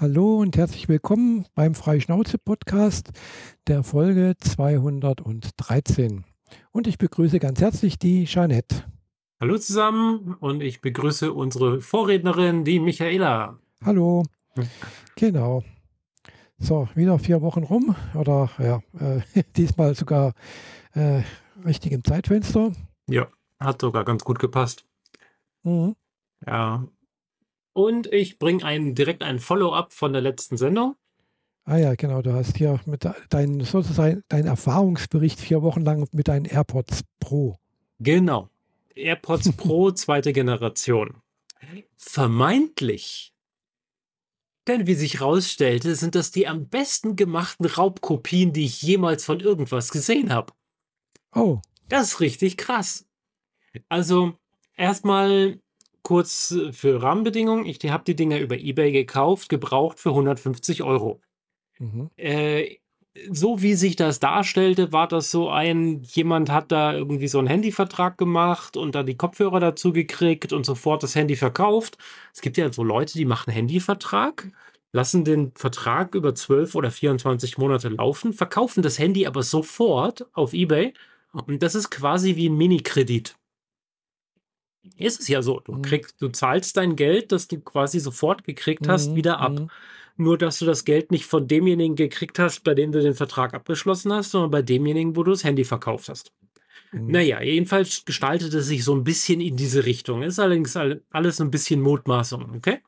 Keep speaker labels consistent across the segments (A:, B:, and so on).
A: Hallo und herzlich willkommen beim Freischnauze-Podcast der Folge 213. Und ich begrüße ganz herzlich die Jeanette.
B: Hallo zusammen und ich begrüße unsere Vorrednerin, die Michaela.
A: Hallo. Genau. So, wieder vier Wochen rum oder ja, äh, diesmal sogar äh, richtig im Zeitfenster.
B: Ja, hat sogar ganz gut gepasst.
A: Mhm.
B: Ja, und ich bringe einen, direkt ein Follow-up von der letzten Sendung.
A: Ah ja, genau. Du hast hier mit deinem sozusagen deinen Erfahrungsbericht vier Wochen lang mit deinen AirPods Pro.
B: Genau. AirPods Pro zweite Generation. Vermeintlich. Denn wie sich herausstellte, sind das die am besten gemachten Raubkopien, die ich jemals von irgendwas gesehen habe.
A: Oh.
B: Das ist richtig krass. Also, erstmal kurz für Rahmenbedingungen. Ich habe die Dinger über eBay gekauft, gebraucht für 150 Euro. Mhm. Äh, so wie sich das darstellte, war das so ein, jemand hat da irgendwie so einen Handyvertrag gemacht und dann die Kopfhörer dazu gekriegt und sofort das Handy verkauft. Es gibt ja so Leute, die machen Handyvertrag, lassen den Vertrag über 12 oder 24 Monate laufen, verkaufen das Handy aber sofort auf eBay und das ist quasi wie ein Mini-Kredit. Ist es ja so. Du mhm. kriegst, du zahlst dein Geld, das du quasi sofort gekriegt hast, mhm. wieder ab. Mhm. Nur, dass du das Geld nicht von demjenigen gekriegt hast, bei dem du den Vertrag abgeschlossen hast, sondern bei demjenigen, wo du das Handy verkauft hast. Mhm. Naja, jedenfalls gestaltet es sich so ein bisschen in diese Richtung. Ist allerdings alles ein bisschen Mutmaßung, okay?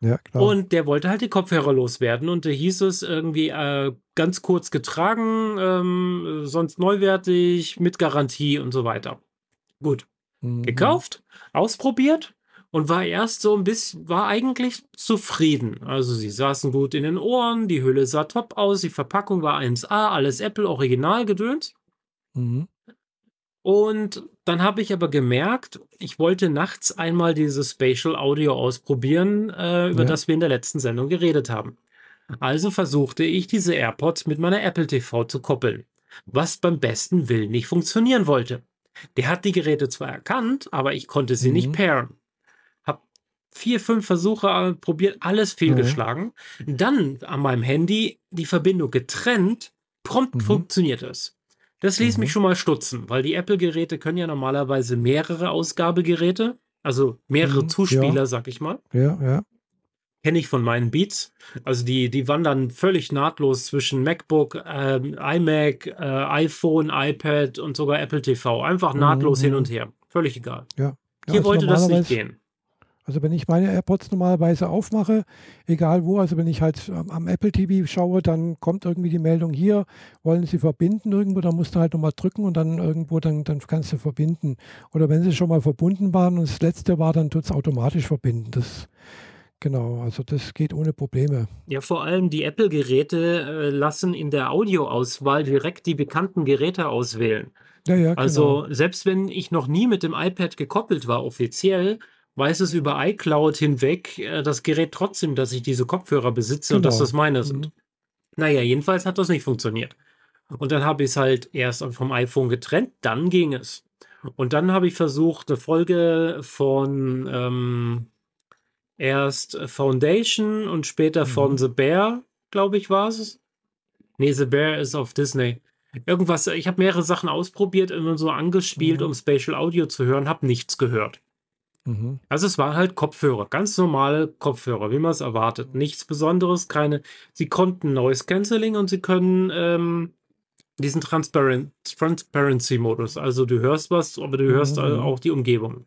A: Ja, klar.
B: Und der wollte halt die Kopfhörer loswerden und da hieß es irgendwie äh, ganz kurz getragen, ähm, sonst neuwertig, mit Garantie und so weiter. Gut. Mhm. Gekauft, ausprobiert und war erst so ein bisschen, war eigentlich zufrieden. Also sie saßen gut in den Ohren, die Hülle sah top aus, die Verpackung war 1A, alles Apple Original gedöns. Mhm. Und dann habe ich aber gemerkt, ich wollte nachts einmal dieses Spatial Audio ausprobieren, äh, über ja. das wir in der letzten Sendung geredet haben. Also versuchte ich diese AirPods mit meiner Apple TV zu koppeln, was beim besten Willen nicht funktionieren wollte. Der hat die Geräte zwar erkannt, aber ich konnte sie mhm. nicht pairen. Hab vier, fünf Versuche äh, probiert, alles fehlgeschlagen. Mhm. Dann an meinem Handy die Verbindung getrennt, prompt mhm. funktioniert es. Das ließ mich mhm. schon mal stutzen, weil die Apple-Geräte können ja normalerweise mehrere Ausgabegeräte, also mehrere mhm. Zuspieler, ja. sag ich mal.
A: Ja, ja
B: kenne ich von meinen Beats. Also die, die wandern völlig nahtlos zwischen MacBook, ähm, iMac, äh, iPhone, iPad und sogar Apple TV. Einfach nahtlos mhm. hin und her. Völlig egal.
A: Ja. ja
B: Hier also wollte das nicht gehen.
A: Also wenn ich meine AirPods normalerweise aufmache, egal wo, also wenn ich halt am Apple TV schaue, dann kommt irgendwie die Meldung hier, wollen Sie verbinden irgendwo, dann musst du halt nochmal drücken und dann irgendwo, dann, dann kannst du verbinden. Oder wenn sie schon mal verbunden waren und das letzte war, dann tut es automatisch verbinden. Das Genau, also das geht ohne Probleme.
B: Ja, vor allem die Apple-Geräte äh, lassen in der Audioauswahl direkt die bekannten Geräte auswählen.
A: Ja, ja,
B: also genau. selbst wenn ich noch nie mit dem iPad gekoppelt war, offiziell, weiß es über iCloud hinweg äh, das Gerät trotzdem, dass ich diese Kopfhörer besitze genau. und dass genau. das meine sind. Mhm. Naja, jedenfalls hat das nicht funktioniert. Und dann habe ich es halt erst vom iPhone getrennt, dann ging es. Und dann habe ich versucht, eine Folge von ähm, erst Foundation und später mhm. von The Bear, glaube ich, war es. Nee, The Bear ist auf Disney. Irgendwas, ich habe mehrere Sachen ausprobiert, immer so angespielt, mhm. um Spatial Audio zu hören, habe nichts gehört. Mhm. Also es waren halt Kopfhörer, ganz normale Kopfhörer, wie man es erwartet. Nichts Besonderes, keine. Sie konnten Noise Cancelling und sie können ähm, diesen Transparent Transparency-Modus. Also du hörst was, aber du hörst mhm. auch die Umgebung.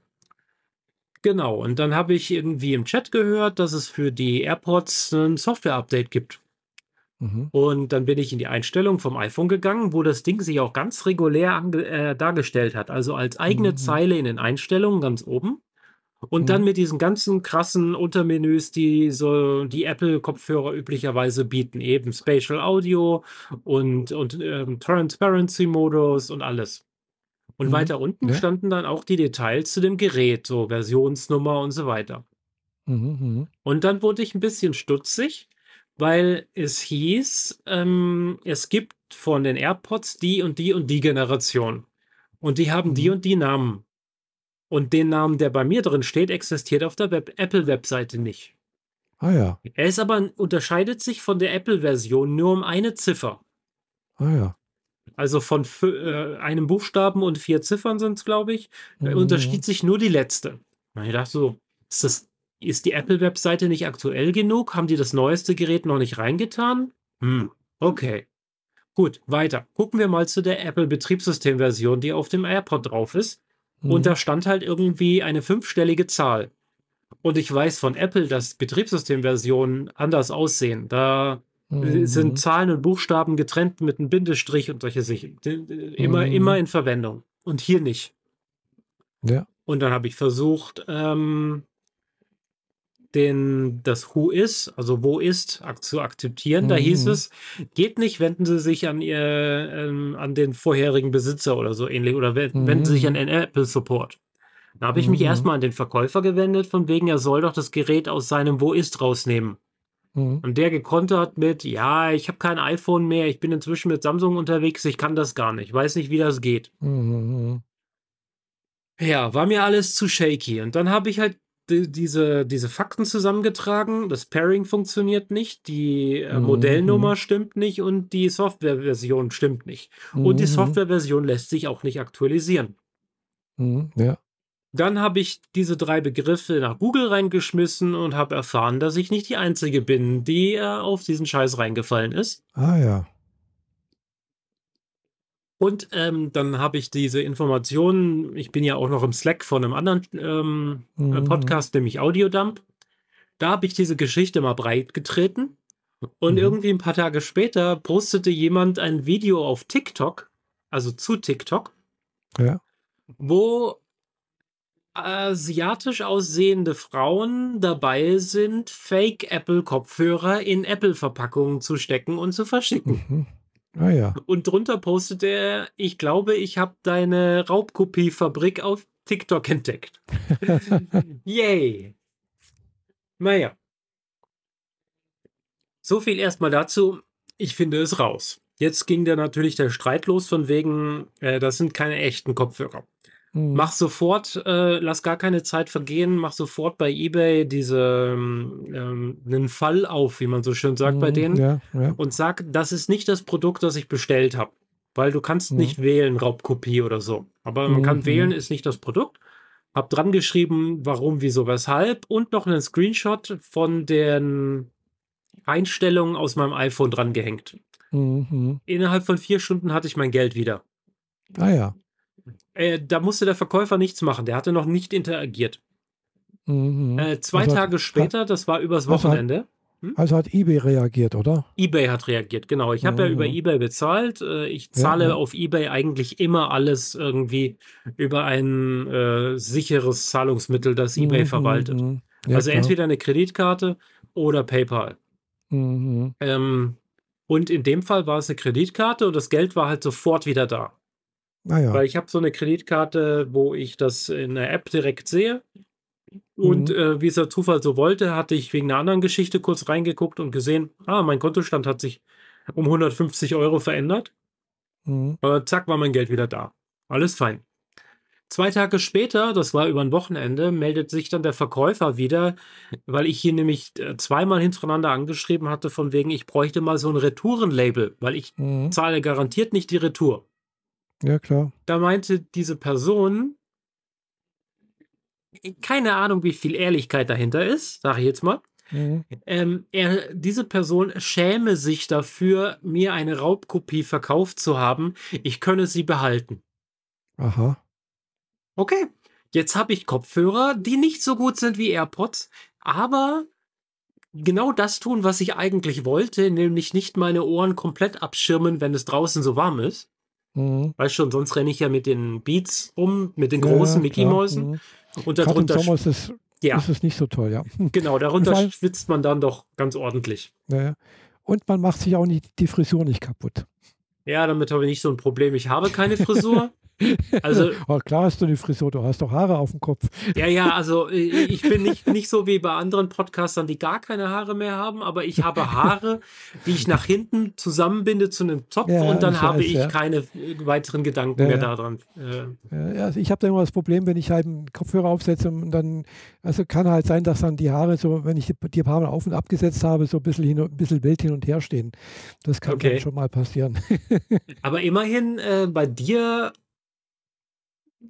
B: Genau, und dann habe ich irgendwie im Chat gehört, dass es für die AirPods ein Software-Update gibt. Mhm. Und dann bin ich in die Einstellung vom iPhone gegangen, wo das Ding sich auch ganz regulär äh, dargestellt hat. Also als eigene mhm. Zeile in den Einstellungen ganz oben. Und mhm. dann mit diesen ganzen krassen Untermenüs, die so die Apple-Kopfhörer üblicherweise bieten, eben Spatial Audio und, und ähm, Transparency-Modus und alles. Und mhm. weiter unten ja. standen dann auch die Details zu dem Gerät, so Versionsnummer und so weiter. Mhm, mhm. Und dann wurde ich ein bisschen stutzig, weil es hieß, ähm, es gibt von den AirPods die und die und die Generation. Und die haben mhm. die und die Namen. Und den Namen, der bei mir drin steht, existiert auf der Apple-Webseite nicht.
A: Ah ja.
B: Er ist aber unterscheidet sich von der Apple-Version nur um eine Ziffer.
A: Ah ja.
B: Also von äh, einem Buchstaben und vier Ziffern sind es, glaube ich. Mhm. Unterschied sich nur die letzte. Und ich dachte so, ist, das, ist die Apple-Webseite nicht aktuell genug? Haben die das neueste Gerät noch nicht reingetan? Hm, okay. Gut, weiter. Gucken wir mal zu der Apple-Betriebssystem-Version, die auf dem AirPod drauf ist. Mhm. Und da stand halt irgendwie eine fünfstellige Zahl. Und ich weiß von Apple, dass Betriebssystemversionen anders aussehen. Da mhm. sind Zahlen und Buchstaben getrennt mit einem Bindestrich und solche Sachen. Immer, mhm. immer in Verwendung. Und hier nicht.
A: Ja.
B: Und dann habe ich versucht, ähm, den, das Who ist, also wo ist, zu akzeptieren. Da hieß mhm. es, geht nicht, wenden Sie sich an Ihr, ähm, an den vorherigen Besitzer oder so ähnlich oder wenden Sie sich an mhm. den Apple Support. Da habe ich mich mhm. erstmal an den Verkäufer gewendet, von wegen, er soll doch das Gerät aus seinem Wo ist rausnehmen. Mhm. Und der gekontert mit, ja, ich habe kein iPhone mehr, ich bin inzwischen mit Samsung unterwegs, ich kann das gar nicht, weiß nicht, wie das geht. Mhm. Ja, war mir alles zu shaky. Und dann habe ich halt die, diese, diese Fakten zusammengetragen. Das Pairing funktioniert nicht, die äh, Modellnummer stimmt nicht und die Softwareversion stimmt nicht. Und die Softwareversion lässt sich auch nicht aktualisieren.
A: Ja.
B: Dann habe ich diese drei Begriffe nach Google reingeschmissen und habe erfahren, dass ich nicht die Einzige bin, die äh, auf diesen Scheiß reingefallen ist.
A: Ah ja.
B: Und ähm, dann habe ich diese Informationen, ich bin ja auch noch im Slack von einem anderen ähm, mhm. Podcast, nämlich Audiodump. Da habe ich diese Geschichte mal breit getreten. Und mhm. irgendwie ein paar Tage später postete jemand ein Video auf TikTok, also zu TikTok,
A: ja.
B: wo asiatisch aussehende Frauen dabei sind, Fake-Apple-Kopfhörer in Apple-Verpackungen zu stecken und zu verschicken.
A: Mhm. Ah ja.
B: Und drunter postet er, ich glaube, ich habe deine Raubkopiefabrik auf TikTok entdeckt. Yay. Naja. So viel erstmal dazu. Ich finde es raus. Jetzt ging da natürlich der Streit los von wegen, äh, das sind keine echten Kopfhörer. Mhm. Mach sofort, äh, lass gar keine Zeit vergehen, mach sofort bei eBay diese ähm, einen Fall auf, wie man so schön sagt mhm, bei denen,
A: ja, ja.
B: und sag, das ist nicht das Produkt, das ich bestellt habe. Weil du kannst mhm. nicht wählen, Raubkopie oder so. Aber man kann mhm, wählen, mhm. ist nicht das Produkt. Hab dran geschrieben, warum, wieso, weshalb und noch einen Screenshot von den Einstellungen aus meinem iPhone dran gehängt.
A: Mhm.
B: Innerhalb von vier Stunden hatte ich mein Geld wieder.
A: Ah ja.
B: Äh, da musste der Verkäufer nichts machen. Der hatte noch nicht interagiert. Mhm. Äh, zwei also Tage hat, später, das war übers Wochenende.
A: Hm? Also hat eBay reagiert, oder?
B: eBay hat reagiert, genau. Ich habe mhm. ja über eBay bezahlt. Äh, ich zahle ja, ja. auf eBay eigentlich immer alles irgendwie über ein äh, sicheres Zahlungsmittel, das eBay mhm. verwaltet. Mhm. Ja, also klar. entweder eine Kreditkarte oder PayPal.
A: Mhm.
B: Ähm, und in dem Fall war es eine Kreditkarte und das Geld war halt sofort wieder da.
A: Ah, ja.
B: Weil ich habe so eine Kreditkarte, wo ich das in der App direkt sehe. Und mhm. äh, wie es der Zufall so wollte, hatte ich wegen einer anderen Geschichte kurz reingeguckt und gesehen, ah, mein Kontostand hat sich um 150 Euro verändert. Mhm. Äh, zack, war mein Geld wieder da. Alles fein. Zwei Tage später, das war über ein Wochenende, meldet sich dann der Verkäufer wieder, weil ich hier nämlich äh, zweimal hintereinander angeschrieben hatte, von wegen, ich bräuchte mal so ein Retourenlabel, weil ich mhm. zahle garantiert nicht die Retour.
A: Ja, klar.
B: Da meinte diese Person, keine Ahnung, wie viel Ehrlichkeit dahinter ist, sage ich jetzt mal. Mhm. Ähm, er, diese Person schäme sich dafür, mir eine Raubkopie verkauft zu haben. Ich könne sie behalten.
A: Aha.
B: Okay, jetzt habe ich Kopfhörer, die nicht so gut sind wie AirPods, aber genau das tun, was ich eigentlich wollte, nämlich nicht meine Ohren komplett abschirmen, wenn es draußen so warm ist. Mhm. Weißt schon, sonst renne ich ja mit den Beats rum, mit den großen ja, Mickey-Mäusen. Mhm.
A: Und darunter ist es, ja. ist es nicht so toll, ja.
B: Genau, darunter allem, schwitzt man dann doch ganz ordentlich.
A: Ja, und man macht sich auch nicht die Frisur nicht kaputt.
B: Ja, damit habe ich nicht so ein Problem. Ich habe keine Frisur.
A: Also, oh, klar hast du eine Frisur, du hast doch Haare auf dem Kopf.
B: Ja, ja, also äh, ich bin nicht, nicht so wie bei anderen Podcastern, die gar keine Haare mehr haben, aber ich habe Haare, die ich nach hinten zusammenbinde zu einem Zopf ja, und dann ich habe weiß, ich ja. keine äh, weiteren Gedanken ja, mehr daran.
A: Äh. Also ich habe da immer das Problem, wenn ich halt einen Kopfhörer aufsetze und dann, also kann halt sein, dass dann die Haare so, wenn ich die, die paar Mal auf und abgesetzt habe, so ein bisschen, hin, ein bisschen wild hin und her stehen. Das kann okay. schon mal passieren.
B: aber immerhin äh, bei dir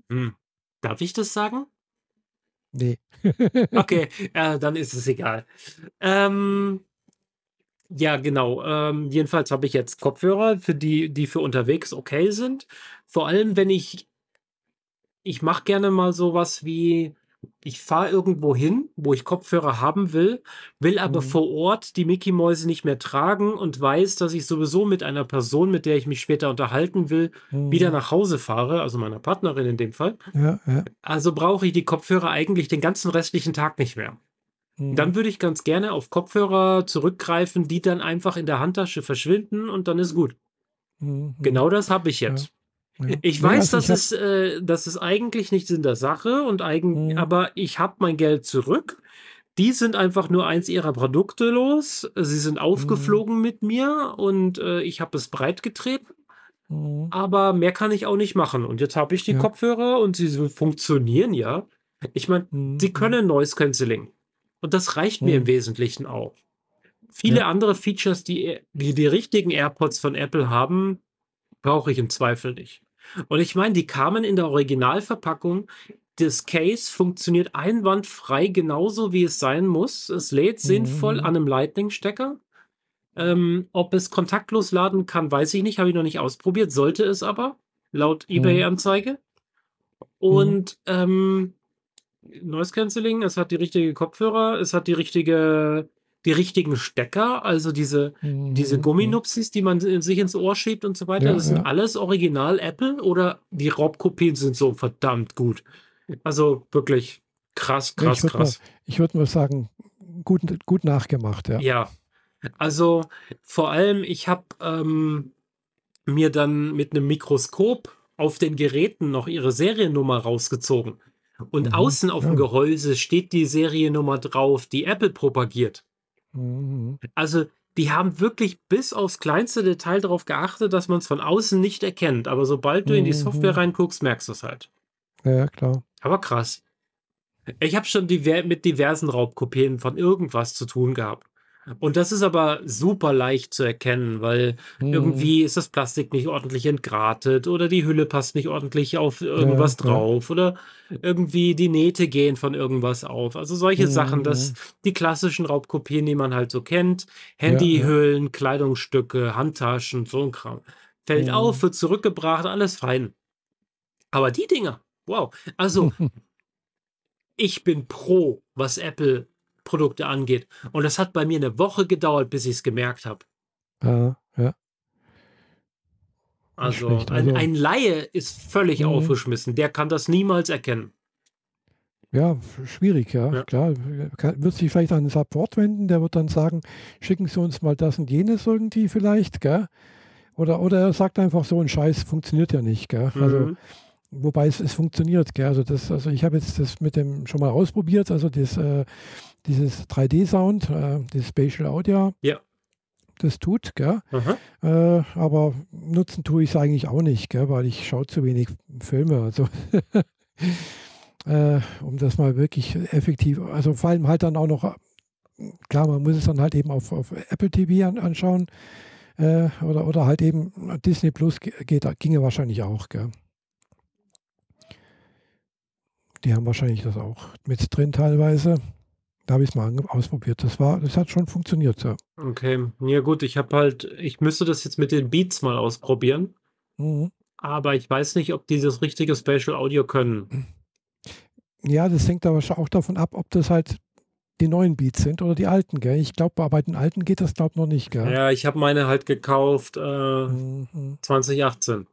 B: hm. Darf ich das sagen?
A: Nee.
B: Okay, äh, dann ist es egal. Ähm, ja, genau. Ähm, jedenfalls habe ich jetzt Kopfhörer, für die, die für unterwegs okay sind. Vor allem, wenn ich, ich mache gerne mal sowas wie ich fahre irgendwo hin, wo ich Kopfhörer haben will, will aber Mhm. vor Ort die Mickey-Mäuse nicht mehr tragen und weiß, dass ich sowieso mit einer Person, mit der ich mich später unterhalten will, wieder mhm. nach Hause fahre, also meiner Partnerin in dem Fall.
A: Ja, ja.
B: Also brauche ich die Kopfhörer eigentlich den ganzen restlichen Tag nicht mehr. Dann mhm. würde ich ganz gerne auf Kopfhörer zurückgreifen, die dann einfach in der Handtasche verschwinden und dann ist gut. Mhm. Genau das habe ich Ja. Ich weiß, also dass, ich es, äh, das ist eigentlich nicht in der Sache, und eigen, mhm. aber ich habe mein Geld zurück. Die sind einfach nur eins ihrer Produkte los. Sie sind aufgeflogen mhm. mit mir und äh, ich habe es breit getreten. Mhm. Aber mehr kann ich auch nicht machen. Und jetzt habe ich die ja. Kopfhörer und sie funktionieren ja. Ich meine, mhm. sie können Noise Cancelling. Und das reicht mir im mhm. Wesentlichen auch. Viele ja. andere Features, die, die die richtigen AirPods von Apple haben, brauche ich im Zweifel nicht. Und ich meine, die kamen in der Originalverpackung. Das Case funktioniert einwandfrei, genauso wie es sein muss. Es lädt sinnvoll mhm. an einem Lightning-Stecker. Ähm, ob es kontaktlos laden kann, weiß ich nicht, habe ich noch nicht ausprobiert, sollte es aber, laut mhm. eBay-Anzeige. Und mhm. ähm, Noise Cancelling, es hat die richtige Kopfhörer, es hat die richtige die richtigen Stecker, also diese, mhm. diese Gumminupsis, die man sich ins Ohr schiebt und so weiter. Ja, das sind ja. alles original Apple oder die Raubkopien sind so verdammt gut. Also wirklich krass, krass,
A: ich
B: krass.
A: Mal, ich würde mal sagen, gut, gut nachgemacht, ja.
B: Ja. Also vor allem, ich habe ähm, mir dann mit einem Mikroskop auf den Geräten noch ihre Seriennummer rausgezogen. Und mhm. außen auf dem Gehäuse steht die Seriennummer drauf, die Apple propagiert. Mhm. Also, die haben wirklich bis aufs kleinste Detail darauf geachtet, dass man es von außen nicht erkennt. Aber sobald du in die Software mhm. reinguckst, merkst du es halt.
A: Ja, klar.
B: Aber krass. Ich habe schon diver mit diversen Raubkopien von irgendwas zu tun gehabt. Und das ist aber super leicht zu erkennen, weil mhm. irgendwie ist das Plastik nicht ordentlich entgratet oder die Hülle passt nicht ordentlich auf irgendwas ja, drauf ja. oder irgendwie die Nähte gehen von irgendwas auf. Also solche mhm. Sachen, das die klassischen Raubkopien, die man halt so kennt, Handyhüllen, ja, Kleidungsstücke, Handtaschen, so ein Kram. Fällt mhm. auf, wird zurückgebracht, alles fein. Aber die Dinger, wow. Also ich bin pro, was Apple Produkte angeht. Und das hat bei mir eine Woche gedauert, bis ich es gemerkt habe.
A: Ja, ja.
B: Also, also ein, ein, Laie ist völlig mhm. aufgeschmissen. Der kann das niemals erkennen.
A: Ja, schwierig, ja. ja. Klar, kann, wird sich vielleicht an den Support wenden, der wird dann sagen, schicken Sie uns mal das und jenes irgendwie vielleicht, gell? Oder, oder er sagt einfach so, ein Scheiß funktioniert ja nicht, gell? Also, mhm. wobei es, es funktioniert, gell? Also, das, also ich habe jetzt das mit dem schon mal ausprobiert, also das, äh, dieses 3D-Sound, äh, das Spatial Audio.
B: Ja.
A: Das tut, gell? Äh, aber nutzen tue ich es eigentlich auch nicht, gell? weil ich schaue zu wenig Filme. Also äh, um das mal wirklich effektiv, also vor allem halt dann auch noch, klar, man muss es dann halt eben auf, auf Apple TV an, anschauen äh, oder, oder halt eben Disney Plus geht, ginge wahrscheinlich auch, gell? Die haben wahrscheinlich das auch mit drin teilweise. Da habe ich es mal ausprobiert. Das war, das hat schon funktioniert, ja.
B: Okay, ja gut, ich habe halt, ich müsste das jetzt mit den Beats mal ausprobieren. Mhm. Aber ich weiß nicht, ob die das richtige Spatial Audio können.
A: Ja, das hängt aber auch davon ab, ob das halt die neuen Beats sind oder die alten, gell? Ich glaube, bei den alten geht das, glaube ich, noch nicht, gell?
B: Ja, ich habe meine halt gekauft äh, mhm. 2018.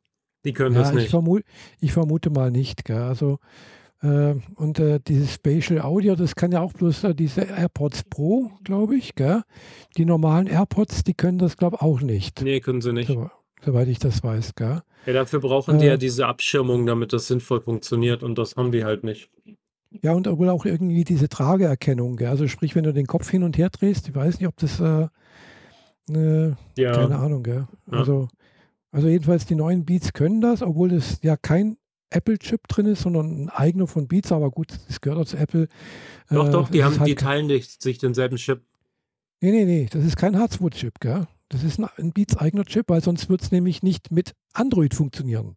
B: Die können ja, das nicht.
A: Ich, vermu ich vermute mal nicht, gell? Also und äh, dieses Spatial Audio, das kann ja auch bloß äh, diese AirPods Pro, glaube ich. Gell? Die normalen AirPods, die können das, glaube ich, auch nicht.
B: Nee, können sie nicht.
A: So, soweit ich das weiß, gell?
B: Ja, dafür brauchen die ja äh. diese Abschirmung, damit das sinnvoll funktioniert und das haben die halt nicht.
A: Ja, und wohl auch irgendwie diese Trageerkennung, gell? Also sprich, wenn du den Kopf hin und her drehst, ich weiß nicht, ob das äh, äh, ja. keine Ahnung, gell? Ja. Also, also jedenfalls die neuen Beats können das, obwohl es ja kein Apple-Chip drin ist, sondern ein eigener von Beats, aber gut, das gehört auch zu Apple.
B: Doch, äh, doch, die haben, halt die teilen sich denselben Chip.
A: Nee, nee, nee, das ist kein Hardwood-Chip, gell? Das ist ein, ein Beats eigener Chip, weil sonst wird es nämlich nicht mit Android funktionieren.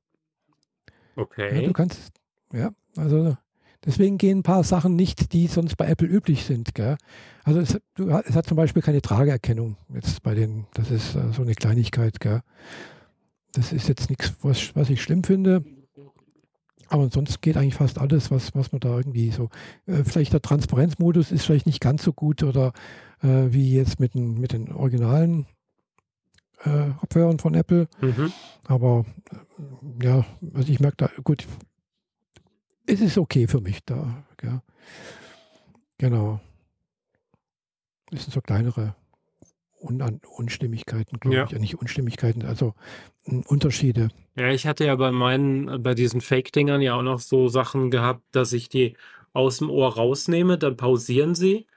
B: Okay.
A: Ja, du kannst, ja, also deswegen gehen ein paar Sachen nicht, die sonst bei Apple üblich sind. Gell? Also es, du, es, hat zum Beispiel keine Trageerkennung jetzt bei den, das ist äh, so eine Kleinigkeit. Gell? Das ist jetzt nichts, was, was ich schlimm finde. Aber sonst geht eigentlich fast alles, was, was man da irgendwie so. Äh, vielleicht der Transparenzmodus ist vielleicht nicht ganz so gut oder äh, wie jetzt mit den, mit den originalen äh, Kopfhörern von Apple. Mhm. Aber äh, ja, also ich merke da, gut, es ist okay für mich da. Ja. Genau. Das sind so kleinere Un Unstimmigkeiten, glaube ja. ich. Nicht Unstimmigkeiten, also hm, Unterschiede.
B: Ja, ich hatte ja bei meinen, bei diesen Fake-Dingern ja auch noch so Sachen gehabt, dass ich die aus dem Ohr rausnehme, dann pausieren sie.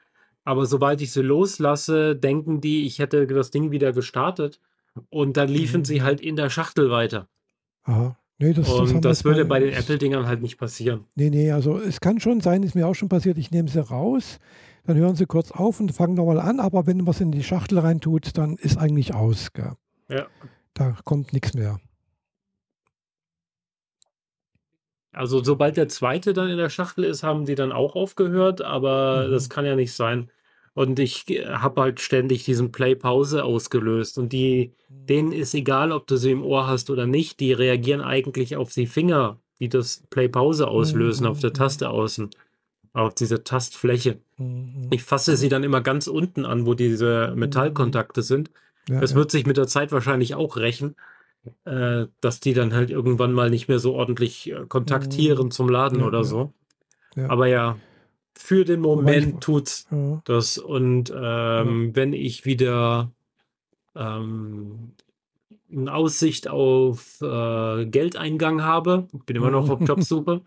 B: Aber sobald ich sie loslasse, denken die, ich hätte das Ding wieder gestartet. Und dann liefen mhm. sie halt in der Schachtel weiter.
A: Aha. Nee, das,
B: und das, das würde bei den Apple-Dingern halt nicht passieren.
A: Nee, nee, also es kann schon sein, ist mir auch schon passiert, ich nehme sie raus, dann hören sie kurz auf und fangen nochmal an, aber wenn man es in die Schachtel reintut, dann ist eigentlich aus. Gell?
B: Ja.
A: Da kommt nichts mehr.
B: Also sobald der zweite dann in der Schachtel ist, haben die dann auch aufgehört, aber mhm. das kann ja nicht sein. Und ich habe halt ständig diesen Play-Pause ausgelöst. Und die, mhm. denen ist egal, ob du sie im Ohr hast oder nicht. Die reagieren eigentlich auf die Finger, die das Play-Pause auslösen, auf der mhm. Taste außen. Auf diese Tastfläche. Mhm. Ich fasse sie dann immer ganz unten an, wo diese Metallkontakte sind. Ja, das wird sich mit der Zeit wahrscheinlich auch rächen, äh, dass die dann halt irgendwann mal nicht mehr so ordentlich äh, kontaktieren zum Laden ja, oder so. Ja. Aber ja, für den Moment tut's ja. das. Und ähm, ja. wenn ich wieder ähm, eine Aussicht auf äh, Geldeingang habe, bin immer noch auf Jobsuche,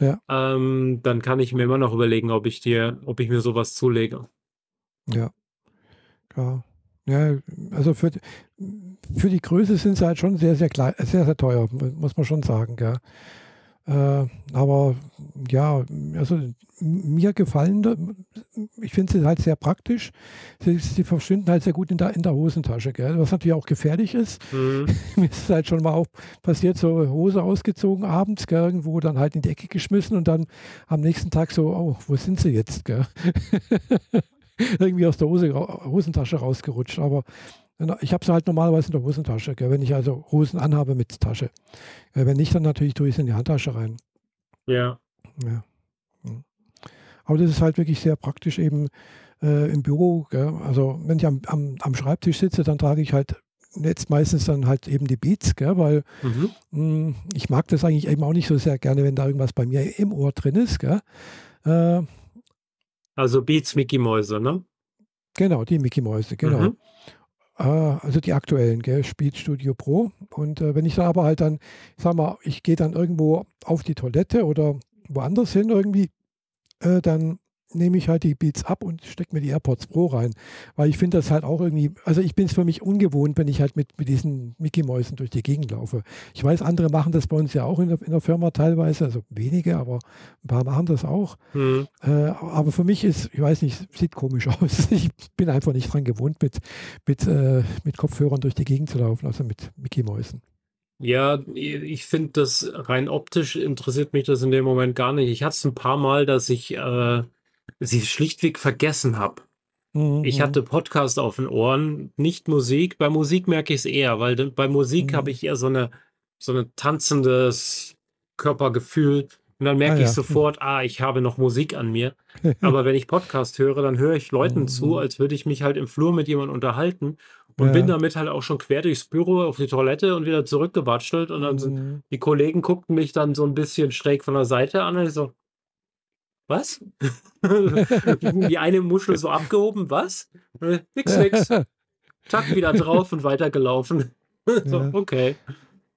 A: ja.
B: ähm, dann kann ich mir immer noch überlegen, ob ich dir, ob ich mir sowas zulege.
A: Ja. Ja. Ja, also für, für die Größe sind sie halt schon sehr, sehr klein, sehr, sehr teuer, muss man schon sagen, gell. Äh, aber ja, also mir gefallen, ich finde sie halt sehr praktisch. Sie, sie, verschwinden halt sehr gut in der, in der Hosentasche, gell? was natürlich auch gefährlich ist. Mhm. Mir ist halt schon mal auch passiert, so Hose ausgezogen abends, gell? irgendwo dann halt in die Ecke geschmissen und dann am nächsten Tag so, oh, wo sind sie jetzt? Gell? Irgendwie aus der Hose, Hosentasche rausgerutscht. Aber ich habe sie halt normalerweise in der Hosentasche, gell, wenn ich also Hosen anhabe mit Tasche. Äh, wenn nicht, dann natürlich tue ich es in die Handtasche rein.
B: Ja.
A: Ja. Hm. Aber das ist halt wirklich sehr praktisch eben äh, im Büro. Gell. Also wenn ich am, am, am, Schreibtisch sitze, dann trage ich halt jetzt meistens dann halt eben die Beats, gell, weil mhm. mh, hm, ich mag das eigentlich eben auch nicht so sehr gerne, wenn da irgendwas bei mir im Ohr drin ist. Gell. Äh,
B: also Beats Mickey Mäuse, ne?
A: Genau, die Mickey Mäuse, genau. Mhm. Ah, also die aktuellen, gell, Speed Studio Pro. Und äh, wenn ich dann aber halt dann, ich sag mal, ich gehe dann irgendwo auf die Toilette oder woanders hin irgendwie, äh, dann nehme ich halt die Beats ab und stecke mir die AirPods Pro rein. Weil ich finde das halt auch irgendwie, also ich bin es für mich ungewohnt, wenn ich halt mit, mit diesen Mickey-Mäusen durch die Gegend laufe. Ich weiß, andere machen das bei uns ja auch in der, in der Firma teilweise, also wenige, aber ein paar machen das auch. Mhm. Äh, aber für mich ist, ich weiß nicht, sieht komisch aus. Ich bin einfach nicht dran gewohnt, mit, mit, äh, mit Kopfhörern durch die Gegend zu laufen, also mit Mickey-Mäusen.
B: Ja, ich finde das rein optisch interessiert mich das in dem Moment gar nicht. Ich hatte es ein paar Mal, dass ich äh, sie schlichtweg vergessen habe. Mhm. Ich hatte Podcast auf den Ohren, nicht Musik. Bei Musik merke ich es eher, weil bei Musik mhm. habe ich eher so eine so ein tanzendes Körpergefühl. Und dann merke ah, ich ja. sofort, ah, ich habe noch Musik an mir. Aber wenn ich Podcast höre, dann höre ich Leuten mhm. zu, als würde ich mich halt im Flur mit jemandem unterhalten und ja. bin damit halt auch schon quer durchs Büro auf die Toilette und wieder zurückgewatschelt. Und dann sind mhm. die Kollegen guckten mich dann so ein bisschen schräg von der Seite an und ich so, was? Die eine Muschel so abgehoben, was? Nix, nix. Zack, wieder drauf und weitergelaufen. so, ja. Okay.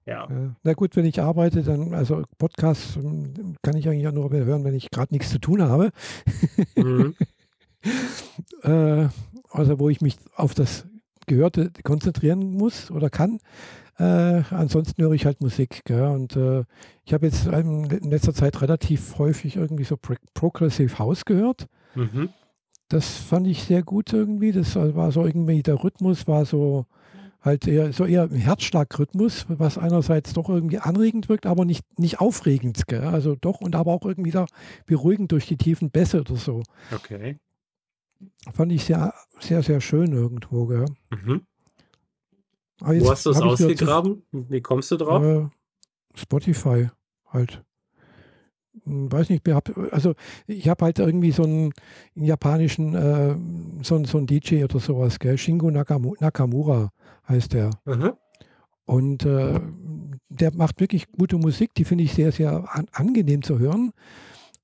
B: Ja.
A: ja. Na gut, wenn ich arbeite, dann, also Podcasts hm, kann ich eigentlich auch nur hören, wenn ich gerade nichts zu tun habe. Mhm. äh, also wo ich mich auf das Gehörte konzentrieren muss oder kann. Äh, ansonsten höre ich halt Musik. Gell? Und äh, ich habe jetzt in letzter Zeit relativ häufig irgendwie so Pro Progressive House gehört. Mhm. Das fand ich sehr gut irgendwie. Das war so irgendwie, der Rhythmus war so halt eher so eher Herzschlagrhythmus, was einerseits doch irgendwie anregend wirkt, aber nicht, nicht aufregend. Gell? Also doch und aber auch irgendwie da beruhigend durch die tiefen Bässe oder so.
B: Okay.
A: Fand ich sehr, sehr, sehr schön irgendwo. Gell? Mhm.
B: Wo hast du es ausgegraben? Wie kommst du drauf? Äh,
A: Spotify halt. Hm, weiß nicht, also ich habe halt irgendwie so einen, japanischen, äh, so, so einen DJ oder sowas, gell? Shingo Nakamura heißt der. Mhm. Und äh, der macht wirklich gute Musik, die finde ich sehr, sehr an, angenehm zu hören.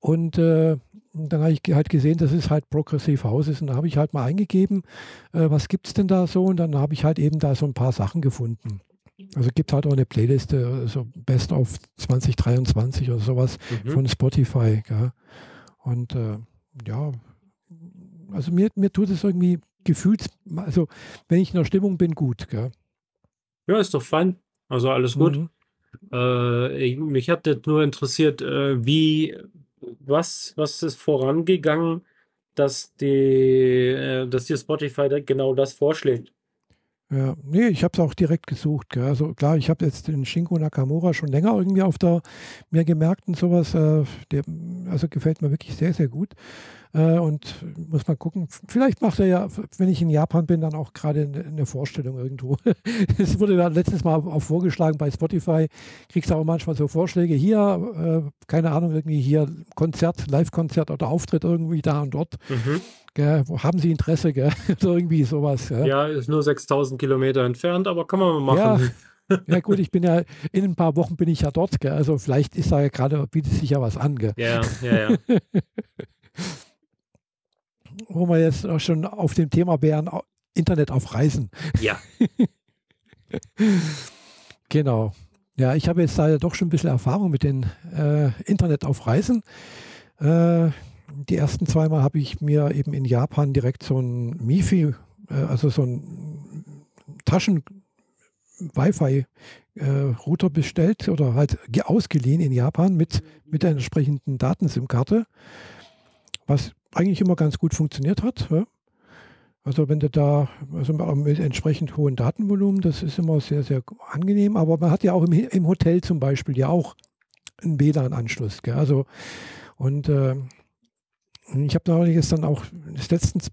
A: Und äh, dann habe ich halt gesehen, dass es halt Progressive House ist. Und da habe ich halt mal eingegeben, äh, was gibt es denn da so? Und dann habe ich halt eben da so ein paar Sachen gefunden. Also gibt es halt auch eine Playliste, so Best of 2023 oder sowas mhm. von Spotify. Gell? Und äh, ja, also mir, mir tut es irgendwie gefühlt, also wenn ich in der Stimmung bin, gut. Gell?
B: Ja, ist doch fein. Also alles gut. Mhm. Äh, ich, mich hat das nur interessiert, äh, wie was, was ist vorangegangen, dass, die, äh, dass dir Spotify genau das vorschlägt?
A: Ja, nee, ich habe es auch direkt gesucht. Gell. Also klar, ich habe jetzt den Shinko Nakamura schon länger irgendwie auf der mir gemerkt und sowas. Äh, der, also gefällt mir wirklich sehr, sehr gut. Äh, und muss mal gucken, vielleicht macht er ja, wenn ich in Japan bin, dann auch gerade eine, Vorstellung irgendwo. Es wurde ja letztes Mal auch vorgeschlagen bei Spotify, kriegst du auch manchmal so Vorschläge hier, äh, keine Ahnung, irgendwie hier Konzert, Live-Konzert oder Auftritt irgendwie da und dort. Mhm. Gell, haben Sie Interesse? Gell? irgendwie sowas.
B: Gell? Ja, ist nur 6000 Kilometer entfernt, aber kann man mal
A: machen. Ja. ja, gut, ich bin ja in ein paar Wochen bin ich ja dort, gell? also vielleicht ist da ja gerade, bietet sich ja was an. Gell?
B: Ja, ja, ja.
A: Wo wir jetzt auch schon auf dem Thema wären, Internet auf Reisen.
B: Ja.
A: genau. Ja, ich habe jetzt da doch schon ein bisschen Erfahrung mit dem äh, Internet auf Reisen. Äh, die ersten zweimal habe ich mir eben in Japan direkt so ein MIFI, äh, also so ein Taschen-Wi-Fi-Router äh, bestellt oder halt ausgeliehen in Japan mit, mit der entsprechenden Datensim-Karte, was eigentlich immer ganz gut funktioniert hat. Ja. Also wenn du da, also mit entsprechend hohen Datenvolumen, das ist immer sehr, sehr angenehm. Aber man hat ja auch im, im Hotel zum Beispiel ja auch einen WLAN-Anschluss. Also und äh, ich habe neulich dann auch das, letztens,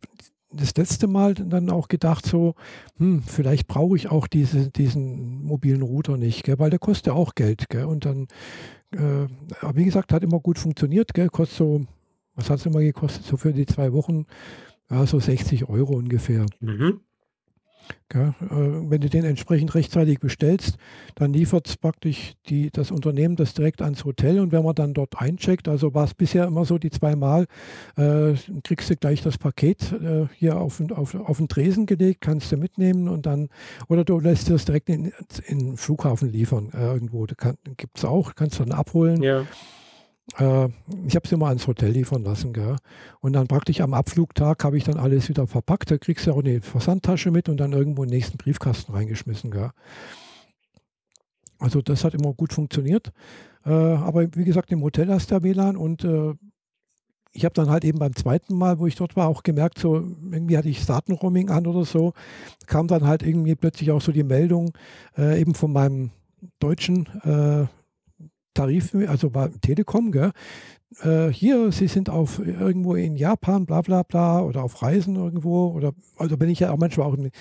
A: das letzte Mal dann auch gedacht, so, hm, vielleicht brauche ich auch diese, diesen mobilen Router nicht, gell, weil der kostet ja auch Geld. Gell, und dann, äh, wie gesagt, hat immer gut funktioniert, gell, kostet so was hat es immer gekostet? So für die zwei Wochen, ja, so 60 Euro ungefähr. Mhm. Ja, äh, wenn du den entsprechend rechtzeitig bestellst, dann liefert es praktisch die, das Unternehmen das direkt ans Hotel und wenn man dann dort eincheckt, also war es bisher immer so, die zweimal, äh, kriegst du gleich das Paket äh, hier auf, auf, auf den Tresen gelegt, kannst du mitnehmen und dann, oder du lässt es direkt in, in den Flughafen liefern äh, irgendwo. Gibt es auch, kannst du dann abholen. Ja. Äh, ich habe es immer ans Hotel liefern lassen. Gell? Und dann praktisch am Abflugtag habe ich dann alles wieder verpackt. Da kriegst du auch eine Versandtasche mit und dann irgendwo in den nächsten Briefkasten reingeschmissen. Gell? Also das hat immer gut funktioniert. Äh, aber wie gesagt, im Hotel hast du WLAN und äh, ich habe dann halt eben beim zweiten Mal, wo ich dort war, auch gemerkt, so irgendwie hatte ich Datenroaming an oder so, kam dann halt irgendwie plötzlich auch so die Meldung äh, eben von meinem deutschen äh, Tarif, also bei Telekom, gell? Äh, hier, Sie sind auf irgendwo in Japan, bla bla bla, oder auf Reisen irgendwo, oder also wenn ich ja auch manchmal auch in,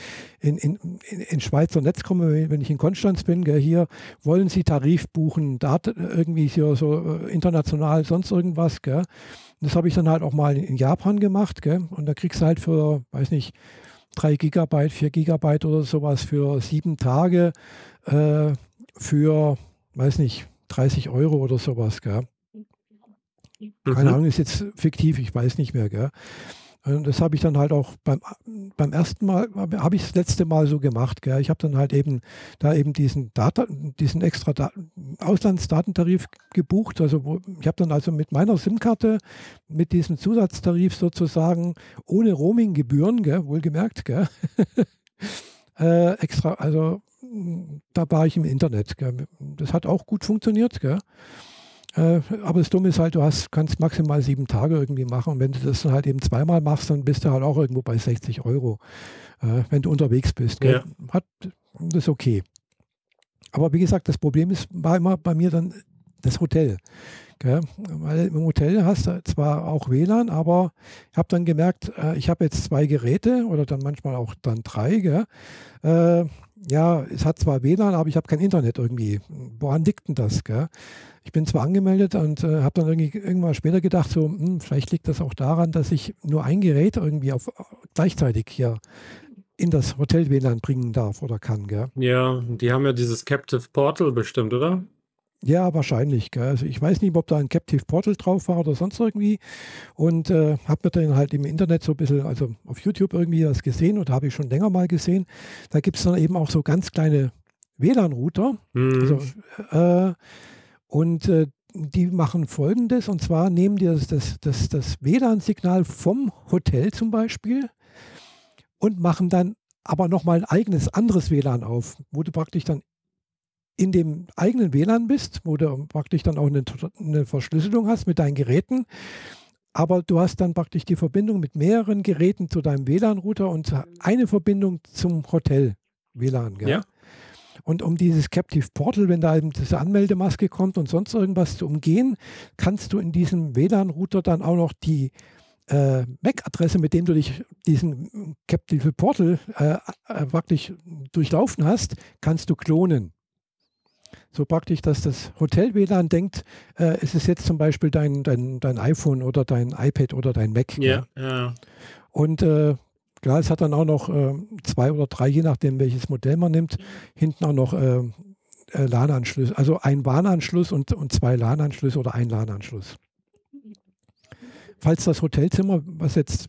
A: in, in, in Schweizer Netz komme, wenn ich in Konstanz bin, gell, hier wollen Sie Tarif buchen, da irgendwie hier so äh, international, sonst irgendwas, gell? Das habe ich dann halt auch mal in Japan gemacht, gell? Und da kriegst du halt für, weiß nicht, 3 Gigabyte, 4 Gigabyte oder sowas für sieben Tage äh, für, weiß nicht, 30 Euro oder sowas, gell? Keine mhm. Ahnung, ist jetzt fiktiv, ich weiß nicht mehr, gell? Und das habe ich dann halt auch beim, beim ersten Mal, habe ich das letzte Mal so gemacht. Gell. Ich habe dann halt eben da eben diesen, Data, diesen extra da Auslandsdatentarif gebucht. Also wo, ich habe dann also mit meiner SIM-Karte, mit diesem Zusatztarif sozusagen ohne Roaming-Gebühren, wohlgemerkt, gell, äh, extra, also da war ich im Internet. Gell. Das hat auch gut funktioniert. Gell. Äh, aber das Dumme ist halt, du hast, kannst maximal sieben Tage irgendwie machen. Und wenn du das dann halt eben zweimal machst, dann bist du halt auch irgendwo bei 60 Euro, äh, wenn du unterwegs bist. Ja. Hat, das ist okay. Aber wie gesagt, das Problem ist, war immer bei mir dann das Hotel. Gell? Weil im Hotel hast du zwar auch WLAN, aber ich habe dann gemerkt, äh, ich habe jetzt zwei Geräte oder dann manchmal auch dann drei. Gell? Äh, ja, es hat zwar WLAN, aber ich habe kein Internet irgendwie. Woran liegt denn das? Gell? Ich bin zwar angemeldet und äh, habe dann irgendwie irgendwann später gedacht, so, hm, vielleicht liegt das auch daran, dass ich nur ein Gerät irgendwie auf, gleichzeitig hier in das Hotel WLAN bringen darf oder kann. Gell?
B: Ja, die haben ja dieses Captive Portal bestimmt, oder?
A: Ja, wahrscheinlich. Gell? Also ich weiß nicht, ob da ein Captive Portal drauf war oder sonst irgendwie. Und äh, habe mir dann halt im Internet so ein bisschen, also auf YouTube irgendwie das gesehen und habe ich schon länger mal gesehen. Da gibt es dann eben auch so ganz kleine WLAN-Router. Mhm. Also, äh, und äh, die machen folgendes, und zwar nehmen die das, das, das, das WLAN-Signal vom Hotel zum Beispiel und machen dann aber nochmal ein eigenes anderes WLAN auf, wo du praktisch dann in dem eigenen WLAN bist, wo du praktisch dann auch eine, eine Verschlüsselung hast mit deinen Geräten. Aber du hast dann praktisch die Verbindung mit mehreren Geräten zu deinem WLAN-Router und eine Verbindung zum Hotel-WLAN. Ja. Und um dieses Captive Portal, wenn da eben diese Anmeldemaske kommt und sonst irgendwas zu umgehen, kannst du in diesem WLAN-Router dann auch noch die äh, MAC-Adresse, mit dem du dich diesen Captive Portal äh, äh, praktisch durchlaufen hast, kannst du klonen. So praktisch, dass das Hotel-WLAN denkt, äh, es ist jetzt zum Beispiel dein, dein, dein iPhone oder dein iPad oder dein Mac.
B: Ja, ja.
A: Und äh, klar, es hat dann auch noch äh, zwei oder drei, je nachdem, welches Modell man nimmt, hinten auch noch äh, äh LAN-Anschlüsse, also ein WAN-Anschluss und, und zwei LAN-Anschlüsse oder ein LAN-Anschluss. Falls das Hotelzimmer, was jetzt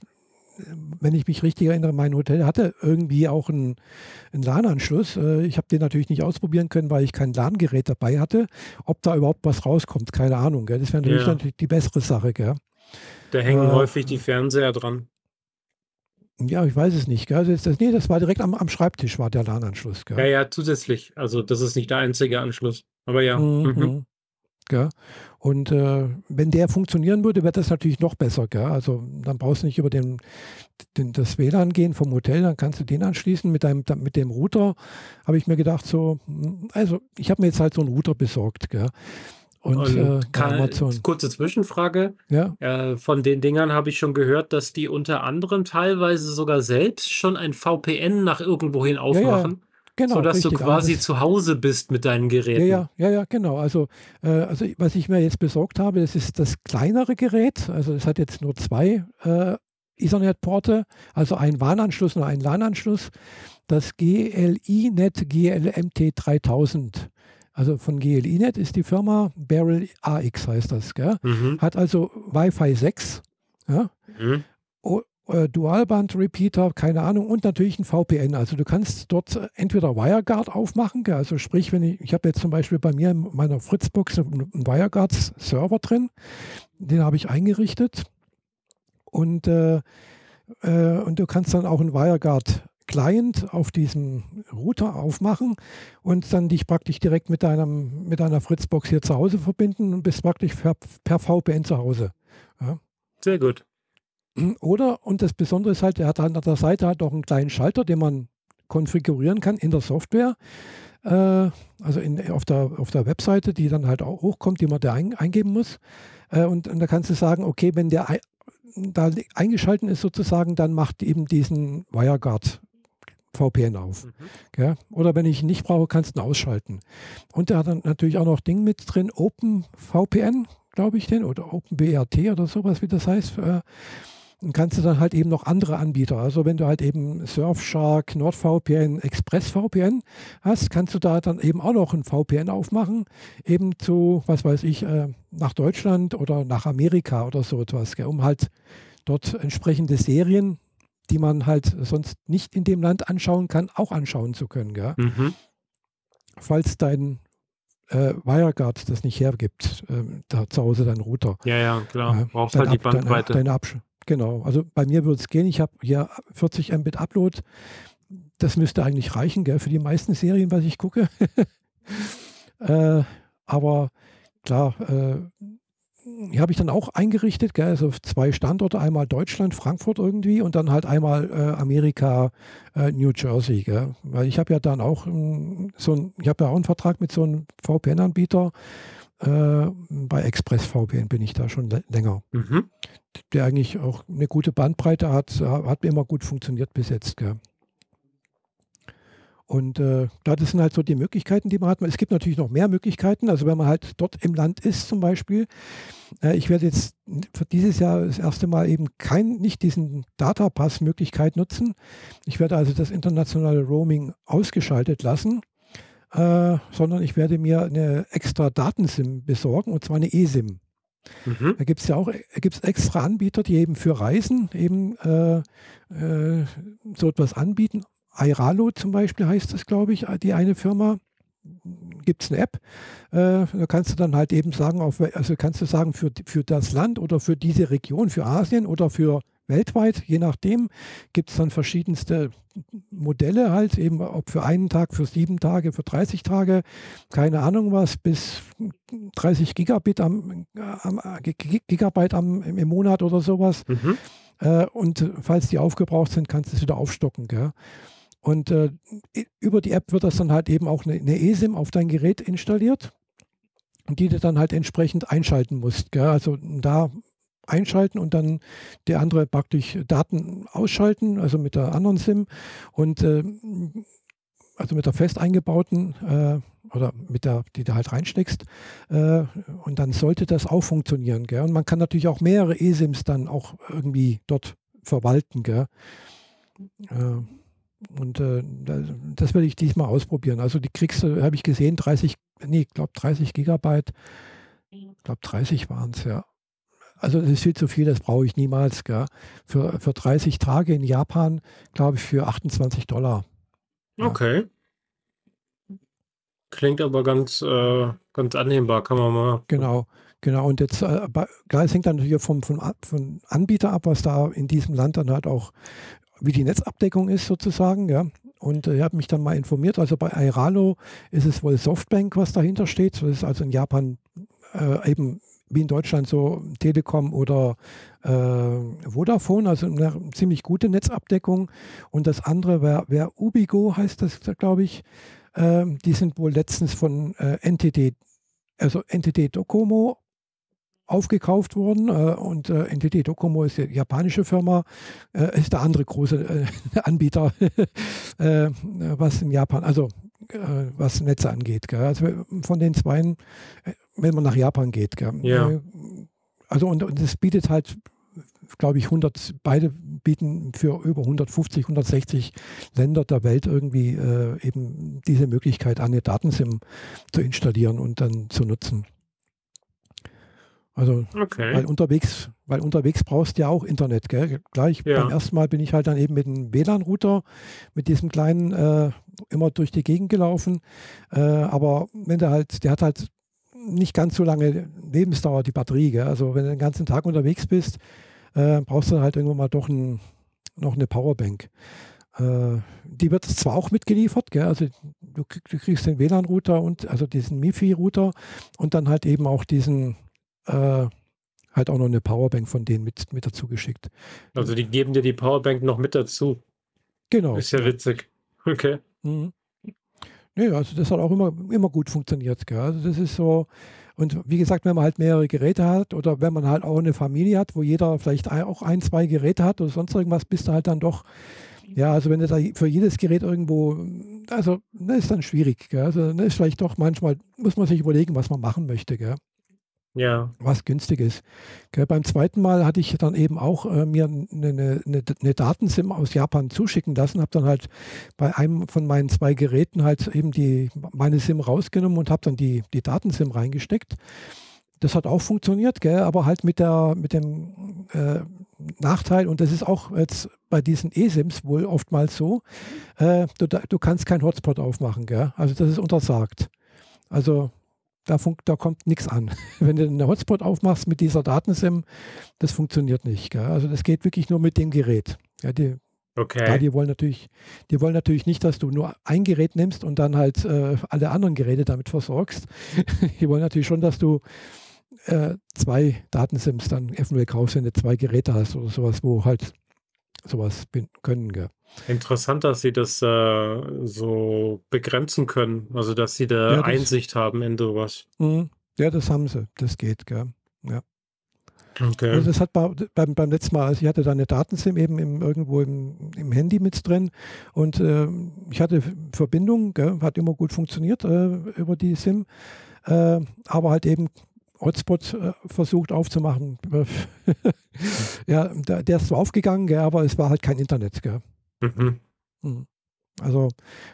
A: wenn ich mich richtig erinnere, mein Hotel hatte irgendwie auch einen, einen LAN-Anschluss. Äh, ich habe den natürlich nicht ausprobieren können, weil ich kein LAN-Gerät dabei hatte. Ob da überhaupt was rauskommt, keine Ahnung. Gell? Das wäre natürlich, ja. natürlich die bessere Sache. Gell?
B: Da hängen äh, häufig die Fernseher dran.
A: Ja, ich weiß es nicht. Gell? Das, das, nee, das war direkt am, am Schreibtisch, war der LAN-Anschluss.
B: Ja, ja, zusätzlich. Also das ist nicht der einzige Anschluss. Aber ja. Mhm. Mhm.
A: Gell? Und äh, wenn der funktionieren würde, wäre das natürlich noch besser. Gell? Also dann brauchst du nicht über den, den, das WLAN gehen vom Hotel, dann kannst du den anschließen mit, deinem, mit dem Router. Habe ich mir gedacht, so, hm, also ich habe mir jetzt halt so einen Router besorgt. Gell?
B: Und, Und äh, kann, kurze Zwischenfrage.
A: Ja.
B: Äh, von den Dingern habe ich schon gehört, dass die unter anderem teilweise sogar selbst schon ein VPN nach irgendwohin aufmachen. Ja, ja. Genau, sodass richtig. du quasi zu Hause bist mit deinen Geräten.
A: Ja, ja, ja, genau. Also, äh, also was ich mir jetzt besorgt habe, das ist das kleinere Gerät. Also es hat jetzt nur zwei äh, Ethernet-Porte, also ein WAN-Anschluss und ein LAN-Anschluss. Das GLI-Net GLMT 3000. Also von GLI-Net ist die Firma Barrel AX heißt das. Mhm. Hat also Wi-Fi 6. Ja? Mhm äh, Dualband-Repeater, keine Ahnung, und natürlich ein VPN. Also du kannst dort entweder WireGuard aufmachen, also sprich, wenn ich, ich habe jetzt zum Beispiel bei mir in meiner Fritzbox einen WireGuard-Server drin, den habe ich eingerichtet und, äh, äh, und du kannst dann auch einen WireGuard Client auf diesem Router aufmachen und dann dich praktisch direkt mit, deinem, mit deiner Fritzbox hier zu Hause verbinden und bist praktisch per, per VPN zu Hause. Ja.
B: Sehr gut.
A: Oder, und das Besondere ist halt, er hat an der Seite halt auch einen kleinen Schalter, den man konfigurieren kann in der Software. Äh, also in, auf, der, auf der Webseite, die dann halt auch hochkommt, die man da ein, eingeben muss. Äh, und, und, da kannst du sagen, okay, wenn der da eingeschaltet ist sozusagen, dann macht eben diesen WireGuard VPN auf. Mhm. Oder wenn ich ihn nicht brauche, kannst du ihn ausschalten. Und er hat dann natürlich auch noch Ding mit drin, OpenVPN, glaube ich, den, oder OpenBRT oder sowas, wie das heißt. Äh, dann kannst du dann halt eben noch andere Anbieter. Also wenn du halt eben Surfshark, NordVPN, ExpressVPN hast, kannst du da dann eben auch noch ein VPN aufmachen, eben zu, was weiß ich, äh, nach Deutschland oder nach Amerika oder so etwas, gell, um halt dort entsprechende Serien, die man halt sonst nicht in dem Land anschauen kann, auch anschauen zu können. Gell? Mhm. Falls dein äh, WireGuard das nicht hergibt, äh, da zu Hause dein Router.
B: Ja, ja, klar. Brauchst halt die Bandbreite.
A: Deine, deine genau. Also bei mir würde es gehen. Ich habe hier 40 Mbit Upload. Das müsste eigentlich reichen, gell, für die meisten Serien, was ich gucke. äh, aber klar, äh, habe ich dann auch eingerichtet, gell, also zwei Standorte, einmal Deutschland, Frankfurt irgendwie und dann halt einmal äh, Amerika, äh, New Jersey, gell. weil ich habe ja dann auch ähm, so ein, ich habe ja auch einen Vertrag mit so einem VPN-Anbieter, äh, bei Express VPN bin ich da schon länger, mhm. der eigentlich auch eine gute Bandbreite hat, hat mir immer gut funktioniert bis jetzt. Gell. Und äh, das sind halt so die Möglichkeiten, die man hat. Es gibt natürlich noch mehr Möglichkeiten. Also wenn man halt dort im Land ist zum Beispiel. Äh, ich werde jetzt für dieses Jahr das erste Mal eben kein, nicht diesen Datapass-Möglichkeit nutzen. Ich werde also das internationale Roaming ausgeschaltet lassen. Äh, sondern ich werde mir eine extra Datensim besorgen und zwar eine eSIM. Mhm. Da gibt es ja auch gibt's extra Anbieter, die eben für Reisen eben äh, äh, so etwas anbieten. Airalo zum Beispiel heißt das, glaube ich, die eine Firma. Gibt es eine App, äh, da kannst du dann halt eben sagen, auf, also kannst du sagen, für, für das Land oder für diese Region, für Asien oder für weltweit, je nachdem, gibt es dann verschiedenste Modelle halt, eben ob für einen Tag, für sieben Tage, für 30 Tage, keine Ahnung was, bis 30 Gigabit am, am Gigabyte am, im Monat oder sowas. Mhm. Äh, und falls die aufgebraucht sind, kannst du es wieder aufstocken. Gell? Und äh, über die App wird das dann halt eben auch eine, eine eSIM auf dein Gerät installiert, die du dann halt entsprechend einschalten musst. Gell? Also da einschalten und dann der andere praktisch Daten ausschalten, also mit der anderen SIM und äh, also mit der fest eingebauten äh, oder mit der, die du halt reinsteckst. Äh, und dann sollte das auch funktionieren. Gell? Und man kann natürlich auch mehrere eSIMs dann auch irgendwie dort verwalten. Gell? Äh, und äh, das werde ich diesmal ausprobieren. Also die kriegst du, habe ich gesehen, 30, nee, ich glaube 30 Gigabyte. Ich glaube 30 waren es, ja. Also das ist viel zu viel, das brauche ich niemals. Gell? Für, für 30 Tage in Japan, glaube ich, für 28 Dollar.
B: Ja. Okay. Klingt aber ganz, äh, ganz annehmbar, kann man mal.
A: Genau, genau. Und jetzt, äh, es hängt dann natürlich vom, vom, vom Anbieter ab, was da in diesem Land dann halt auch wie die Netzabdeckung ist sozusagen, ja. Und äh, ich habe mich dann mal informiert. Also bei Airalo ist es wohl Softbank, was dahinter steht. Das ist also in Japan äh, eben wie in Deutschland so Telekom oder äh, Vodafone, also eine ziemlich gute Netzabdeckung. Und das andere wäre wär Ubigo, heißt das, glaube ich. Äh, die sind wohl letztens von äh, NTT, also NTT Docomo aufgekauft worden äh, und äh, NTT Docomo ist die japanische Firma, äh, ist der andere große Anbieter, was in Japan, also was Netze angeht. Gell? Also von den zweien, wenn man nach Japan geht. Gell?
B: Ja.
A: Also und, und es bietet halt glaube ich, 100, beide bieten für über 150, 160 Länder der Welt irgendwie äh, eben diese Möglichkeit an, eine Datensim zu installieren und dann zu nutzen. Also, okay. weil unterwegs, weil unterwegs brauchst du ja auch Internet, gell? Gleich ja. beim ersten Mal bin ich halt dann eben mit einem WLAN-Router, mit diesem kleinen, äh, immer durch die Gegend gelaufen. Äh, aber wenn der halt, der hat halt nicht ganz so lange Lebensdauer, die Batterie, gell? Also wenn du den ganzen Tag unterwegs bist, äh, brauchst du halt irgendwann mal doch ein, noch eine Powerbank. Äh, die wird zwar auch mitgeliefert, gell? also du, du kriegst den WLAN-Router und also diesen MIFI-Router und dann halt eben auch diesen äh, halt auch noch eine Powerbank von denen mit, mit dazu geschickt.
B: Also die geben dir die Powerbank noch mit dazu.
A: Genau.
B: Ist ja witzig. Okay.
A: Mhm. Nee, also das hat auch immer, immer gut funktioniert. Gell? Also das ist so, und wie gesagt, wenn man halt mehrere Geräte hat oder wenn man halt auch eine Familie hat, wo jeder vielleicht auch ein, zwei Geräte hat oder sonst irgendwas, bist du halt dann doch, ja, also wenn du da für jedes Gerät irgendwo, also das ist dann schwierig. Gell? Also das ist vielleicht doch manchmal, muss man sich überlegen, was man machen möchte. Gell?
B: Ja.
A: Was günstig ist. Okay, beim zweiten Mal hatte ich dann eben auch äh, mir eine, eine, eine Datensim aus Japan zuschicken lassen, habe dann halt bei einem von meinen zwei Geräten halt eben die, meine SIM rausgenommen und habe dann die, die Datensim reingesteckt. Das hat auch funktioniert, gell? aber halt mit, der, mit dem äh, Nachteil, und das ist auch jetzt bei diesen eSIMs wohl oftmals so, äh, du, du, kannst keinen Hotspot aufmachen. Gell? Also das ist untersagt. Also da, da kommt nichts an. Wenn du einen Hotspot aufmachst mit dieser Datensim, das funktioniert nicht. Gell? Also das geht wirklich nur mit dem Gerät. Ja, die,
B: Okay.
A: Ja, die wollen natürlich, die wollen natürlich nicht, dass du nur ein Gerät nimmst und dann halt äh, alle anderen Geräte damit versorgst. die wollen natürlich schon, dass du äh, zwei Datensims dann eventuell kaufst, wenn du zwei Geräte hast oder sowas, wo halt sowas können. Gell.
B: Interessant, dass sie das äh, so begrenzen können, also dass sie da ja, Einsicht haben in sowas.
A: Mh, ja, das haben sie, das geht, gell. Ja.
B: Okay.
A: Also das hat bei, beim, beim letzten Mal, also ich hatte da eine Datensim eben im, irgendwo im, im Handy mit drin und äh, ich hatte Verbindung, gell, hat immer gut funktioniert äh, über die SIM, äh, aber halt eben Hotspot äh, versucht aufzumachen. ja, der, der, ist zwar aufgegangen, gell, aber es war halt kein Internet. Gell. Mhm. Hm. Also,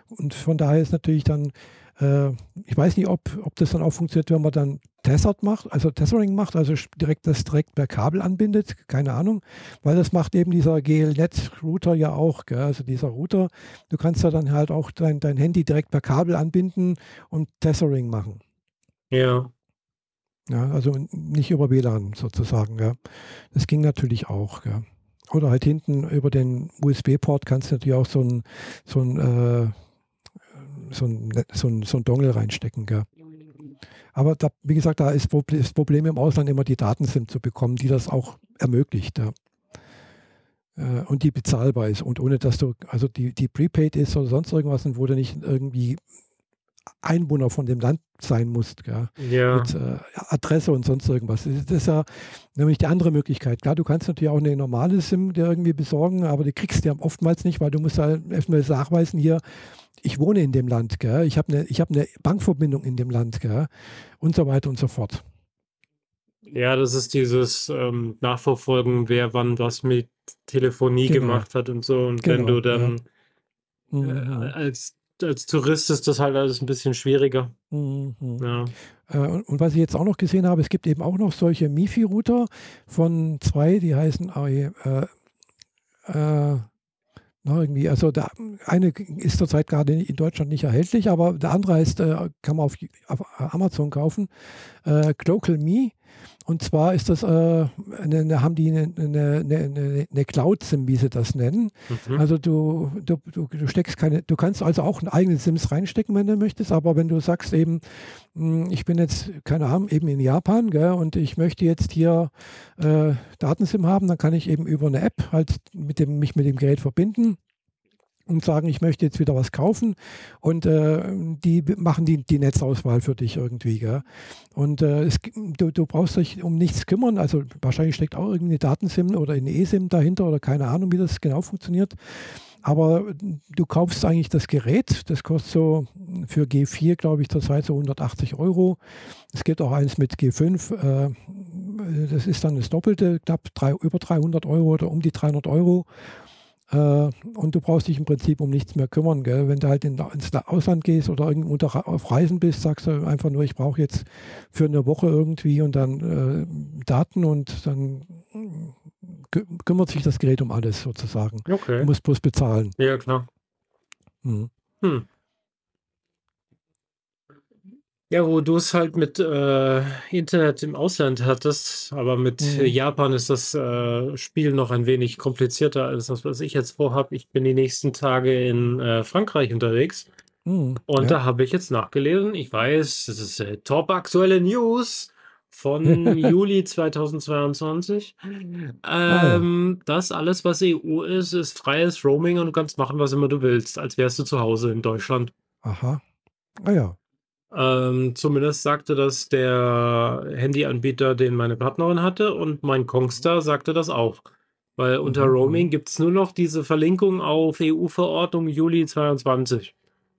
A: und von daher ist natürlich dann äh, ich weiß nicht, ob, ob das dann auch funktioniert, wenn man dann Tessert macht, also Tethering macht, also direkt das direkt per Kabel anbindet, keine Ahnung, weil das macht eben dieser GLNet-Router ja auch, gell? also dieser Router, du kannst da dann halt auch dein, dein Handy direkt per Kabel anbinden und Tethering machen.
B: Ja.
A: Ja, also nicht über WLAN sozusagen, ja. Das ging natürlich auch, ja. Oder halt hinten über den USB-Port kannst du natürlich auch so ein, so ein äh, so ein, so ein, so ein Dongle reinstecken. Gell. Aber da, wie gesagt, da ist das Problem im Ausland immer die Daten sind zu bekommen, die das auch ermöglicht. Ja. Äh, und die bezahlbar ist. Und ohne dass du, also die, die Prepaid ist oder sonst irgendwas, und wo du nicht irgendwie Einwohner von dem Land sein musst, gell?
B: Ja.
A: mit äh, Adresse und sonst irgendwas. Das ist ja nämlich die andere Möglichkeit. Klar, du kannst natürlich auch eine normale SIM dir irgendwie besorgen, aber die kriegst du ja oftmals nicht, weil du musst ja erstmal nachweisen, hier, ich wohne in dem Land, gell? ich habe eine, hab eine Bankverbindung in dem Land gell? und so weiter und so fort.
B: Ja, das ist dieses ähm, Nachverfolgen, wer wann was mit Telefonie genau. gemacht hat und so. Und genau, wenn du dann ja. Mhm, äh, als, als Tourist ist das halt alles ein bisschen schwieriger.
A: Mhm. Ja. Äh, und, und, was ich jetzt auch noch gesehen habe, es gibt eben auch noch solche MIFI-Router von zwei, die heißen äh, äh, na, irgendwie, also der eine ist zurzeit gerade in Deutschland nicht erhältlich, aber der andere heißt, äh, kann man auf, auf, Amazon kaufen, äh, Clocal Me. Und zwar ist das, äh, eine, eine, haben die eine, eine, eine Cloud-SIM, wie sie das nennen. Mhm. Also du, du, du, steckst keine, du kannst also auch ein eigenes SIMs reinstecken, wenn du möchtest, aber wenn du sagst eben, hm, ich bin jetzt, keine Ahnung, eben in Japan gell, und ich möchte jetzt hier äh, Datensim haben, dann kann ich eben über eine App halt mit dem, mich mit dem Gerät verbinden und sagen, ich möchte jetzt wieder was kaufen und äh, die machen die, die Netzauswahl für dich irgendwie. Gell? Und äh, es, du, du, brauchst dich um nichts kümmern, also wahrscheinlich steckt auch irgendeine Datensim oder eine eSIM dahinter oder keine Ahnung, wie das genau funktioniert. Aber du kaufst eigentlich das Gerät, das kostet so für G4, glaube ich, zurzeit so 180 Euro. Es gibt auch eins mit G5, äh, das ist dann das Doppelte, knapp drei, über 300 Euro oder um die 300 Euro. Äh, und du brauchst dich im Prinzip um nichts mehr kümmern. Gell? Wenn du halt in, ins Ausland gehst oder irgendwo auf Reisen bist, sagst du einfach nur, ich brauche jetzt für eine Woche irgendwie und dann äh, Daten und dann kümmert sich das Gerät um alles sozusagen.
B: Okay.
A: Du musst bloß bezahlen.
B: Ja, klar. Hm. Hm. Ja, wo du es halt mit äh, Internet im Ausland hattest, aber mit mhm. Japan ist das äh, Spiel noch ein wenig komplizierter als das, was ich jetzt vorhabe. Ich bin die nächsten Tage in äh, Frankreich unterwegs mhm. und ja. da habe ich jetzt nachgelesen. Ich weiß, das ist äh, top aktuelle News von Juli 2022. Ähm, ah, Das alles, was EU ist, ist freies Roaming und du kannst machen, was immer du willst, als wärst du zu Hause in Deutschland.
A: Aha. Ah ja.
B: Ähm, zumindest sagte das der Handyanbieter, den meine Partnerin hatte, und mein Kongstar sagte das auch. Weil unter mhm. Roaming gibt es nur noch diese Verlinkung auf EU-Verordnung Juli 22.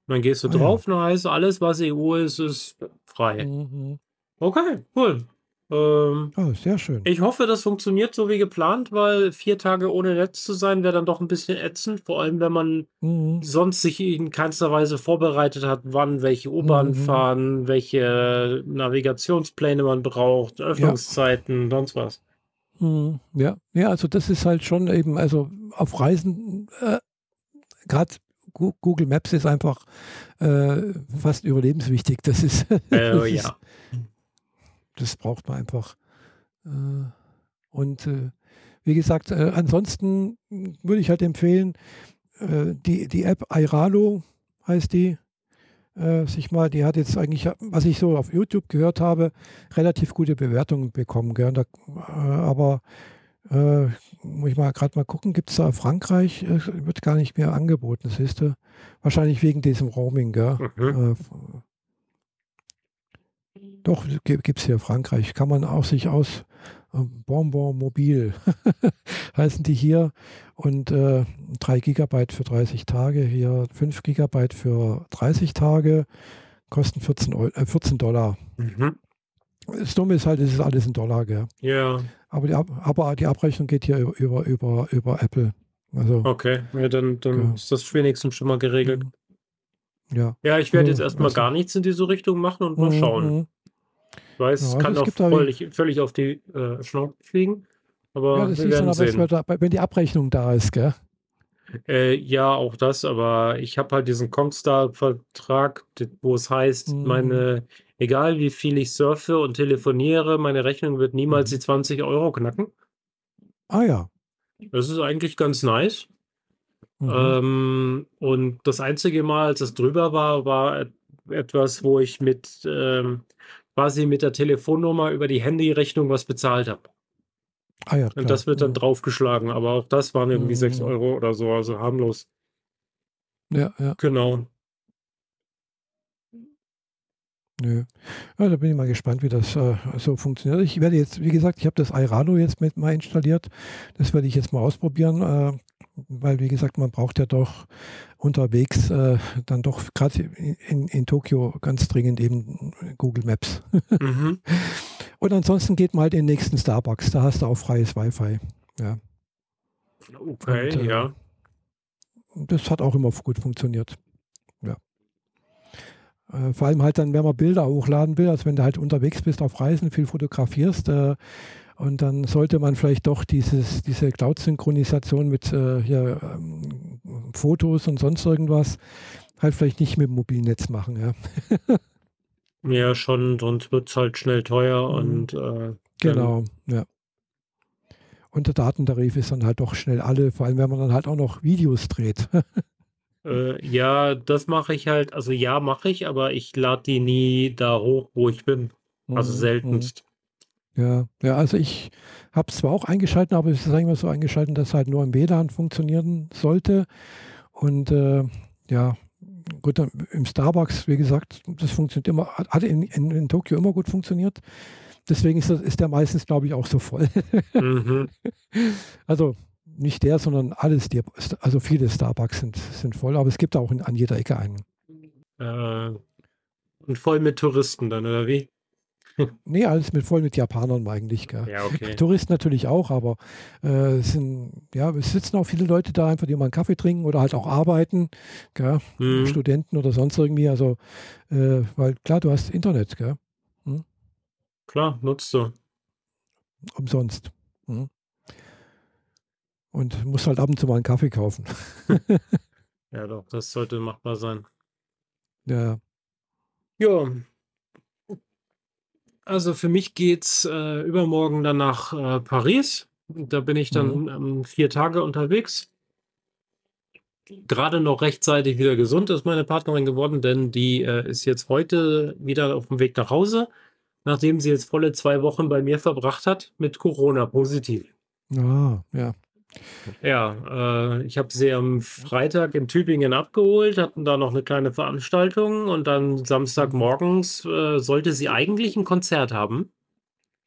B: Und dann gehst du ah, drauf ja. und dann heißt alles, was EU ist, ist frei. Mhm. Okay, cool. Ähm,
A: Oh, sehr schön.
B: ich hoffe, das funktioniert so wie geplant, weil vier Tage ohne Netz zu sein, wäre dann doch ein bisschen ätzend, vor allem wenn man
A: Mhm.
B: sonst sich in keinster Weise vorbereitet hat, wann welche U-Bahn
A: Mhm.
B: fahren, welche Navigationspläne man braucht,
A: Ja.
B: Öffnungszeiten, sonst was.
A: Mhm. Ja. Ja, also das ist halt schon eben, also auf Reisen, äh, gerade Google Maps ist einfach äh, fast überlebenswichtig. Das ist,
B: Äh,
A: das ist
B: ja.
A: Das braucht man einfach. Äh, und äh, wie gesagt, äh, ansonsten würde ich halt empfehlen, die, die App Airalo heißt die, sich mal, die hat jetzt eigentlich, was ich so auf YouTube gehört habe, relativ gute Bewertungen bekommen. Gell? Da, aber äh, muss ich mal gerade mal gucken, gibt es da Frankreich, wird gar nicht mehr angeboten, siehst du? Wahrscheinlich wegen diesem Roaming, gell?
B: Mhm.
A: Doch, gibt es hier Frankreich. Kann man auch sich aus äh, Bonbon Mobil heißen die hier und äh, 3 Gigabyte für 30 Tage, hier 5 Gigabyte für 30 Tage, kosten 14, Eu äh, 14 Dollar.
B: Mhm.
A: Das Dumme ist halt, es ist alles in Dollar, gell?
B: Ja,
A: Aber die, Ab aber die Abrechnung geht hier über, über, über, über Apple. Also,
B: okay. Ja, dann, dann
A: Ja.
B: ist das wenigstens schon mal geregelt.
A: ja.
B: Ja, ich werde jetzt erstmal
A: also-
B: gar nichts in diese Richtung machen und mal
A: Mhm,
B: schauen. Ich weiß,
A: Ja,
B: es
A: also
B: kann
A: es
B: auch
A: gibt da-
B: völlig, völlig auf die äh, Schnauze fliegen, aber
A: Ja, das
B: wir werden sehen.
A: wenn da- wenn die Abrechnung da ist, gell?
B: Äh, ja, auch das, aber ich habe halt diesen Kongstar-Vertrag, d- wo es heißt,
A: Mhm.
B: meine, egal wie viel ich surfe und telefoniere, meine Rechnung wird niemals
A: Mhm.
B: die 20 Euro knacken.
A: Ah ja.
B: Das ist eigentlich ganz nice.
A: Mhm.
B: Ähm, und das einzige Mal, als es drüber war, war et etwas, wo ich mit ähm, quasi mit der Telefonnummer über die Handyrechnung was bezahlt habe.
A: ah ja,
B: Und
A: klar.
B: das wird dann
A: Mhm.
B: draufgeschlagen, aber auch das waren irgendwie 6
A: Mhm.
B: Euro oder so, also harmlos.
A: Ja, ja.
B: Genau.
A: Nö. Ja, da bin ich mal gespannt, wie das äh, so funktioniert. Ich werde jetzt, wie gesagt, ich habe das Airalo jetzt mit mal installiert. Das werde ich jetzt mal ausprobieren, äh, weil, wie gesagt, man braucht ja doch unterwegs äh, dann doch gerade in, in, Tokio ganz dringend eben Google Maps.
B: Mhm.
A: Und ansonsten geht man halt in den nächsten Starbucks. Da hast du auch freies Wi-Fi. Ja.
B: Okay,
A: Und, äh,
B: ja.
A: Das hat auch immer gut funktioniert. Ja. Äh, vor allem halt dann, wenn man Bilder hochladen will, also wenn du halt unterwegs bist auf Reisen, viel fotografierst äh, und dann sollte man vielleicht doch dieses, diese Cloud-Synchronisation mit äh, hier, ähm, Fotos und sonst irgendwas halt vielleicht nicht mit dem Mobilnetz machen. Ja.
B: Ja, schon, sonst wird es halt schnell teuer
A: Mhm.
B: und äh,
A: Genau, ja. Und der Datentarif ist dann halt doch schnell alle, vor allem wenn man dann halt auch noch Videos dreht.
B: äh, ja, das mache ich halt, also ja, mache ich, aber ich lade die nie da hoch, wo ich bin. Also
A: mhm.
B: seltenst.
A: Ja, ja, also ich habe es zwar auch eingeschaltet, aber es ist eigentlich immer so eingeschaltet, dass halt nur im WLAN funktionieren sollte. Und äh, ja, gut, im Starbucks, wie gesagt, das funktioniert immer, hat hat in, in, in Tokio immer gut funktioniert. Deswegen ist, das, ist der meistens, glaube ich, auch so voll.
B: Mhm.
A: Also nicht der, sondern alles, die, also viele Starbucks sind, sind voll, aber es gibt auch in, an jeder Ecke einen.
B: Äh, und voll mit Touristen dann, oder wie?
A: Nee, alles mit voll mit Japanern eigentlich. Gell.
B: Ja, okay.
A: Touristen natürlich auch, aber äh, es sind, ja, es sitzen auch viele Leute da einfach, die mal einen Kaffee trinken oder halt auch arbeiten?
B: Mhm.
A: Studenten oder sonst irgendwie. Also, äh, weil klar, du hast Internet, gell?
B: Klar, nutzt du.
A: umsonst. Hm? Und musst halt ab und zu mal einen Kaffee kaufen.
B: Ja, doch, das sollte machbar sein.
A: Ja,
B: Ja. Also für mich geht's äh, übermorgen dann nach äh, Paris. Da bin ich dann ähm, vier Tage unterwegs. Gerade noch rechtzeitig wieder gesund ist meine Partnerin geworden, denn die äh, ist jetzt heute wieder auf dem Weg nach Hause, nachdem sie jetzt volle zwei Wochen bei mir verbracht hat mit Corona positiv.
A: ah, ja.
B: Ja, äh, ich habe sie am Freitag in Tübingen abgeholt, hatten da noch eine kleine Veranstaltung und dann Samstagmorgens äh, sollte sie eigentlich ein Konzert haben.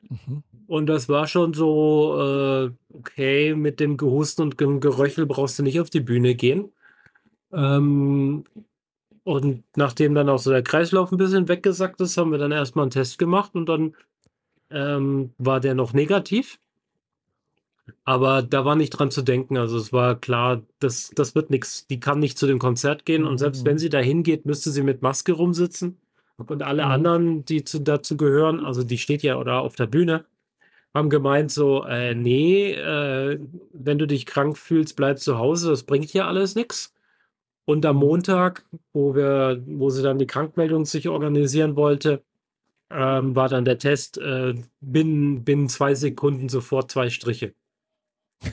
A: Mhm.
B: Und das war schon so, äh, okay, mit dem Gehusten und dem Geröchel brauchst du nicht auf die Bühne gehen. Ähm, und nachdem dann auch so der Kreislauf ein bisschen weggesackt ist, haben wir dann erstmal einen Test gemacht und dann ähm, war der noch negativ. Aber da war nicht dran zu denken. Also es war klar, das, das wird nichts. Die kann nicht zu dem Konzert gehen. Und selbst wenn mhm. sie da hingeht, müsste sie mit Maske rumsitzen. Und alle mhm. anderen, die zu, dazu gehören, also die steht ja oder auf der Bühne, haben gemeint so, äh, nee, äh, wenn du dich krank fühlst, bleib zu Hause, das bringt hier alles nichts. Und am. Montag, wo wir, wo sie dann die Krankmeldung sich organisieren wollte, ähm, war dann der Test äh, binnen, binnen zwei Sekunden sofort zwei Striche.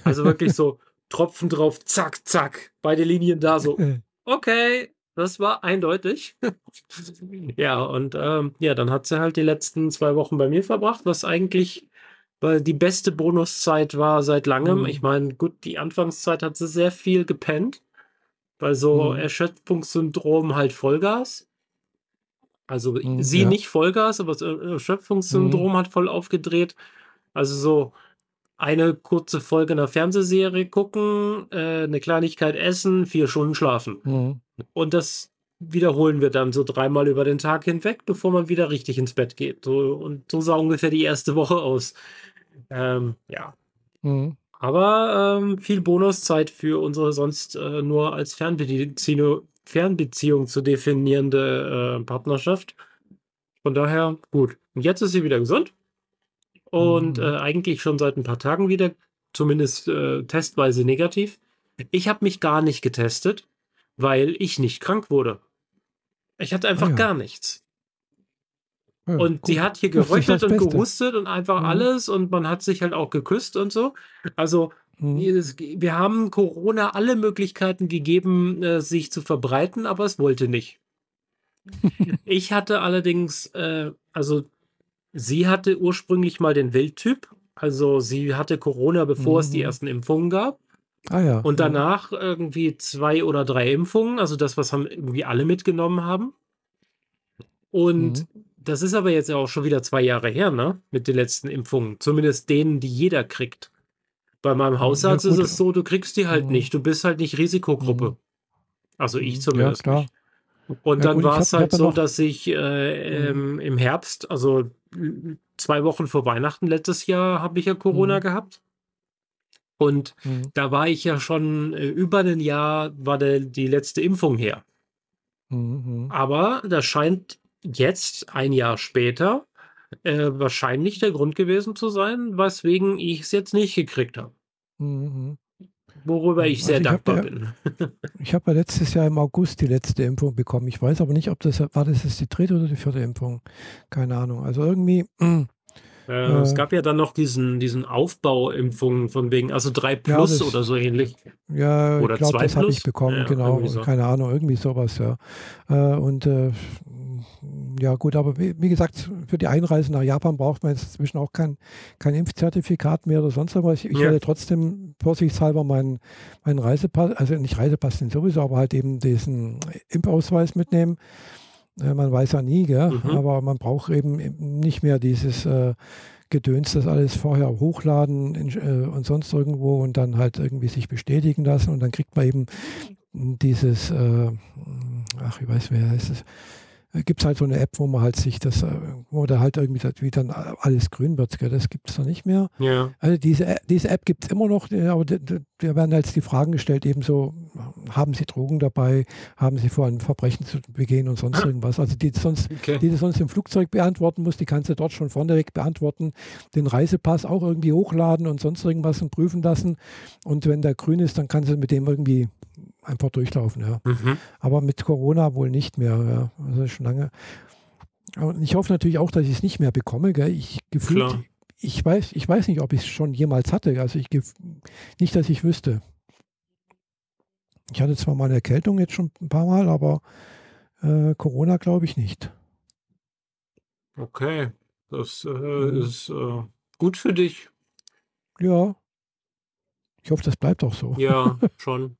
B: Also wirklich so Tropfen drauf, zack, zack, beide Linien da so. Okay, das war eindeutig. ja, und ähm, ja, dann hat sie halt die letzten zwei Wochen bei mir verbracht, was eigentlich weil die beste Bonuszeit war seit langem. Mhm. Ich meine, gut, die Anfangszeit hat sie sehr viel gepennt, weil so mhm. Erschöpfungssyndrom halt Vollgas. Also mhm, sie ja. nicht Vollgas, aber das Erschöpfungssyndrom mhm. hat voll aufgedreht. Also so eine kurze Folge einer Fernsehserie gucken, äh, eine Kleinigkeit essen, vier Stunden schlafen. Mhm. Und das wiederholen wir dann so dreimal über den Tag hinweg, bevor man wieder richtig ins Bett geht. So, und so sah ungefähr die erste Woche aus. Ähm, ja. Mhm. Aber ähm, viel Bonuszeit für unsere sonst äh, nur als Fernbeziehung, Fernbeziehung zu definierende äh, Partnerschaft. Von daher gut. Und jetzt ist sie wieder gesund und mhm. äh, eigentlich schon seit ein paar Tagen wieder, zumindest äh, testweise negativ. Ich habe mich gar nicht getestet, weil ich nicht krank wurde. Ich hatte einfach ah, ja. gar nichts. Ja, und gut. sie hat hier geröchelt und gehustet und einfach mhm. alles und man hat sich halt auch geküsst und so. Also mhm. wir haben Corona alle Möglichkeiten gegeben, äh, sich zu verbreiten, aber es wollte nicht. ich hatte allerdings, äh, also Sie hatte ursprünglich mal den Wildtyp. Also sie hatte Corona, bevor mhm. es die mhm. ersten Impfungen gab. Ah ja. Und danach ja. irgendwie zwei oder drei Impfungen, also das, was haben irgendwie alle mitgenommen haben. Und mhm. das ist aber jetzt ja auch schon wieder zwei Jahre her, ne? Mit den letzten Impfungen. Zumindest denen, die jeder kriegt. Bei meinem Hausarzt ja, ist es so, du kriegst die halt mhm. nicht. Du bist halt nicht Risikogruppe. Mhm. Also ich zumindest ja, nicht. Und ja, dann war es halt so, dass ich äh, ähm, im Herbst, also zwei Wochen vor Weihnachten letztes Jahr, habe ich ja Corona mhm. gehabt. Und mhm. da war ich ja schon äh, über ein Jahr, war der, die letzte Impfung her. Mhm. Aber das scheint jetzt, ein Jahr später, äh, wahrscheinlich der Grund gewesen zu sein, weswegen ich es jetzt nicht gekriegt habe. Mhm. Worüber ich sehr also ich dankbar ja, bin.
A: ich habe ja letztes Jahr im August die letzte Impfung bekommen. Ich weiß aber nicht, ob das war das jetzt die dritte oder die vierte Impfung. Keine Ahnung. Also irgendwie.
B: Äh, äh, es gab ja dann noch diesen, diesen Aufbauimpfungen von wegen, also 3 Plus ja, das, oder so ähnlich.
A: Ja, oder ich glaube, das habe ich bekommen, ja, genau. So. Keine Ahnung, irgendwie sowas, ja. Äh, und äh, ja gut, aber wie, wie, gesagt, für die Einreise nach Japan braucht man jetzt inzwischen auch kein, kein Impfzertifikat mehr oder sonst was. Ich, ich ja. werde trotzdem vorsichtshalber meinen, meinen Reisepass, also nicht Reisepass den sowieso, aber halt eben diesen Impfausweis mitnehmen. Äh, man weiß ja nie, gell? Mhm. aber man braucht eben nicht mehr dieses äh, Gedöns, das alles vorher hochladen in, äh, und sonst irgendwo und dann halt irgendwie sich bestätigen lassen und dann kriegt man eben dieses, äh, ach, ich weiß, wer heißt es, äh, gibt es halt so eine App, wo man halt sich das, äh, wo da halt irgendwie wie dann alles grün wird. Gell? Das gibt es noch nicht mehr. Ja. Also diese, diese App gibt es immer noch, äh, aber da werden halt die Fragen gestellt, ebenso, haben Sie Drogen dabei, haben Sie vor, ein Verbrechen zu begehen und sonst irgendwas. Also die, sonst, okay. die du sonst im Flugzeug beantworten musst, die kannst du dort schon vorneweg beantworten. Den Reisepass auch irgendwie hochladen und sonst irgendwas und prüfen lassen. Und wenn der grün ist, dann kannst du mit dem irgendwie einfach durchlaufen, ja. Mhm. Aber mit Corona wohl nicht mehr, ja. Also schon lange. Und ich hoffe natürlich auch, dass ich es nicht mehr bekomme. Gell? Ich gefühlt, ich weiß, ich weiß nicht, ob ich es schon jemals hatte. Also ich nicht, dass ich wüsste. Ich hatte zwar mal eine Erkältung jetzt schon ein paar Mal, aber äh, Corona glaube ich nicht.
B: Okay, das äh, mhm. ist äh, gut für dich.
A: Ja. Ich hoffe, das bleibt auch so.
B: Ja, schon.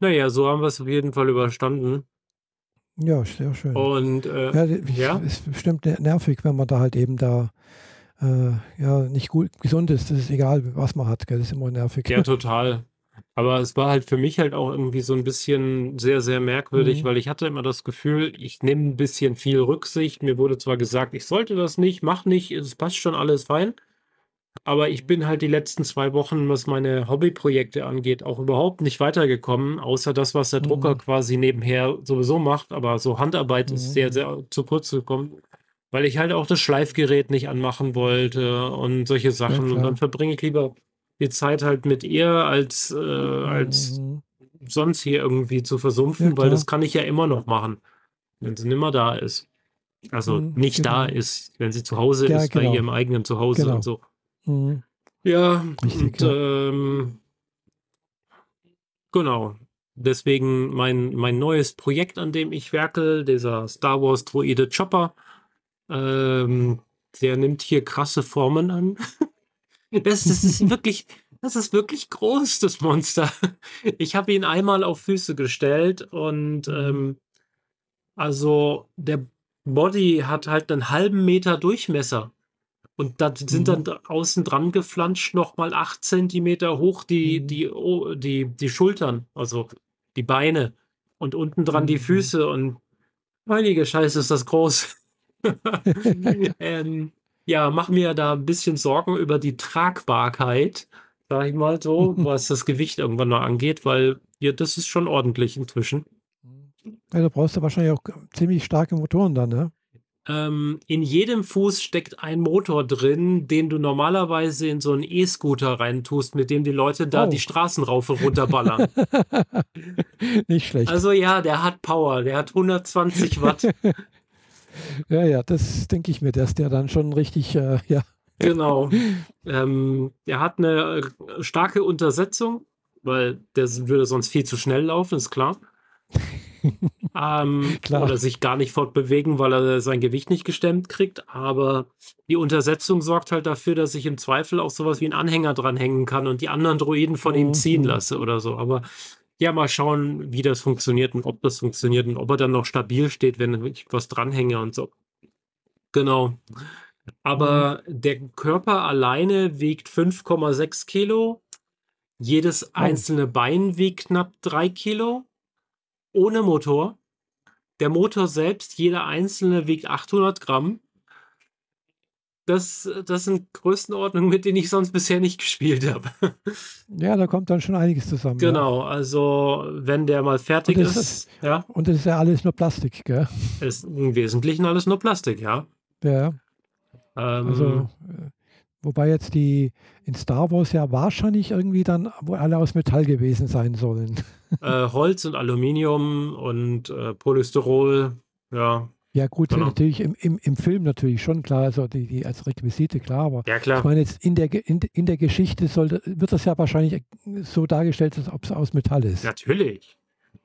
B: Naja, so haben wir es auf jeden Fall überstanden.
A: Ja, sehr schön.
B: Und äh, ja,
A: ich, ja? ist bestimmt nervig, wenn man da halt eben da äh, ja nicht gut gesund ist. Das ist egal, was man hat, gell? Das ist immer nervig.
B: Ja, total. Aber es war halt für mich halt auch irgendwie so ein bisschen sehr, sehr merkwürdig,
A: Mhm.
B: weil ich hatte immer das Gefühl, ich nehme ein bisschen viel Rücksicht. Mir wurde zwar gesagt, ich sollte das nicht, mach nicht, es passt schon alles fein. Aber ich bin halt die letzten zwei Wochen, was meine Hobbyprojekte angeht, auch überhaupt nicht weitergekommen, außer das, was der Drucker
A: Mhm.
B: quasi nebenher sowieso macht. Aber so Handarbeit ist sehr,
A: Mhm.
B: sehr zu kurz gekommen, weil ich halt auch das Schleifgerät nicht anmachen wollte und solche
A: Ja,
B: Sachen. Und dann verbringe ich lieber die Zeit halt mit ihr, als, äh, als
A: Mhm.
B: sonst hier irgendwie zu
A: Ja,
B: versumpfen, weil
A: klar.
B: das kann ich ja immer noch machen, wenn sie nimmer da ist. Also
A: Mhm.
B: nicht da
A: Genau.
B: ist, wenn sie zu Hause
A: Ja,
B: ist, bei
A: genau.
B: ihrem eigenen Zuhause und
A: Genau.
B: so.
A: Mhm.
B: Ja,
A: Richtig,
B: und
A: ja.
B: ähm, genau. Deswegen mein, mein neues Projekt, an dem ich werkel, dieser Star Wars Droide Chopper, ähm, der nimmt hier krasse Formen an. Das, das ist wirklich, das ist wirklich groß, das Monster. Ich habe ihn einmal auf Füße gestellt und ähm, also der Body hat halt einen halben Meter Durchmesser. Und da sind dann
A: Mhm.
B: außen dran geflanscht nochmal acht Zentimeter hoch die,
A: Mhm.
B: die, O- die, die Schultern, also die Beine. Und unten dran die
A: Mhm.
B: Füße. Und heilige Scheiße, ist das groß. ähm, ja, mach mir da ein bisschen Sorgen über die Tragbarkeit, sag ich mal so, was das Gewicht irgendwann noch angeht, weil ja, das ist schon ordentlich inzwischen.
A: Ja, da brauchst du wahrscheinlich auch ziemlich starke Motoren dann, ne?
B: Ähm, in jedem Fuß steckt ein Motor drin, den du normalerweise in so einen E-Scooter reintust, mit dem die Leute da
A: Oh.
B: die Straßen rauf und runter ballern.
A: Nicht schlecht.
B: Also ja, der hat Power, der hat 120 Watt.
A: Ja, ja, das denke ich mir, dass der dann schon richtig, äh, ja.
B: Genau. Ähm, er hat eine äh, starke Untersetzung, weil der würde sonst viel zu schnell laufen, ist klar. Ähm,
A: Klar.
B: Oder sich gar nicht fortbewegen, weil er sein Gewicht nicht gestemmt kriegt. Aber die Untersetzung sorgt halt dafür, dass ich im Zweifel auch sowas wie einen Anhänger dranhängen kann und die anderen Droiden von ihm ziehen
A: Mhm.
B: lasse oder so. Aber ja, mal schauen, wie das funktioniert und ob das funktioniert und ob er dann noch stabil steht, wenn ich was dranhänge und so. Genau. Aber der Körper alleine wiegt 5,6 Kilo. Jedes einzelne Bein wiegt knapp 3 Kilo. Ohne Motor. Der Motor selbst, jeder einzelne wiegt 800 Gramm. Das, das sind Größenordnungen, mit denen ich sonst bisher nicht gespielt habe.
A: Ja, da kommt dann schon einiges zusammen. Ja.
B: Genau, also wenn der mal fertig
A: Und das
B: ist, ja,
A: Und das ist ja alles nur Plastik, gell?
B: ist im Wesentlichen alles nur Plastik, ja.
A: Ja,
B: Ähm,
A: also, äh, wobei jetzt die in Star Wars ja wahrscheinlich irgendwie dann wohl alle aus Metall gewesen sein sollen.
B: äh, Holz und Aluminium und äh, Polystyrol, ja.
A: Ja, gut,
B: Genau.
A: natürlich im, im, im Film natürlich schon klar, also die, die als Requisite klar, aber
B: Ja,
A: ich
B: klar.
A: meine jetzt in der, in, in der Geschichte sollte, wird das ja wahrscheinlich so dargestellt, als ob es aus Metall ist.
B: Natürlich.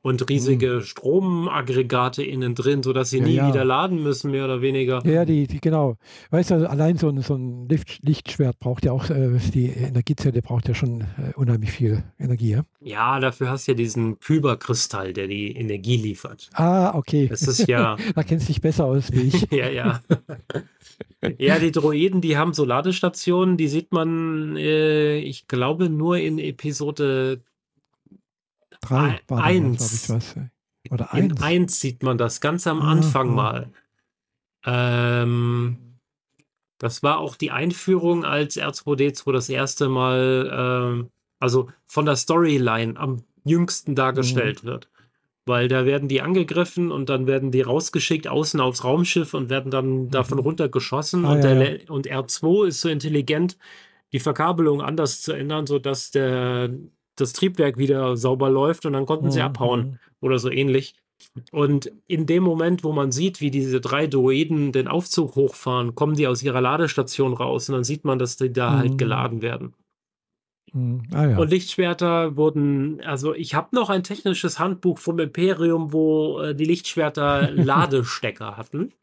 B: Und riesige Stromaggregate innen drin, sodass sie.
A: Ja,
B: nie
A: ja.
B: wieder laden müssen, mehr oder weniger.
A: Ja, ja, die, die, genau. Weißt du, also allein so ein, so ein Licht, Lichtschwert braucht ja auch, äh, die Energiezelle braucht ja schon äh, unheimlich viel Energie. Ja?
B: Ja, dafür hast du ja diesen Kyberkristall, der die Energie liefert.
A: Ah, okay.
B: Das ist ja,
A: da kennst du dich besser aus wie ich.
B: ja, ja. Ja, die Droiden, die haben so Ladestationen, die sieht man, äh, ich glaube, nur in Episode
A: Drei
B: Ein-
A: war glaube
B: eins.
A: ich, was. Oder
B: In
A: eins.
B: 1 sieht man das ganz am
A: Ah,
B: Anfang
A: ah.
B: mal. Ähm, das war auch die Einführung, als R2D2 das erste Mal, ähm, also von der Storyline am jüngsten dargestellt wird. Weil da werden die angegriffen und dann werden die rausgeschickt außen aufs Raumschiff und werden dann davon runtergeschossen.
A: Ah,
B: und,
A: ja, ja.
B: Und R2 ist so intelligent, die Verkabelung anders zu ändern, sodass der, das Triebwerk wieder sauber läuft und dann konnten sie
A: Mhm,
B: abhauen
A: mhm.
B: oder so ähnlich. Und in dem Moment, wo man sieht, wie diese drei Droiden den Aufzug hochfahren, kommen die aus ihrer Ladestation raus und dann sieht man, dass die da
A: Mhm.
B: halt geladen werden.
A: Mhm. Ah ja.
B: Und Lichtschwerter wurden, also ich habe noch ein technisches Handbuch vom Imperium, wo äh, die Lichtschwerter Ladestecker hatten.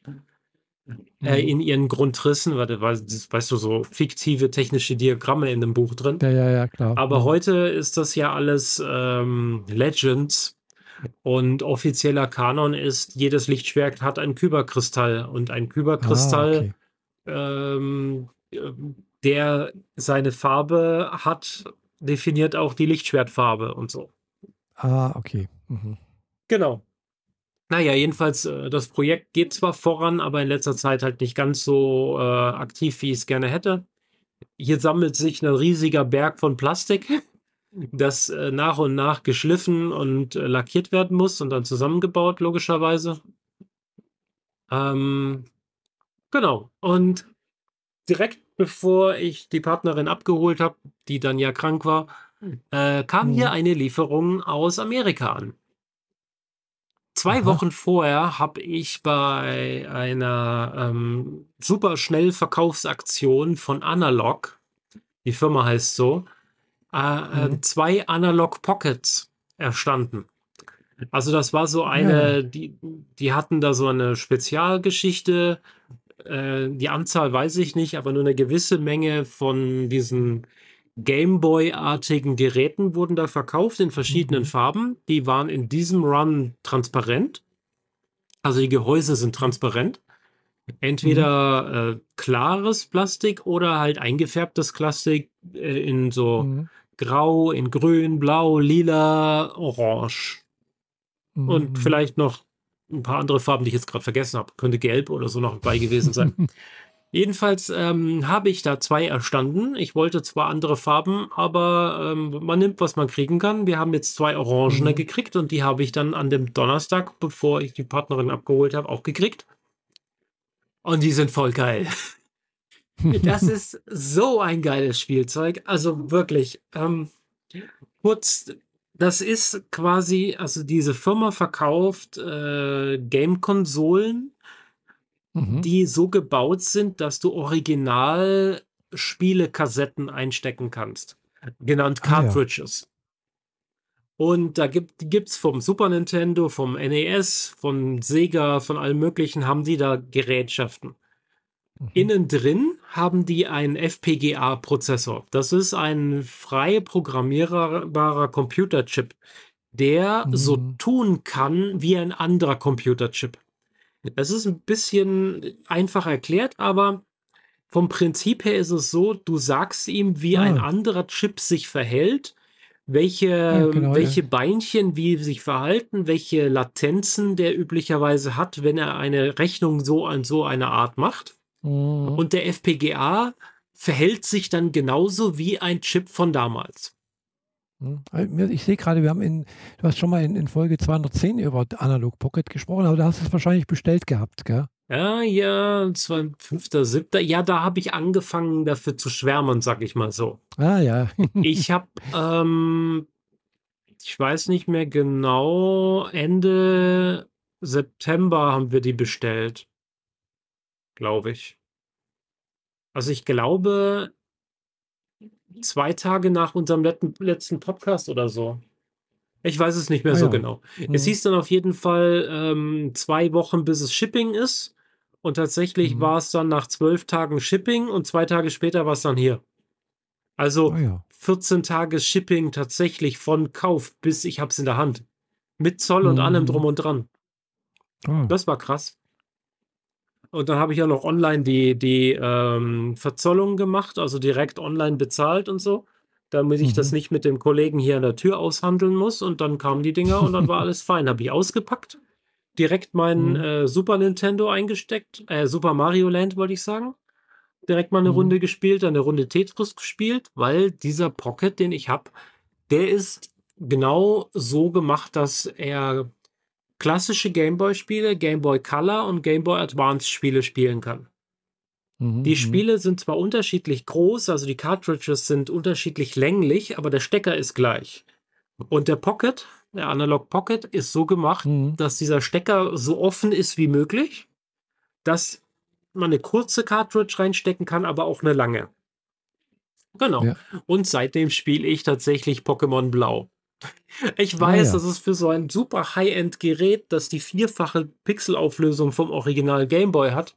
B: Äh,
A: Mhm.
B: in ihren Grundrissen, weil, das- weißt du, so fiktive technische Diagramme in dem Buch drin.
A: ja, ja, ja, klar.
B: Aber
A: Mhm.
B: heute ist das ja alles ähm, Legends und offizieller Kanon ist, jedes Lichtschwert hat einen Kyberkristall und ein
A: Ah,
B: Kyberkristall,
A: okay.
B: ähm, ähm, der seine Farbe hat definiert auch die Lichtschwertfarbe und so.
A: Ah, okay. Mhm.
B: Genau. Naja, jedenfalls, äh, das Projekt geht zwar voran, aber in letzter Zeit halt nicht ganz so äh, aktiv, wie ich es gerne hätte. Hier sammelt sich ein riesiger Berg von Plastik, das äh, nach und nach geschliffen und äh, lackiert werden muss und dann zusammengebaut, logischerweise. Ähm, genau. Und direkt bevor ich die Partnerin abgeholt habe, die dann ja krank war, äh, kam hier mhm. eine Lieferung aus Amerika an. Zwei Aha. Wochen vorher habe ich bei einer ähm, super Schnellverkaufsaktion von Analog, die Firma heißt so, äh, äh mhm. zwei Analog Pockets erstanden. Also das war so eine, ja. die, die hatten da so eine Spezialgeschichte. Äh, die Anzahl weiß ich nicht, aber nur eine gewisse Menge von diesen Gameboy-artigen Geräten wurden da verkauft in verschiedenen mhm. Farben. Die waren in diesem Run transparent. Also die Gehäuse sind transparent. Entweder mhm. äh, klares Plastik oder halt eingefärbtes Plastik äh, in so mhm. grau, in grün, blau, lila, orange. Und mhm. vielleicht noch ein paar andere Farben, die ich jetzt gerade vergessen habe. Könnte gelb oder so noch bei gewesen sein. Jedenfalls ähm, habe ich da zwei erstanden. Ich wollte zwar andere Farben, aber ähm, man nimmt, was man kriegen kann. Wir haben jetzt zwei Orangene mhm. gekriegt und die habe ich dann an dem Donnerstag, bevor ich die Partnerin abgeholt habe, auch gekriegt. Und die sind voll geil. das ist so ein geiles Spielzeug. Also wirklich. Ähm, kurz, das ist quasi, also diese Firma verkauft äh, Game-Konsolen Mhm. die so gebaut sind, dass du original Spielekassetten einstecken kannst. Genannt Cartridges. Ah, ja. Und da gibt es vom Super Nintendo, vom NES, von Sega, von allen möglichen, haben die da Gerätschaften. Mhm. Innen drin haben die einen FPGA-Prozessor. Das ist ein frei programmierbarer Computerchip, der mhm. so tun kann wie ein anderer Computerchip. Es ist ein bisschen einfach erklärt, aber vom Prinzip her ist es so, du sagst ihm, wie ah. ein anderer Chip sich verhält, welche, ja, genau, welche ja. Beinchen wie sich verhalten, welche Latenzen der üblicherweise hat, wenn er eine Rechnung so an so eine Art macht. Mhm. Und der FPGA verhält sich dann genauso wie ein Chip von damals.
A: Hm. Äh, ich sehe gerade, wir haben in, du hast schon mal in, in Folge 210 über Analog Pocket gesprochen, aber da hast du es wahrscheinlich bestellt gehabt, gell?
B: Ja, ja, 5., 7. Ja, da habe ich angefangen, dafür zu schwärmen, sag ich mal so.
A: Ah, ja.
B: ich habe, ähm, ich weiß nicht mehr genau, Ende September haben wir die bestellt. Glaube ich. Also ich glaube, zwei Tage nach unserem letzten Podcast oder so. Ich weiß es nicht mehr ah, so ja. genau. Mhm. Es hieß dann auf jeden Fall ähm, zwei Wochen, bis es Shipping ist. Und tatsächlich mhm. war es dann nach zwölf Tagen Shipping und zwei Tage später war es dann hier. Also ah, ja. 14 Tage Shipping tatsächlich von Kauf bis ich habe es in der Hand. Mit Zoll und mhm. allem drum und dran. Ah. Das war krass. Und dann habe ich ja noch online die, die ähm, Verzollung gemacht, also direkt online bezahlt und so, damit ich mhm. das nicht mit dem Kollegen hier an der Tür aushandeln muss. Und dann kamen die Dinger und dann war alles fein. Habe ich ausgepackt, direkt meinen mhm. äh, Super Nintendo eingesteckt, äh, Super Mario Land wollte ich sagen. Direkt mal eine mhm. Runde gespielt, dann eine Runde Tetris gespielt, weil dieser Pocket, den ich habe, der ist genau so gemacht, dass er klassische Gameboy-Spiele, Gameboy Color und Gameboy Advance-Spiele spielen kann. Mhm, die mhm. Spiele sind zwar unterschiedlich groß, also die Cartridges sind unterschiedlich länglich, aber der Stecker ist gleich. Und der Pocket, der Analog Pocket, ist so gemacht, mhm. dass dieser Stecker so offen ist wie möglich, dass man eine kurze Cartridge reinstecken kann, aber auch eine lange. Genau. Ja. Und seitdem spiele ich tatsächlich Pokémon Blau. Ich ah, weiß, ah, ja. das ist für so ein super High-End-Gerät, das die vierfache Pixelauflösung vom Original Game Boy hat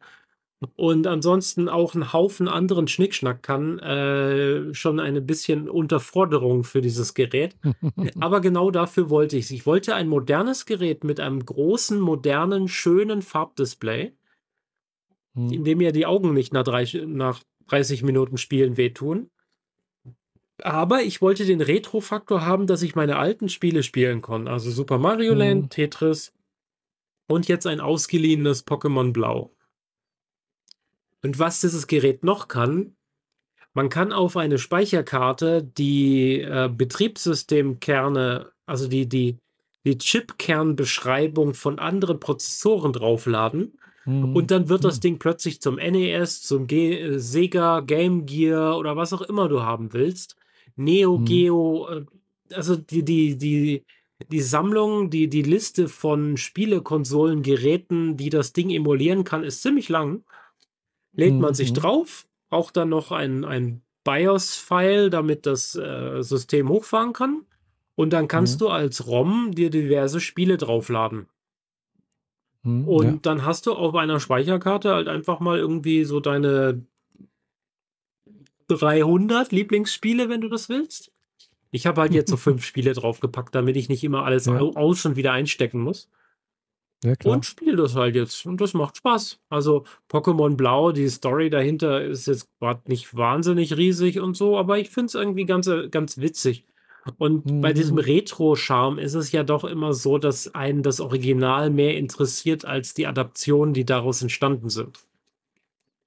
B: und ansonsten auch einen Haufen anderen Schnickschnack kann, äh, schon eine bisschen Unterforderung für dieses Gerät. Aber genau dafür wollte ich es. Ich wollte ein modernes Gerät mit einem großen, modernen, schönen Farbdisplay, hm. in dem mir die Augen nicht nach, drei, nach 30 Minuten Spielen wehtun Aber ich wollte den Retro-Faktor haben, dass ich meine alten Spiele spielen kann. Also Super Mario Land,
A: Mhm.
B: Tetris und jetzt ein ausgeliehenes Pokémon Blau. Und was dieses Gerät noch kann, man kann auf eine Speicherkarte die äh, Betriebssystemkerne, also die, die, die Chipkernbeschreibung von anderen Prozessoren draufladen.
A: Mhm.
B: Und dann wird das
A: Mhm.
B: Ding plötzlich zum NES, zum äh, Sega, Game Gear oder was auch immer du haben willst. Neo
A: Mhm.
B: Geo, äh, also die, die, die, die Sammlung, die, die Liste von Spielekonsolen, Geräten, die das Ding emulieren kann, ist ziemlich lang. Lädt man sich
A: Mhm.
B: drauf, braucht dann noch ein, ein BIOS-File, damit das äh, System hochfahren kann. Und dann kannst
A: Mhm.
B: du als ROM dir diverse Spiele draufladen.
A: Mhm.
B: Und
A: Ja.
B: dann hast du auf einer Speicherkarte halt einfach mal irgendwie so deine 300 Lieblingsspiele, wenn du das willst. Ich habe halt jetzt so fünf Spiele draufgepackt, damit ich nicht immer alles
A: Ja.
B: au- aus und wieder einstecken muss.
A: Ja.
B: Und spiele das halt jetzt. Und das macht Spaß. Also Pokémon Blau, die Story dahinter ist jetzt gerade nicht wahnsinnig riesig und so, aber ich finde es irgendwie ganz, ganz witzig. Und bei diesem
A: Mhm.
B: Retro-Charme ist es ja doch immer so, dass einen das Original mehr interessiert als die Adaptionen, die daraus entstanden sind.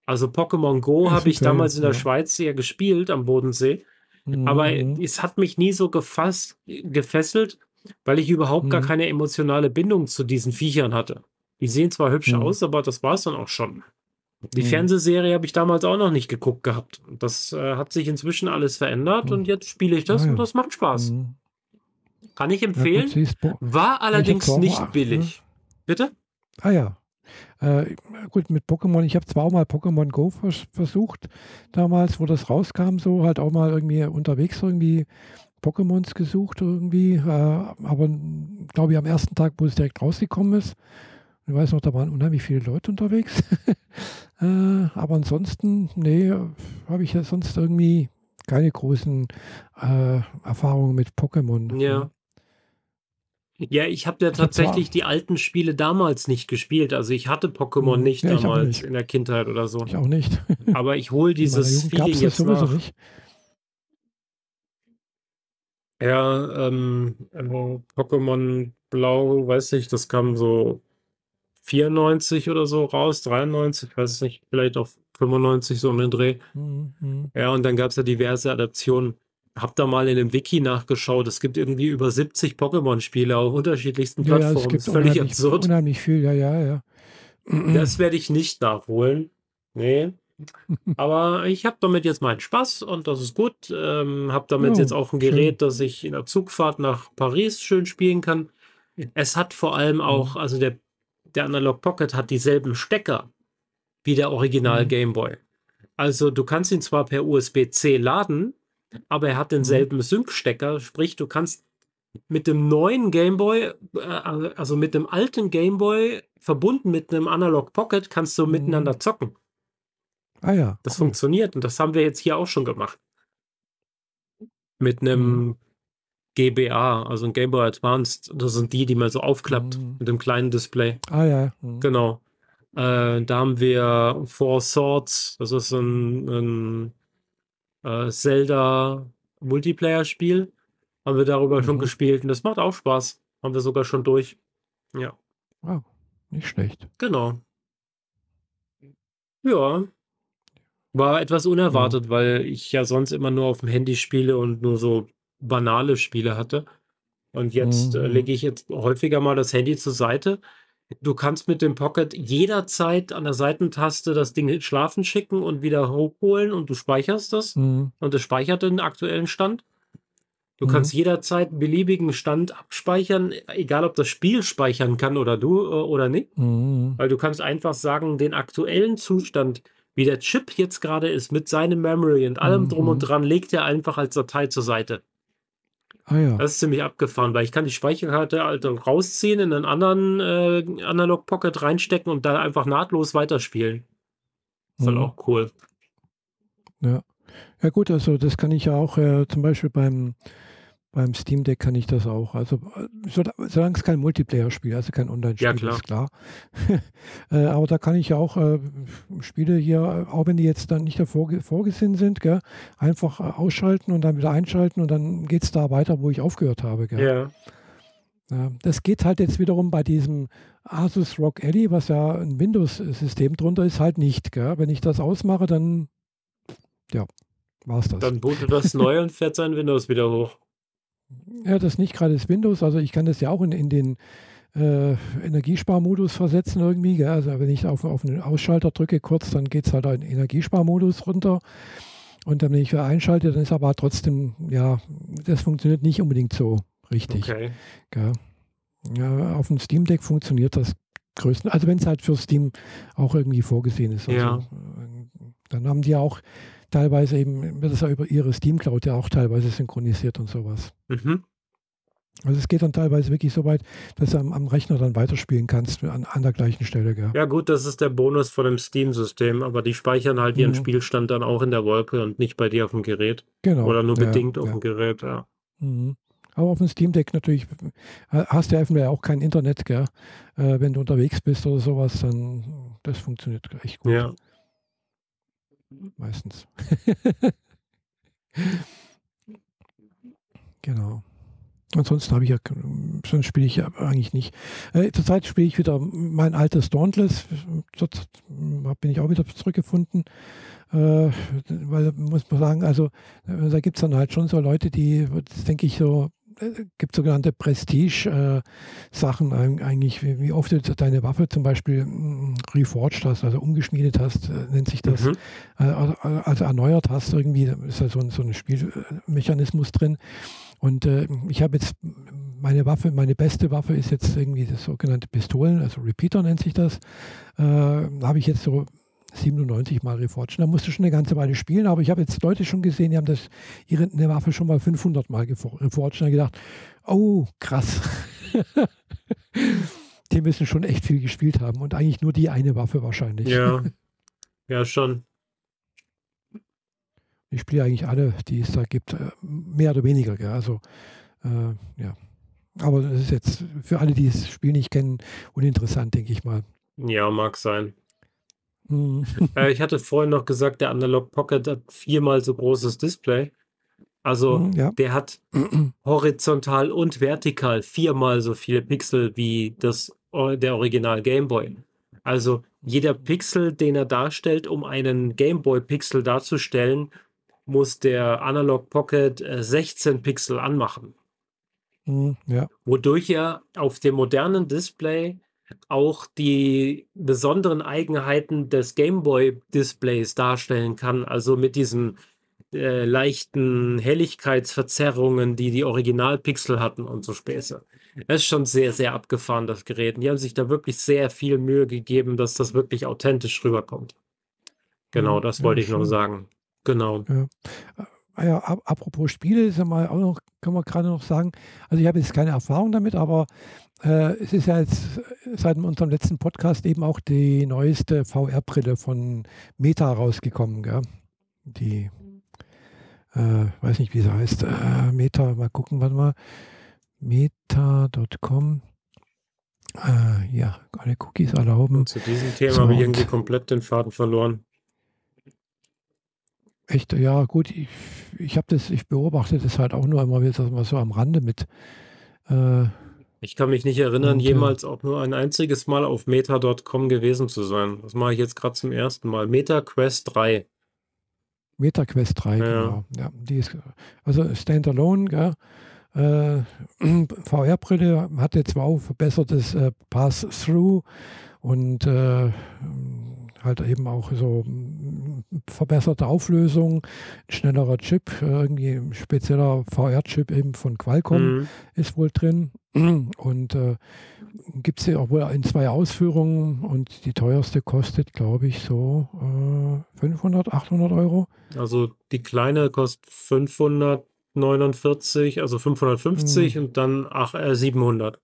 B: Also Pokémon Go habe ich damals in der
A: ja.
B: Schweiz ja gespielt am Bodensee,
A: Mhm.
B: aber
A: Mhm.
B: es hat mich nie so gefasst, gefesselt, weil ich überhaupt gar
A: Mhm.
B: keine emotionale Bindung zu diesen Viechern hatte. Die sehen zwar hübsch
A: Mhm.
B: aus, aber das war es dann auch schon. Die
A: Mhm.
B: Fernsehserie habe ich damals auch noch nicht geguckt gehabt. Das äh, hat sich inzwischen alles verändert
A: Mhm.
B: und jetzt spiele ich das
A: Ah,
B: und
A: ja.
B: das macht Spaß.
A: Mhm.
B: Kann ich
A: Ja,
B: empfehlen.
A: Bo-
B: War allerdings nicht billig. Bitte?
A: Ah ja. Äh, gut, mit Pokémon, ich habe zwar auch mal Pokémon Go vers versucht, damals, wo das rauskam, so halt auch mal irgendwie unterwegs irgendwie Pokémons gesucht irgendwie, äh, aber glaube ich am ersten Tag, wo es direkt rausgekommen ist, ich weiß noch, da waren unheimlich viele Leute unterwegs, äh, aber ansonsten, nee, habe ich ja sonst irgendwie keine großen äh, Erfahrungen mit Pokémon.
B: Ja. Ja, ich habe ja tatsächlich die alten Spiele damals nicht gespielt. Also ich hatte Pokémon
A: Mhm.
B: nicht
A: Ja,
B: damals
A: nicht.
B: in der Kindheit oder so.
A: Ich auch nicht.
B: Aber ich hole dieses Feeling jetzt nach.
A: nicht.
B: Ja, ähm, äh, Pokémon Blau, weiß ich, das kam so 94 oder so raus, 93, weiß ich nicht, vielleicht auch 95 so um den Dreh.
A: Mhm, mhm.
B: Ja, und dann gab es ja diverse Adaptionen. Hab da mal in dem Wiki nachgeschaut. Es gibt irgendwie über 70 Pokémon-Spiele auf unterschiedlichsten
A: Ja, ja, es
B: Plattformen.
A: gibt
B: ist völlig absurd.
A: unheimlich viel, ja, ja, ja.
B: Das werde ich nicht nachholen. Nee. Aber ich habe damit jetzt meinen Spaß und das ist gut. Ähm, habe damit
A: Ja,
B: jetzt auch ein
A: schön.
B: Gerät, das ich in der Zugfahrt nach Paris schön spielen kann. Es hat vor allem auch, also der, der Analog Pocket hat dieselben Stecker wie der Original
A: Mhm.
B: Game Boy. Also du kannst ihn zwar per USB-C laden, aber er hat denselben Sync-Stecker, sprich du kannst mit dem neuen Game Boy, äh, also mit dem alten Game Boy verbunden mit einem Analog Pocket, kannst du
A: Mhm.
B: miteinander zocken.
A: Ah ja,
B: Das
A: cool.
B: funktioniert und das haben wir jetzt hier auch schon gemacht. Mit
A: Mhm.
B: einem GBA, also ein Game Boy Advanced. Das sind die, die man so aufklappt
A: Mhm.
B: mit dem kleinen Display.
A: Ah ja. mhm.
B: Genau. Äh, da haben wir Four Swords, das ist ein, ein äh, Zelda Multiplayer-Spiel. Haben wir darüber schon
A: Mhm.
B: gespielt und das macht auch Spaß. Haben wir sogar schon durch. Ja,
A: Wow, nicht schlecht.
B: genau. Ja. War etwas unerwartet, weil ich ja sonst immer nur auf dem Handy spiele und nur so banale Spiele hatte. Und jetzt äh,
A: Mhm.
B: lege ich jetzt häufiger mal das Handy zur Seite. Du kannst mit dem Pocket jederzeit an der Seitentaste das Ding schlafen schicken und wieder hochholen und du speicherst das
A: Mhm.
B: und es speichert den aktuellen Stand. Du
A: Mhm.
B: kannst jederzeit einen beliebigen Stand abspeichern, egal ob das Spiel speichern kann oder du äh, oder nicht.
A: Mhm.
B: Weil du kannst einfach sagen, den aktuellen Zustand, wie der Chip jetzt gerade ist, mit seinem Memory und allem drum und
A: Mhm.
B: dran, legt er einfach als Datei zur Seite.
A: Ah ja.
B: Das ist ziemlich abgefahren, weil ich kann die Speicherkarte halt rausziehen, in einen anderen äh, Analog Pocket reinstecken und dann einfach nahtlos weiterspielen. Ist halt
A: Mhm.
B: auch cool.
A: Ja. Ja gut, also das kann ich ja auch äh, zum Beispiel beim, Beim Steam Deck kann ich das auch. Also solange es kein Multiplayer-Spiel, also kein Online-Spiel ja, klar. ist klar. äh, aber da kann ich ja auch äh, Spiele hier, auch wenn die jetzt dann nicht davor vorgesehen sind, gell, einfach äh, ausschalten und dann wieder einschalten und dann geht es da weiter, wo ich aufgehört habe. Gell. Ja. ja. Das geht halt jetzt wiederum bei diesem Asus Rock Ally, was ja ein Windows-System drunter ist, halt nicht. Gell. Wenn ich das ausmache, dann ja, war es das.
B: Dann bootet das neu und fährt sein Windows wieder hoch.
A: Ja, das ist nicht gerade das Windows. Also ich kann das ja auch in, in den äh, Energiesparmodus versetzen irgendwie. Gell? Also wenn ich auf, auf den Ausschalter drücke kurz, dann geht es halt in den Energiesparmodus runter. Und dann, wenn ich wieder einschalte, dann ist aber trotzdem, ja, das funktioniert nicht unbedingt so richtig. Okay. Gell? Ja, auf dem Steam Deck funktioniert das größten, also wenn es halt für Steam auch irgendwie vorgesehen ist. Also, ja. Äh, dann haben die auch teilweise eben, wird es ja über ihre Steam Cloud ja auch teilweise synchronisiert und sowas. Mhm. Also es geht dann teilweise wirklich so weit, dass du am, am Rechner dann weiterspielen kannst an, an, der gleichen Stelle. Gell?
B: Ja gut, das ist der Bonus von dem Steam-System, aber die speichern halt ihren mhm. Spielstand dann auch in der Wolke und nicht bei dir auf dem Gerät. Genau. Oder nur bedingt ja, auf ja. dem Gerät, ja. Mhm.
A: Aber auf dem Steam Deck natürlich hast du ja auch kein Internet, gell? Äh, wenn du unterwegs bist oder sowas, dann das funktioniert echt gut. Ja meistens. genau. Ansonsten habe ich ja, sonst spiele ich ja eigentlich nicht. Äh, zurzeit spiele ich wieder mein altes Dauntless. Dort bin ich auch wieder zurückgefunden. Äh, weil, muss man sagen, also äh, da gibt es dann halt schon so Leute, die, denke ich, so gibt sogenannte Prestige-Sachen äh, eigentlich, wie, wie, oft du deine Waffe zum Beispiel mm, reforged hast, also umgeschmiedet hast, äh, nennt sich das, mhm. also erneuert hast, irgendwie ist da so ein, so ein Spielmechanismus drin. Und äh, ich habe jetzt meine Waffe, meine beste Waffe ist jetzt irgendwie das sogenannte Pistolen, also Repeater nennt sich das. Äh, habe ich jetzt so 97 Mal reforged. Da musste schon eine ganze Weile spielen, aber ich habe jetzt Leute schon gesehen, die haben das, ihre eine Waffe schon mal 500 Mal reforged. Und gedacht, oh, krass. die müssen schon echt viel gespielt haben und eigentlich nur die eine Waffe wahrscheinlich.
B: Ja, ja schon.
A: Ich spiele eigentlich alle, die es da gibt, äh, mehr oder weniger. Gell? Also, äh, ja. Aber das ist jetzt für alle, die das Spiel nicht kennen, uninteressant, denke ich mal.
B: Ja, mag sein. Mhm. Äh, ich hatte vorhin noch gesagt, der Analog Pocket hat viermal so großes Display. Also mhm, ja. der hat horizontal und vertikal viermal so viele Pixel wie das, der Original Game Boy. Also jeder Pixel, den er darstellt, um einen Game Boy Pixel darzustellen, muss der Analog Pocket 16 äh, Pixel anmachen.
A: Mhm, ja.
B: Wodurch er auf dem modernen Display auch die besonderen Eigenheiten des Gameboy-Displays darstellen kann, also mit diesen äh, leichten Helligkeitsverzerrungen, die die Originalpixel hatten und so Späße. Es ist schon sehr, sehr abgefahren, das Gerät. Und die haben sich da wirklich sehr viel Mühe gegeben, dass das wirklich authentisch rüberkommt. Genau, das wollte ja, ich noch sagen. Genau.
A: Ja. Ah ja, apropos Spiele, ist ja mal auch noch, können wir gerade noch sagen, also ich habe jetzt keine Erfahrung damit, aber äh, es ist ja jetzt seit unserem letzten Podcast eben auch die neueste VR-Brille von Meta rausgekommen, gell? Die, äh, weiß nicht, wie sie heißt, äh, Meta, mal gucken, warte mal, meta.com. Äh, ja, alle Cookies erlauben. Und
B: zu diesem Thema so, habe ich irgendwie komplett den Faden verloren.
A: Echt, ja, gut, ich, ich habe das, ich beobachte das halt auch nur immer wieder so am Rande mit.
B: Äh, ich kann mich nicht erinnern, und, äh, jemals auch nur ein einziges Mal auf meta.com gewesen zu sein. Das mache ich jetzt gerade zum ersten Mal. MetaQuest 3.
A: MetaQuest 3, ja. genau. Ja, die ist, also Standalone, gell? Äh, VR-Brille hatte zwar auch verbessertes äh, Pass-Through und äh, halt eben auch so mm, verbesserte Auflösung, schnellerer Chip, irgendwie ein spezieller VR-Chip eben von Qualcomm mhm. ist wohl drin. Und äh, gibt es ja auch wohl in zwei Ausführungen und die teuerste kostet, glaube ich, so äh, 500, 800 Euro.
B: Also die kleine kostet 549, also 550 mhm. und dann ach, äh, 700.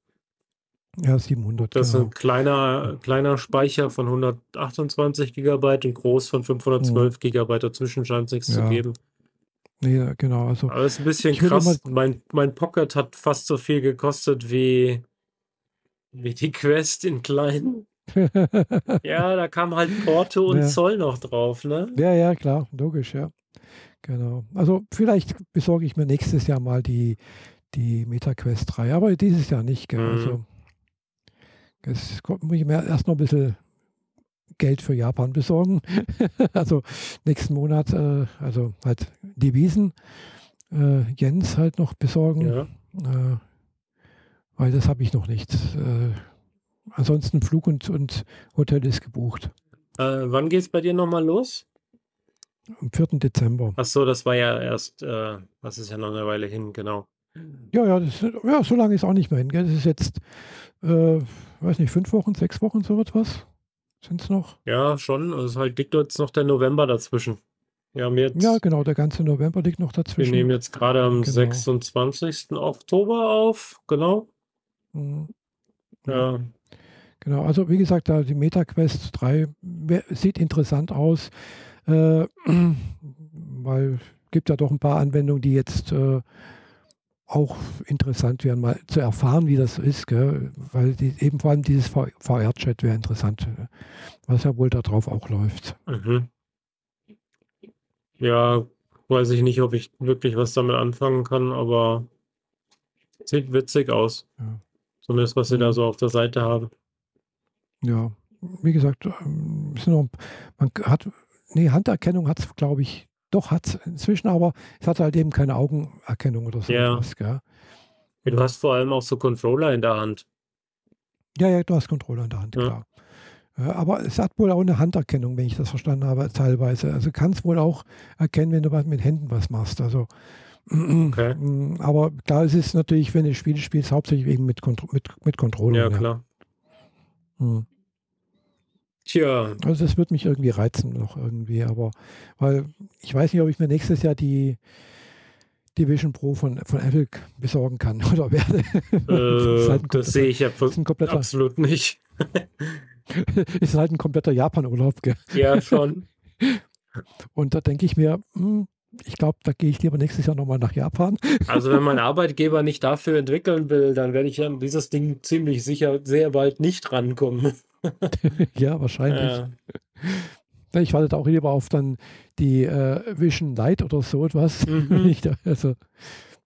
A: Ja, 700.
B: Das genau. ist ein kleiner, kleiner Speicher von 128 GB und groß von 512 mhm. GB. Dazwischen scheint es nichts ja. zu geben.
A: Nee, genau. Also,
B: Aber ist ein bisschen krass. Mein, mein Pocket hat fast so viel gekostet wie, wie die Quest in klein. ja, da kam halt Porto und ja. Zoll noch drauf, ne?
A: Ja, ja, klar, logisch, ja. Genau. Also vielleicht besorge ich mir nächstes Jahr mal die, die MetaQuest 3, aber dieses Jahr nicht. Gell? Mhm. Also es muss ich mir erst noch ein bisschen Geld für Japan besorgen. also nächsten Monat, äh, also halt Devisen, äh, Jens halt noch besorgen. Ja. Äh, weil das habe ich noch nicht. Äh, ansonsten Flug und, und Hotel ist gebucht.
B: Äh, wann geht es bei dir nochmal los?
A: Am 4. Dezember.
B: Ach so, das war ja erst, äh, das ist ja noch eine Weile hin, genau.
A: Ja, ja, das, ja so lange ist auch nicht mehr hin. Gell? Das ist jetzt, äh, weiß nicht, fünf Wochen, sechs Wochen, so etwas. Sind es noch?
B: Ja, schon. Also es halt liegt jetzt noch der November dazwischen.
A: Wir haben jetzt, ja, genau, der ganze November liegt noch dazwischen.
B: Wir nehmen jetzt gerade am genau. 26. Oktober auf, genau. Mhm.
A: Ja. Genau, also wie gesagt, da die MetaQuest 3 sieht interessant aus, äh, weil es gibt ja doch ein paar Anwendungen, die jetzt äh, auch interessant wären, mal zu erfahren, wie das ist, gell? weil die, eben vor allem dieses VR-Chat wäre interessant, was ja wohl darauf auch läuft. Mhm.
B: Ja, weiß ich nicht, ob ich wirklich was damit anfangen kann, aber sieht witzig aus. Ja. Zumindest, was sie da mhm. so auf der Seite haben.
A: Ja, wie gesagt, ähm, man hat, nee, Handerkennung hat es, glaube ich, doch, hat es inzwischen, aber es hat halt eben keine Augenerkennung oder so.
B: Ja. Was, ja. Du hast vor allem auch so Controller in der Hand.
A: Ja, ja, du hast Controller in der Hand, ja. klar. Aber es hat wohl auch eine Handerkennung, wenn ich das verstanden habe, teilweise. Also kann es wohl auch erkennen, wenn du was mit Händen was machst. Also, okay. aber klar, es ist natürlich, wenn du Spiele spielst, hauptsächlich eben mit, Kontro mit, mit Controller.
B: Ja, klar. Hm.
A: Tja. Also das wird mich irgendwie reizen noch irgendwie, aber weil ich weiß nicht, ob ich mir nächstes Jahr die, die Vision Pro von, von Apple besorgen kann oder werde.
B: Äh, halt das sehe ich ja absolut nicht.
A: ist halt ein kompletter Japan-Urlaub?
B: Ja, schon.
A: Und da denke ich mir, hm, ich glaube, da gehe ich lieber nächstes Jahr nochmal nach Japan.
B: Also wenn mein Arbeitgeber nicht dafür entwickeln will, dann werde ich an dieses Ding ziemlich sicher sehr bald nicht rankommen.
A: ja, wahrscheinlich. Ja. Ich warte auch lieber auf dann die äh, Vision Lite oder so etwas. Mhm. also,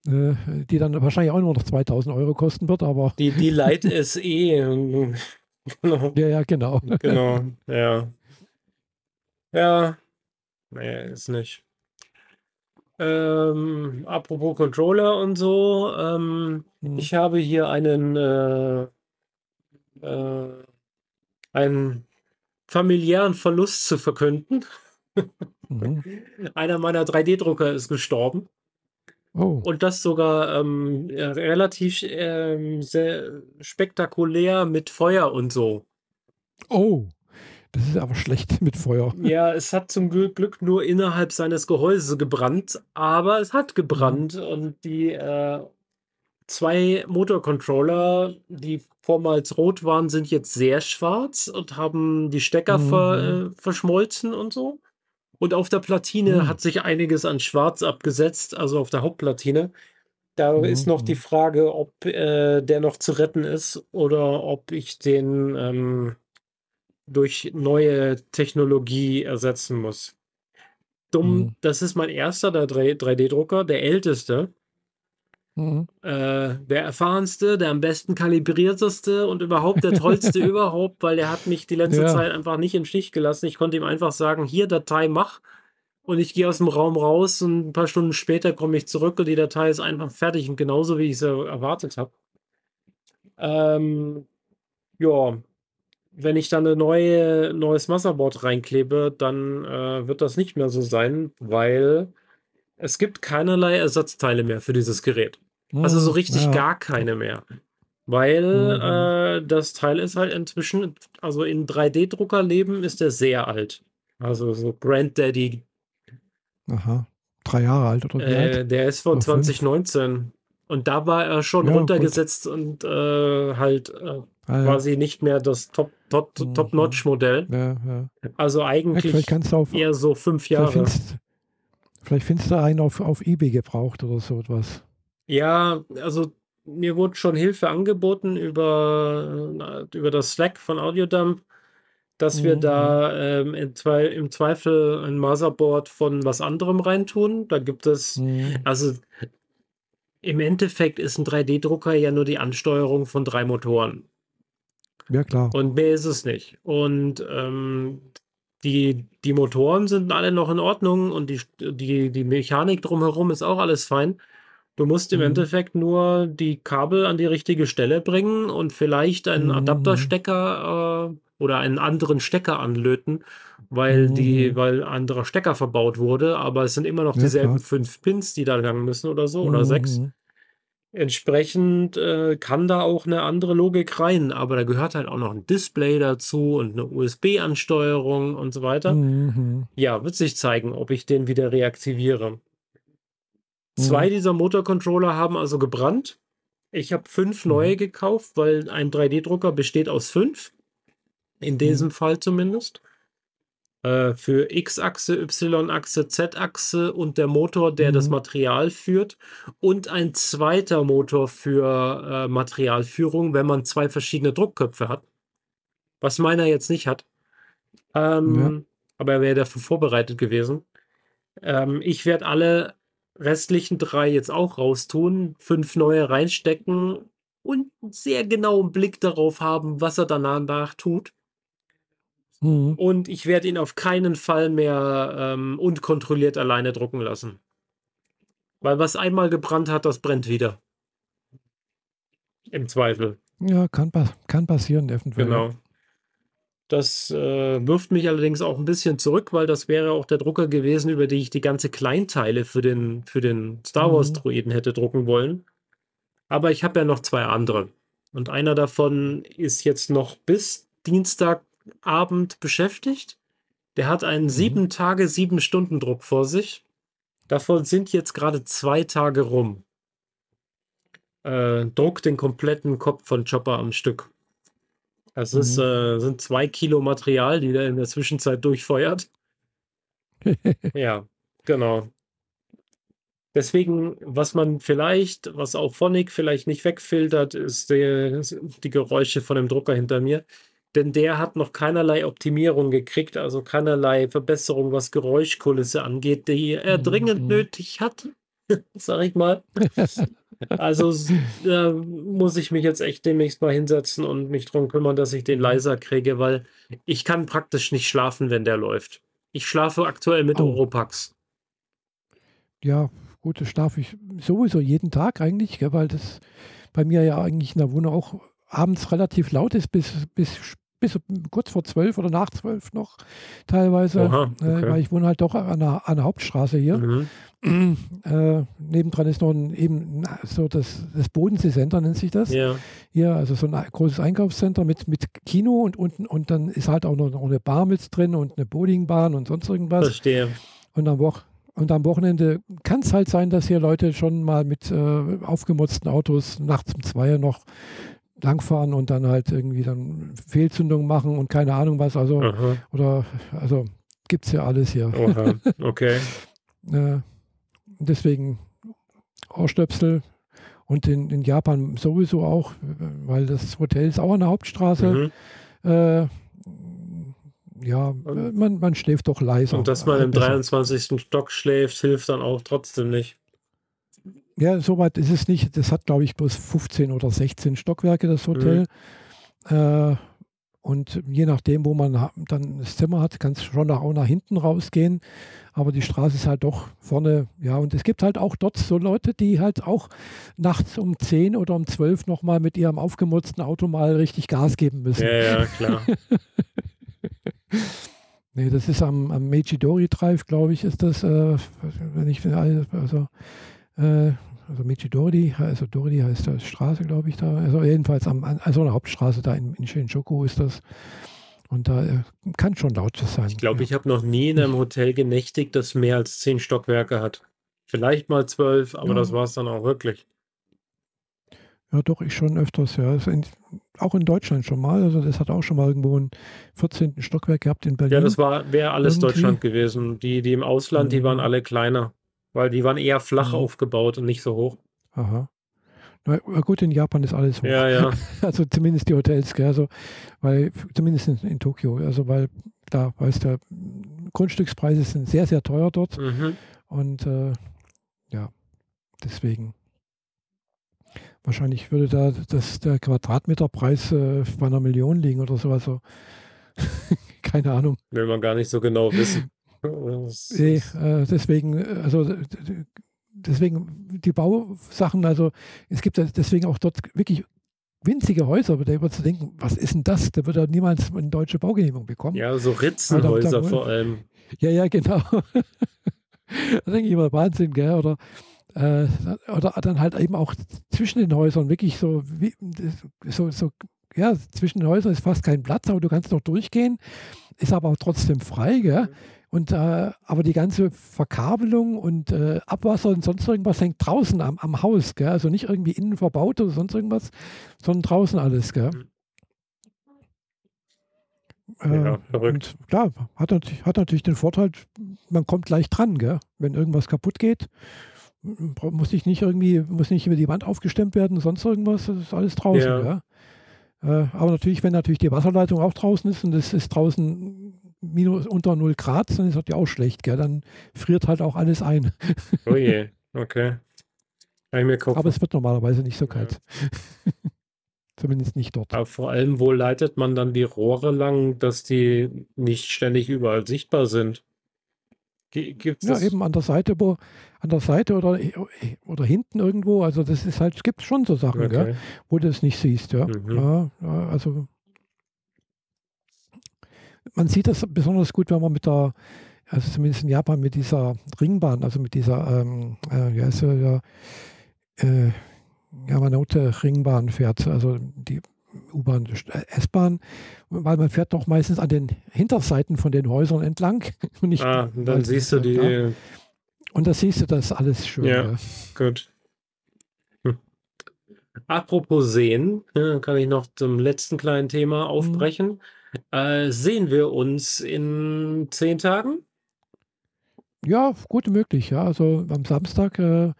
A: äh, die dann wahrscheinlich auch nur noch 2000 Euro kosten wird, aber.
B: Die, die Lite SE.
A: genau. Ja, ja, genau.
B: Genau, ja. Ja. Nee, ist nicht. Ähm, apropos Controller und so, ähm, mhm. ich habe hier einen äh, äh, einen familiären Verlust zu verkünden. Mhm. Einer meiner 3D-Drucker ist gestorben. Oh. Und das sogar ähm, relativ ähm, sehr spektakulär mit Feuer und so.
A: Oh, das ist aber schlecht mit Feuer.
B: Ja, es hat zum Glück nur innerhalb seines Gehäuses gebrannt, aber es hat gebrannt mhm. und die äh, zwei Motorcontroller, die vormals rot waren, sind jetzt sehr schwarz und haben die Stecker mhm. ver, äh, verschmolzen und so. Und auf der Platine mhm. hat sich einiges an Schwarz abgesetzt, also auf der Hauptplatine. Da mhm. ist noch die Frage, ob äh, der noch zu retten ist oder ob ich den ähm, durch neue Technologie ersetzen muss. Dumm, mhm. das ist mein erster 3D-Drucker, der älteste. Mhm. Äh, der erfahrenste, der am besten kalibrierteste und überhaupt der tollste überhaupt, weil der hat mich die letzte ja. Zeit einfach nicht im Stich gelassen. Ich konnte ihm einfach sagen, hier Datei mach und ich gehe aus dem Raum raus und ein paar Stunden später komme ich zurück und die Datei ist einfach fertig und genauso wie ich sie erwartet habe. Ähm, ja, wenn ich dann ein neue, neues Motherboard reinklebe, dann äh, wird das nicht mehr so sein, weil es gibt keinerlei Ersatzteile mehr für dieses Gerät. Also so hm, richtig ja. gar keine mehr. Weil mhm. äh, das Teil ist halt inzwischen, also in 3D-Drucker leben ist der sehr alt. Also so Granddaddy.
A: Aha. Drei Jahre alt oder wie
B: äh, alt? Der ist von 2019. Und da war er schon ja, runtergesetzt gut. und äh, halt äh, ah, quasi ja. nicht mehr das Top-Notch-Modell.
A: Top, Top ja,
B: also eigentlich eher so fünf Jahre.
A: Vielleicht findest du einen auf, auf Ebay gebraucht oder so etwas.
B: Ja, also mir wurde schon Hilfe angeboten über, über das Slack von Audiodump, dass wir da mhm. ähm, im, Zwe im Zweifel ein Motherboard von was anderem reintun. Da gibt es, mhm. also im Endeffekt ist ein 3D-Drucker ja nur die Ansteuerung von drei Motoren.
A: Ja, klar.
B: Und mehr ist es nicht. Und ähm, die, die Motoren sind alle noch in Ordnung und die, die, die Mechanik drumherum ist auch alles fein. Du musst im mhm. Endeffekt nur die Kabel an die richtige Stelle bringen und vielleicht einen mhm. Adapterstecker äh, oder einen anderen Stecker anlöten, weil mhm. die, weil anderer Stecker verbaut wurde, aber es sind immer noch dieselben klar. fünf Pins, die da lang müssen oder so, oder sechs. Entsprechend äh, kann da auch eine andere Logik rein, aber da gehört halt auch noch ein Display dazu und eine USB-Ansteuerung und so weiter. Mhm. Ja, wird sich zeigen, ob ich den wieder reaktiviere. Zwei mhm. dieser Motorcontroller haben also gebrannt. Ich habe fünf neue mhm. gekauft, weil ein 3D-Drucker besteht aus fünf. In diesem mhm. Fall zumindest. Äh, für X-Achse, Y-Achse, Z-Achse und der Motor, der das mhm. Material führt. Und ein zweiter Motor für äh, Materialführung, wenn man zwei verschiedene Druckköpfe hat. Was meiner jetzt nicht hat. Ähm, ja. Aber er wäre dafür vorbereitet gewesen. Ähm, ich werde alle restlichen drei jetzt auch raustun, fünf neue reinstecken und einen sehr genauen Blick darauf haben, was er danach tut. Mhm. Und ich werde ihn auf keinen Fall mehr ähm, unkontrolliert alleine drucken lassen. Weil was einmal gebrannt hat, das brennt wieder. Im Zweifel.
A: Ja, kann, kann passieren, eventuell.
B: Genau. Das äh, wirft mich allerdings auch ein bisschen zurück, weil das wäre auch der Drucker gewesen, über den ich die ganze Kleinteile für den, für den Star Wars mhm. Droiden hätte drucken wollen. Aber ich habe ja noch zwei andere. Und einer davon ist jetzt noch bis Dienstagabend beschäftigt. Der hat einen mhm. sieben Tage, sieben Stunden Druck vor sich. Davon sind jetzt gerade zwei Tage rum. Äh, druck den kompletten Kopf von Chopper am Stück. Das mhm. ist, äh, sind zwei Kilo Material, die der in der Zwischenzeit durchfeuert. ja, genau. Deswegen, was man vielleicht, was auch Phonic vielleicht nicht wegfiltert, ist die, die Geräusche von dem Drucker hinter mir. Denn der hat noch keinerlei Optimierung gekriegt, also keinerlei Verbesserung, was Geräuschkulisse angeht, die er dringend mhm. nötig hat, sag ich mal. Also da muss ich mich jetzt echt demnächst mal hinsetzen und mich darum kümmern, dass ich den leiser kriege, weil ich kann praktisch nicht schlafen, wenn der läuft. Ich schlafe aktuell mit oh. Oropax.
A: Ja, gut, das schlafe ich sowieso jeden Tag eigentlich, weil das bei mir ja eigentlich in der Wohnung auch abends relativ laut ist, bis, bis bis kurz vor zwölf oder nach zwölf noch teilweise, Aha, äh, okay. äh, weil ich wohne halt doch an der, an der Hauptstraße hier. Mhm. Äh, nebendran ist noch ein, eben so das, das Bodensee-Center, nennt sich das. Ja. Hier, also so ein großes Einkaufscenter mit, mit Kino und unten und dann ist halt auch noch, noch eine Bar mit drin und eine Bowlingbahn und sonst irgendwas.
B: Verstehe.
A: Und am, Wo und am Wochenende kann es halt sein, dass hier Leute schon mal mit äh, aufgemotzten Autos nachts um zwei noch langfahren und dann halt irgendwie dann Fehlzündungen machen und keine Ahnung was. Also, Aha. oder, also gibt es ja alles hier.
B: Oha. Okay.
A: äh, deswegen Ohrstöpsel und in, in Japan sowieso auch, weil das Hotel ist auch an der Hauptstraße. Mhm. Äh, ja, man, man schläft doch leise.
B: Und dass man im 23. Stock schläft, hilft dann auch trotzdem nicht.
A: Ja, soweit ist es nicht. Das hat, glaube ich, bloß 15 oder 16 Stockwerke, das Hotel. Mhm. Äh, und je nachdem, wo man dann das Zimmer hat, kann es schon auch nach hinten rausgehen. Aber die Straße ist halt doch vorne. Ja, und es gibt halt auch dort so Leute, die halt auch nachts um 10 oder um 12 nochmal mit ihrem aufgemutzten Auto mal richtig Gas geben müssen.
B: Ja, ja, klar.
A: nee, das ist am, am Meiji-Dori Drive, glaube ich, ist das, äh, wenn ich, also äh, also Michidori, also Dori heißt das Straße, glaube ich, da. Also jedenfalls am, also eine Hauptstraße da in, in Shinjuku ist das. Und da äh, kann schon laut sein.
B: Ich glaube, ja. ich habe noch nie in einem Hotel genächtigt, das mehr als zehn Stockwerke hat. Vielleicht mal zwölf, aber ja. das war es dann auch wirklich.
A: Ja, doch, ich schon öfters, ja. In, auch in Deutschland schon mal. Also das hat auch schon mal irgendwo ein 14. Stockwerk gehabt in Berlin.
B: Ja, das war wäre alles Irgendwie. Deutschland gewesen. Die, die im Ausland, mhm. die waren alle kleiner. Weil die waren eher flach mhm. aufgebaut und nicht so hoch.
A: Aha. Na gut, in Japan ist alles hoch.
B: Ja, ja.
A: Also zumindest die Hotels, gell? Also, weil, zumindest in, in Tokio, also weil da, weißt du, Grundstückspreise sind sehr, sehr teuer dort. Mhm. Und äh, ja, deswegen. Wahrscheinlich würde da das, der Quadratmeterpreis äh, bei einer Million liegen oder so. Also, keine Ahnung.
B: Will man gar nicht so genau wissen.
A: Nee, äh, deswegen, also deswegen die Bausachen, also es gibt deswegen auch dort wirklich winzige Häuser, da über zu denken, was ist denn das? Da wird er niemals eine deutsche Baugenehmigung bekommen.
B: Ja, so Ritzenhäuser da, vor allem.
A: Ja, ja, genau. da denke ich immer Wahnsinn, gell? Oder äh, oder dann halt eben auch zwischen den Häusern wirklich so, wie, so, so, ja, zwischen den Häusern ist fast kein Platz, aber du kannst noch durchgehen, ist aber auch trotzdem frei, gell? Und, äh, aber die ganze Verkabelung und äh, Abwasser und sonst irgendwas hängt draußen am, am Haus, gell? also nicht irgendwie innen verbaut oder sonst irgendwas, sondern draußen alles. Gell? Mhm. Ja, äh, verrückt. Klar, hat, hat natürlich den Vorteil, man kommt gleich dran, gell? wenn irgendwas kaputt geht muss ich nicht irgendwie, muss nicht über die Wand aufgestemmt werden, sonst irgendwas, das ist alles draußen. Ja. ja. Äh, aber natürlich, wenn natürlich die Wasserleitung auch draußen ist und es ist draußen minus unter 0 Grad, dann ist das ja auch schlecht, gell? dann friert halt auch alles ein.
B: Oh je, okay.
A: Aber es wird normalerweise nicht so kalt. Ja. Zumindest nicht dort.
B: Aber vor allem, wo leitet man dann die Rohre lang, dass die nicht ständig überall sichtbar sind?
A: Gibt's ja, eben an der Seite, wo, an der Seite oder, oder hinten irgendwo. Also das ist halt, es gibt schon so Sachen, okay. gell, wo du es nicht siehst, ja. Mhm. ja. ja. Also man sieht das besonders gut, wenn man mit der, also zumindest in Japan mit dieser Ringbahn, also mit dieser, ähm, äh, wie heißt sie, ja, äh, Yamanote Ringbahn fährt. Also die U-Bahn, S-Bahn, weil man fährt doch meistens an den Hinterseiten von den Häusern entlang.
B: Und nicht, ah, dann siehst du die. Da.
A: Und da siehst du das alles schön.
B: Ja, ja. gut. Hm. Apropos sehen, kann ich noch zum letzten kleinen Thema mhm. aufbrechen. Hm. Äh, sehen wir uns in zehn Tagen?
A: Ja, gut möglich. Ja, also am Samstag äh,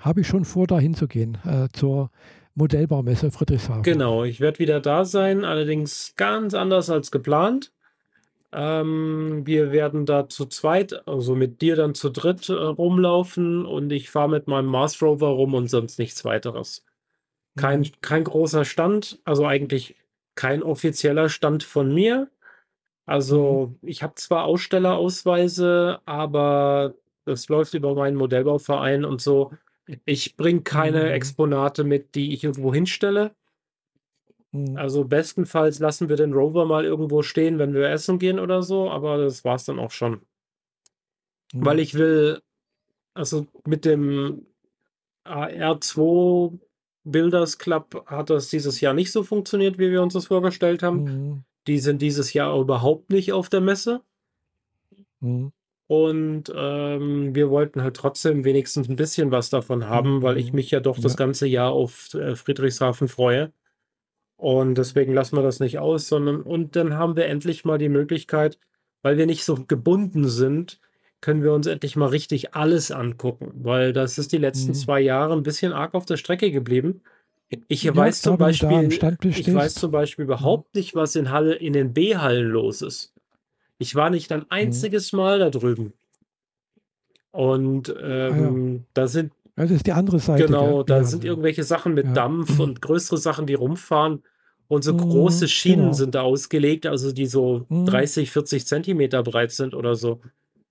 A: habe ich schon vor, da hinzugehen äh, zur Modellbaumesse Friedrichshafen.
B: Genau, ich werde wieder da sein, allerdings ganz anders als geplant. Ähm, wir werden da zu zweit, also mit dir dann zu dritt äh, rumlaufen und ich fahre mit meinem Mars Rover rum und sonst nichts weiteres. Kein, mhm. kein großer Stand, also eigentlich kein offizieller Stand von mir. Also mhm. ich habe zwar Ausstellerausweise, aber das läuft über meinen Modellbauverein und so. Ich bringe keine mhm. Exponate mit, die ich irgendwo hinstelle. Mhm. Also bestenfalls lassen wir den Rover mal irgendwo stehen, wenn wir essen gehen oder so, aber das war es dann auch schon. Mhm. Weil ich will, also mit dem AR2 Builders Club hat das dieses Jahr nicht so funktioniert, wie wir uns das vorgestellt haben. Mhm. Die sind dieses Jahr überhaupt nicht auf der Messe. Mhm. Und ähm, wir wollten halt trotzdem wenigstens ein bisschen was davon haben, weil ich mhm. mich ja doch das ganze Jahr auf äh, Friedrichshafen freue. Und deswegen lassen wir das nicht aus, sondern und dann haben wir endlich mal die Möglichkeit, weil wir nicht so gebunden sind, können wir uns endlich mal richtig alles angucken, weil das ist die letzten mhm. zwei Jahre ein bisschen arg auf der Strecke geblieben. Ich ja, weiß zum Beispiel, ich weiß zum Beispiel überhaupt nicht, was in Halle in den B-Hallen los ist. Ich war nicht ein mhm. einziges Mal da drüben. Und ähm, ja. da sind.
A: Das ist die andere Seite.
B: Genau, da sind irgendwelche Sachen mit ja. Dampf und größere Sachen, die rumfahren. Und so mhm, große Schienen genau. sind da ausgelegt, also die so mhm. 30, 40 Zentimeter breit sind oder so.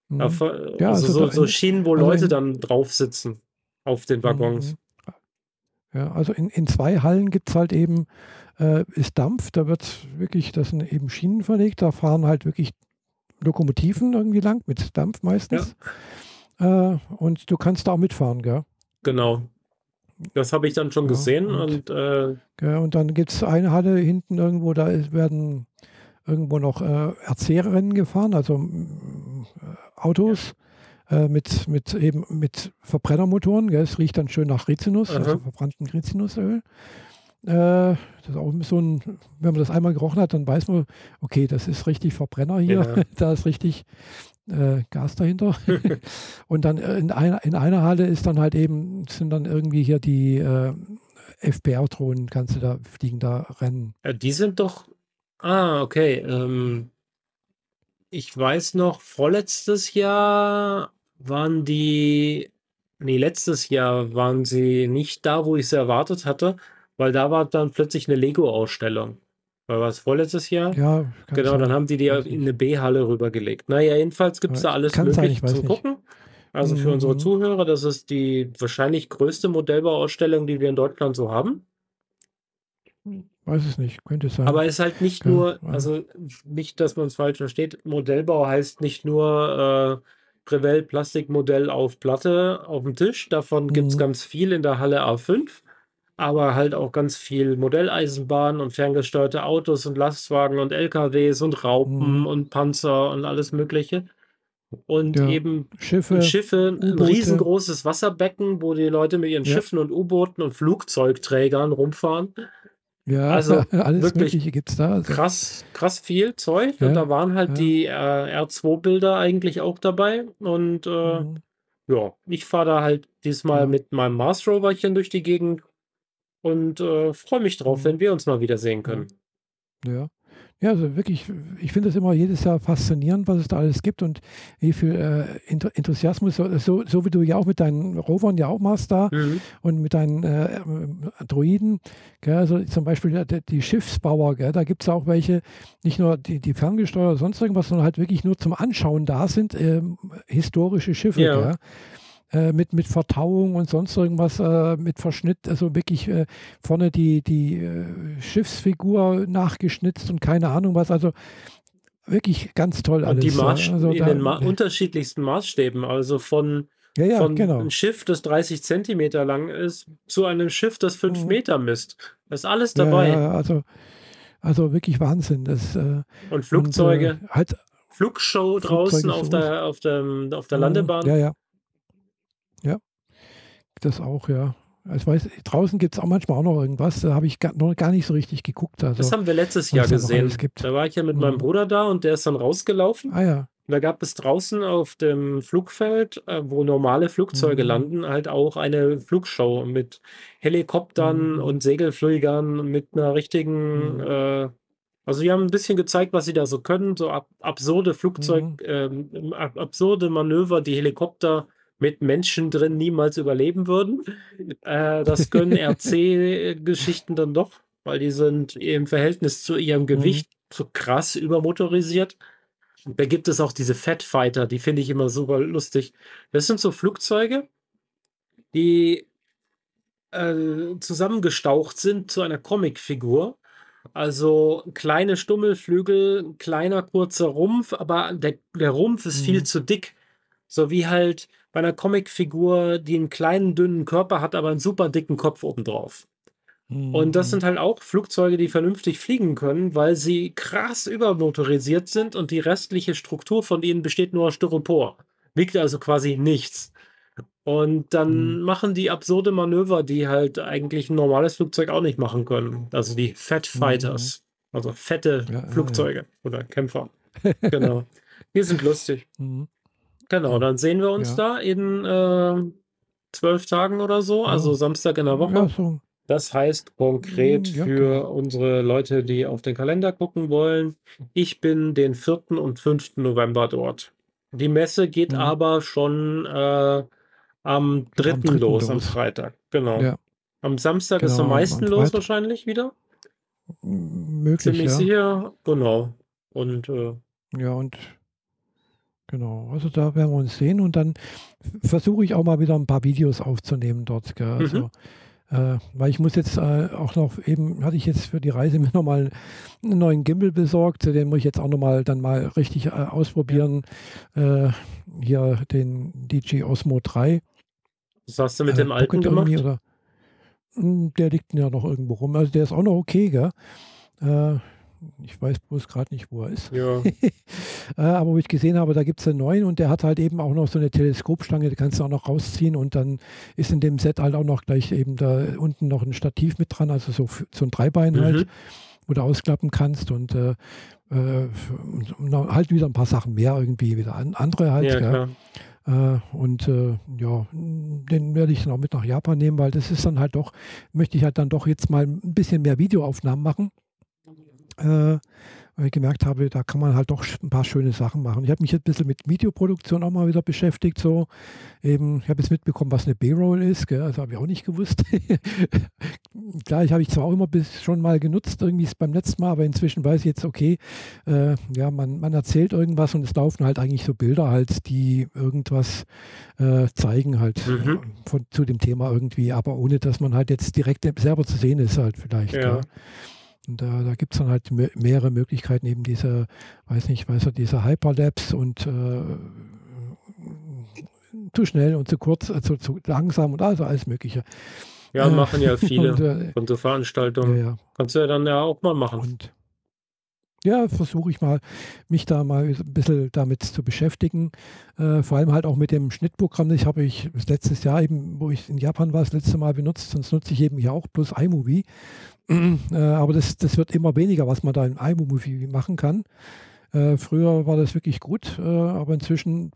B: Mhm. Also, also, so, so, Schienen, wo also Leute in, dann drauf sitzen auf den Waggons. Mhm.
A: Ja, also in, in zwei Hallen gibt es halt eben, äh, ist Dampf, da wird wirklich, das sind eben Schienen verlegt, da fahren halt wirklich Lokomotiven irgendwie lang, mit Dampf meistens. Ja. Äh, und du kannst da auch mitfahren, gell?
B: Genau. Das habe ich dann schon ja, gesehen. Und, und, äh,
A: ja, und dann gibt es eine Halle hinten irgendwo, da werden irgendwo noch äh, RC-Rennen gefahren, also äh, Autos. äh, mit, mit eben mit Verbrennermotoren. Gell? Es riecht dann schön nach Rizinus, also
B: Aha.
A: verbrannten Rizinusöl. Äh, das ist auch so ein, wenn man das einmal gerochen hat, dann weiß man, okay, das ist richtig Verbrenner hier,
B: Ja.
A: da ist richtig äh, Gas dahinter. Und dann in einer, in einer Halle ist dann halt eben, sind dann irgendwie hier die äh, FPR-Drohnen, kannst du da fliegen, da rennen.
B: Ja, die sind doch. Ah, okay. Ähm, ich weiß noch, vorletztes Jahr waren die. Nee, letztes Jahr waren sie nicht da, wo ich sie erwartet hatte, weil da war dann plötzlich eine Lego-Ausstellung. War was vorletztes Jahr?
A: Ja,
B: Genau,
A: sein.
B: dann haben die die in eine B-Halle rübergelegt. Naja, jedenfalls gibt es da alles
A: Kann sein,
B: Mögliche
A: nicht.
B: Gucken. Also für unsere
A: Mhm.
B: Zuhörer, das ist die wahrscheinlich größte Modellbauausstellung, die wir in Deutschland so haben.
A: Weiß es nicht, könnte sein.
B: Aber ist halt nicht
A: Ja,
B: nur, also nicht, dass man es falsch versteht. Modellbau heißt nicht nur äh, Prevell Plastikmodell auf Platte auf dem Tisch. Davon gibt es
A: Mhm.
B: ganz viel in der Halle A5. Aber halt auch ganz viel Modelleisenbahn und ferngesteuerte Autos und Lastwagen und LKWs und Raupen
A: Mhm.
B: und Panzer und alles Mögliche. Und
A: Ja.
B: eben
A: Schiffe,
B: Schiffe, ein riesengroßes Wasserbecken, wo die Leute mit ihren
A: Ja.
B: Schiffen und U-Booten und Flugzeugträgern rumfahren.
A: Ja,
B: also
A: alles
B: wirklich
A: Mögliche gibt es da. Also,
B: krass, krass viel Zeug.
A: Ja,
B: und da waren halt
A: ja.
B: die äh, R2-Bilder eigentlich auch dabei. Und äh,
A: mhm.
B: ja, ich fahre da halt diesmal
A: Ja.
B: mit meinem Mars Roverchen durch die Gegend und äh, freue mich drauf,
A: Mhm.
B: wenn wir uns mal wiedersehen können.
A: Ja. Ja, also wirklich, ich finde es immer jedes Jahr faszinierend, was es da alles gibt und wie viel äh, Ent- Enthusiasmus, so, so, wie du ja auch mit deinen Rovern ja auch machst da
B: Mhm.
A: und mit deinen äh, Droiden, gell, also zum Beispiel die, die Schiffsbauer, gell, da gibt es auch welche, nicht nur die, die ferngesteuert oder sonst irgendwas, sondern halt wirklich nur zum Anschauen da sind, ähm, historische Schiffe,
B: Ja.
A: gell, äh, mit, mit Vertauung und sonst irgendwas, äh, mit Verschnitt, also wirklich äh, vorne die, die äh, Schiffsfigur nachgeschnitzt und keine Ahnung was, also wirklich ganz toll
B: Und
A: alles.
B: die
A: ja.
B: Maß
A: also
B: in
A: da,
B: den Ma unterschiedlichsten Maßstäben, also von,
A: ja, ja,
B: von
A: genau.
B: einem Schiff, das 30 Zentimeter lang ist, zu einem Schiff, das 5
A: Mhm.
B: Meter misst. Da ist alles dabei.
A: ja, also, also wirklich Wahnsinn. Das, äh,
B: Und Flugzeuge.
A: Und, äh, halt,
B: Flugshow draußen auf der, auf der, auf der
A: Mhm.
B: Landebahn.
A: Ja. Ja. Das auch, ja. Ich weiß, draußen gibt es auch manchmal auch noch irgendwas. Da habe ich gar, noch gar nicht so richtig geguckt. Also,
B: Das haben wir letztes Jahr gesehen. Da war ich ja mit meinem
A: Mhm.
B: Bruder da und der ist dann rausgelaufen.
A: ah ja.
B: Und da gab es draußen auf dem Flugfeld, äh, wo normale Flugzeuge
A: Mhm.
B: landen, halt auch eine Flugshow mit Helikoptern
A: Mhm.
B: und Segelflügern mit einer richtigen,
A: Mhm.
B: äh, also die haben ein bisschen gezeigt, was sie da so können, so ab, absurde Flugzeug, ab, absurde Manöver, die Helikopter mit Menschen drin niemals überleben würden. Äh, das können RC-Geschichten dann doch, weil die sind im Verhältnis zu ihrem
A: Mhm.
B: Gewicht so krass übermotorisiert. Da gibt es auch diese Fat Fighter, die finde ich immer super lustig. Das sind so Flugzeuge, die äh, zusammengestaucht sind zu einer Comicfigur. Also kleine Stummelflügel, ein kleiner kurzer Rumpf, aber der, der Rumpf ist viel
A: Mhm.
B: zu dick. So wie halt bei einer Comicfigur, die einen kleinen, dünnen Körper hat, aber einen super dicken Kopf obendrauf. Und das
A: Mhm.
B: sind halt auch Flugzeuge, die vernünftig fliegen können, weil sie krass übermotorisiert sind und die restliche Struktur von ihnen besteht nur aus Styropor. Wiegt also quasi nichts. Und dann
A: Mhm.
B: machen die absurde Manöver, die halt eigentlich ein normales Flugzeug auch nicht machen können. Also die Fat
A: Mhm.
B: Fighters. Also fette
A: Ja, ja, ja.
B: Flugzeuge oder Kämpfer. Genau. Die sind lustig.
A: Mhm.
B: Genau, dann sehen wir uns
A: Ja.
B: da in äh, zwölf Tagen oder so, also Samstag in der Woche.
A: Ja, so.
B: Das heißt konkret
A: ja,
B: für
A: genau.
B: unsere Leute, die auf den Kalender gucken wollen, ich bin den 4. und 5. November dort. Die Messe geht
A: Mhm.
B: aber schon äh, am 3.
A: 3.
B: los, am
A: los.
B: Freitag. Genau.
A: Ja.
B: Am Samstag ist
A: Genau,
B: am
A: am-
B: meisten
A: am
B: los wahrscheinlich wieder.
A: Möglich,
B: Ziemlich
A: ja.
B: sicher. Genau. Und äh,
A: Ja, und genau, also da werden wir uns sehen und dann versuche ich auch mal wieder ein paar Videos aufzunehmen dort. Gell?
B: Mhm.
A: Also, äh, weil ich muss jetzt äh, auch noch, eben hatte ich jetzt für die Reise mir nochmal einen neuen Gimbal besorgt, den muss ich jetzt auch nochmal dann mal richtig äh, ausprobieren. Äh, hier den DJI Osmo 3.
B: was hast du mit
A: äh,
B: dem alten gemacht?
A: Oder, Hm, der liegt ja noch irgendwo rum. Also der ist auch noch okay, gell? Ich weiß bloß gerade nicht, wo er ist.
B: Ja.
A: Äh, aber wo ich gesehen habe, da gibt es einen neuen und der hat halt eben auch noch so eine Teleskopstange, die kannst du auch noch rausziehen und dann ist in dem Set halt auch noch gleich eben da unten noch ein Stativ mit dran, also so, so ein Dreibein mhm. halt, wo du ausklappen kannst und äh, äh, halt wieder ein paar Sachen mehr irgendwie, wieder andere halt. Ja, äh, und äh, ja, den werde ich dann auch mit nach Japan nehmen, weil das ist dann halt doch, möchte ich halt dann doch jetzt mal ein bisschen mehr Videoaufnahmen machen. Äh, weil ich gemerkt habe, da kann man halt doch ein paar schöne Sachen machen. Ich habe mich jetzt ein bisschen mit Videoproduktion auch mal wieder beschäftigt. So. Eben, ich habe jetzt mitbekommen, was eine B-Roll ist. Gell? Also habe ich auch nicht gewusst. Klar, ich habe ich zwar auch immer bis schon mal genutzt, irgendwie beim letzten Mal, aber inzwischen weiß ich jetzt, okay, äh, ja, man, man erzählt irgendwas und es laufen halt eigentlich so Bilder halt, die irgendwas äh, zeigen halt mhm. von, zu dem Thema irgendwie, aber ohne dass man halt jetzt direkt selber zu sehen ist halt vielleicht. Ja. Und da, da gibt es dann halt mehrere Möglichkeiten, eben diese, weiß nicht, weiß er, diese Hyperlapse und äh, zu schnell und zu kurz, also zu langsam und also alles Mögliche.
B: Ja, machen ja viele und, äh, von so Veranstaltungen. Ja, ja. Kannst du ja dann ja auch mal machen. Und,
A: ja, versuche ich mal, mich da mal ein bisschen damit zu beschäftigen. Äh, vor allem halt auch mit dem Schnittprogramm. Das habe ich letztes Jahr eben, wo ich in Japan war, das letzte Mal benutzt. Sonst nutze ich eben hier auch plus iMovie. Äh, aber das, das wird immer weniger, was man da im iMovie machen kann. Äh, früher war das wirklich gut, äh, aber inzwischen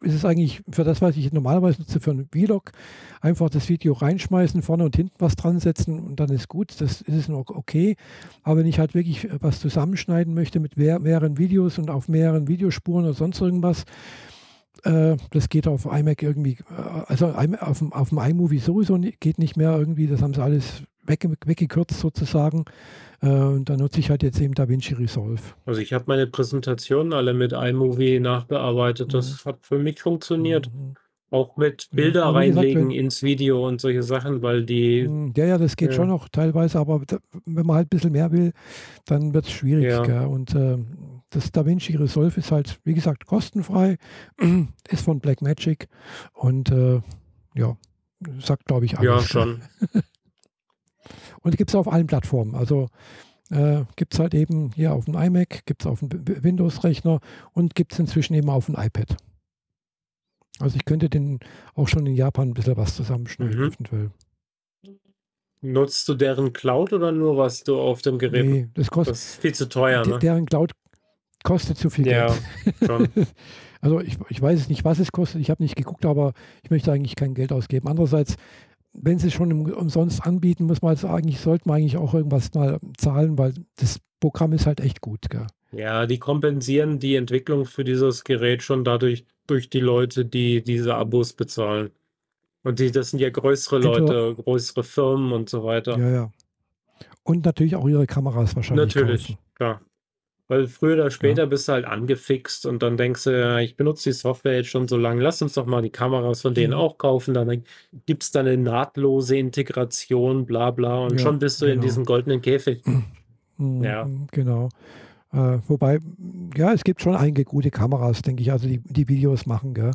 A: ist es eigentlich für das, was ich normalerweise nutze, für einen Vlog, einfach das Video reinschmeißen, vorne und hinten was dran setzen und dann ist gut. Das ist noch okay. Aber wenn ich halt wirklich was zusammenschneiden möchte mit mehreren Videos und auf mehreren Videospuren oder sonst irgendwas, äh, das geht auf iMac irgendwie, äh, also auf, auf dem iMovie sowieso geht nicht mehr irgendwie. Das haben sie alles wegge weggekürzt sozusagen. Äh, und da nutze ich halt jetzt eben DaVinci Resolve.
B: Also ich habe meine Präsentationen alle mit iMovie nachbearbeitet. Das mhm. hat für mich funktioniert. Mhm. Auch mit Bilder ja, reinlegen gesagt, ins Video und solche Sachen, weil die.
A: Mhm, ja, ja, das geht ja. schon noch teilweise, aber wenn man halt ein bisschen mehr will, dann wird es schwierig. Ja. Und äh, das DaVinci Resolve ist halt, wie gesagt, kostenfrei, ist von Blackmagic und äh, ja, sagt, glaube ich,
B: alles. Ja, schon.
A: Und gibt es auf allen Plattformen. Also äh, gibt es halt eben hier auf dem iMac, gibt es auf dem Windows-Rechner und gibt es inzwischen eben auf dem iPad. Also ich könnte den auch schon in Japan ein bisschen was zusammenschneiden, mhm. eventuell.
B: Nutzt du deren Cloud oder nur was du auf dem Gerät? Nee,
A: das kostet.
B: Das ist viel zu teuer, ne?
A: Deren Cloud kostet zu viel ja, Geld. Schon. also ich, ich weiß nicht, was es kostet. Ich habe nicht geguckt, aber ich möchte eigentlich kein Geld ausgeben. Andererseits wenn sie schon umsonst anbieten, muss man also eigentlich, sollte man eigentlich auch irgendwas mal zahlen, weil das Programm ist halt echt gut. Gell?
B: Ja, die kompensieren die Entwicklung für dieses Gerät schon dadurch durch die Leute, die diese Abos bezahlen. Und die, das sind ja größere Leute, größere Firmen und so weiter.
A: Ja, ja. Und natürlich auch ihre Kameras wahrscheinlich.
B: Natürlich, kaufen. klar. Weil früher oder später ja. bist du halt angefixt und dann denkst du, ja, ich benutze die Software jetzt schon so lange, lass uns doch mal die Kameras von denen mhm. auch kaufen. Dann gibt es da eine nahtlose Integration, bla bla, und ja, schon bist du genau. in diesem goldenen Käfig.
A: Mhm, ja. Genau. Äh, wobei, ja, es gibt schon einige gute Kameras, denke ich, also die, die Videos machen, gell?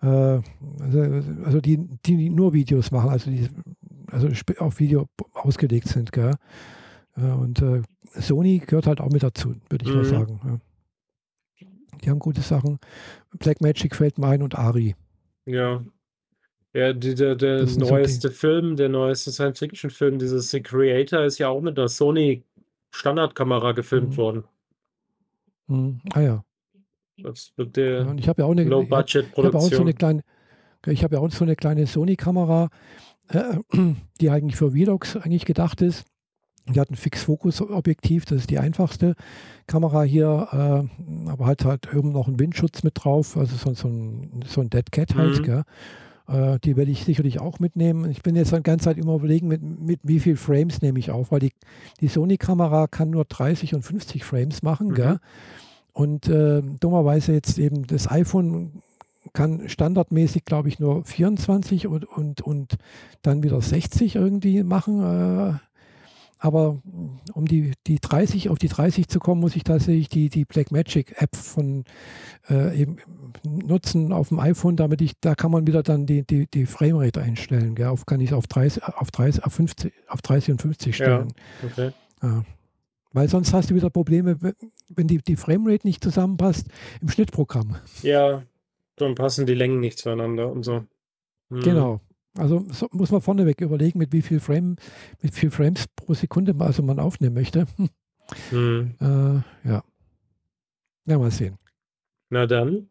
A: Äh, also, also die, die nur Videos machen, also die also auf Video ausgelegt sind, gell? und äh, Sony gehört halt auch mit dazu, würde ich mhm. mal sagen. Ja. Die haben gute Sachen. Blackmagic fällt mir ein und Ari.
B: Ja. Ja, die, der, der neueste so Film, der neueste Science-Fiction-Film, dieses The Creator, ist ja auch mit einer Sony Standardkamera gefilmt mhm. worden.
A: Mhm. Ah ja.
B: Das wird der
A: ja, und ich habe ja auch eine
B: Low-Budget-Produktion. Ich habe auch so eine kleine,
A: ich habe ja auch so eine kleine Sony-Kamera, äh, die eigentlich für Vlogs eigentlich gedacht ist. Die hat ein Fix-Fokus-Objektiv, das ist die einfachste Kamera hier, äh, aber halt halt eben noch einen Windschutz mit drauf, also so, so ein, so ein Dead Cat halt. Mhm. Äh, die werde ich sicherlich auch mitnehmen. Ich bin jetzt die ganze Zeit immer überlegen, mit, mit wie viel Frames nehme ich auf, weil die, die Sony-Kamera kann nur 30 und 50 Frames machen. Mhm. Und äh, dummerweise jetzt eben das iPhone kann standardmäßig, glaube ich, nur 24 und, und, und dann wieder 60 irgendwie machen. Äh, aber um die, die 30, auf die 30 zu kommen, muss ich tatsächlich die, die Blackmagic App von äh, eben nutzen auf dem iPhone, damit ich, da kann man wieder dann die, die, die Framerate einstellen. Gell? Auf kann ich auf 30, auf 30, auf 50, auf 30 und 50 stellen. Ja, okay. Ja. Weil sonst hast du wieder Probleme, wenn die, die Framerate nicht zusammenpasst im Schnittprogramm.
B: Ja, dann passen die Längen nicht zueinander und so.
A: Hm. Genau. Also so muss man vorneweg überlegen, mit wie viel Frame, mit viel Frames pro Sekunde also man aufnehmen möchte. Hm. Äh, ja. Ja, mal sehen.
B: Na dann.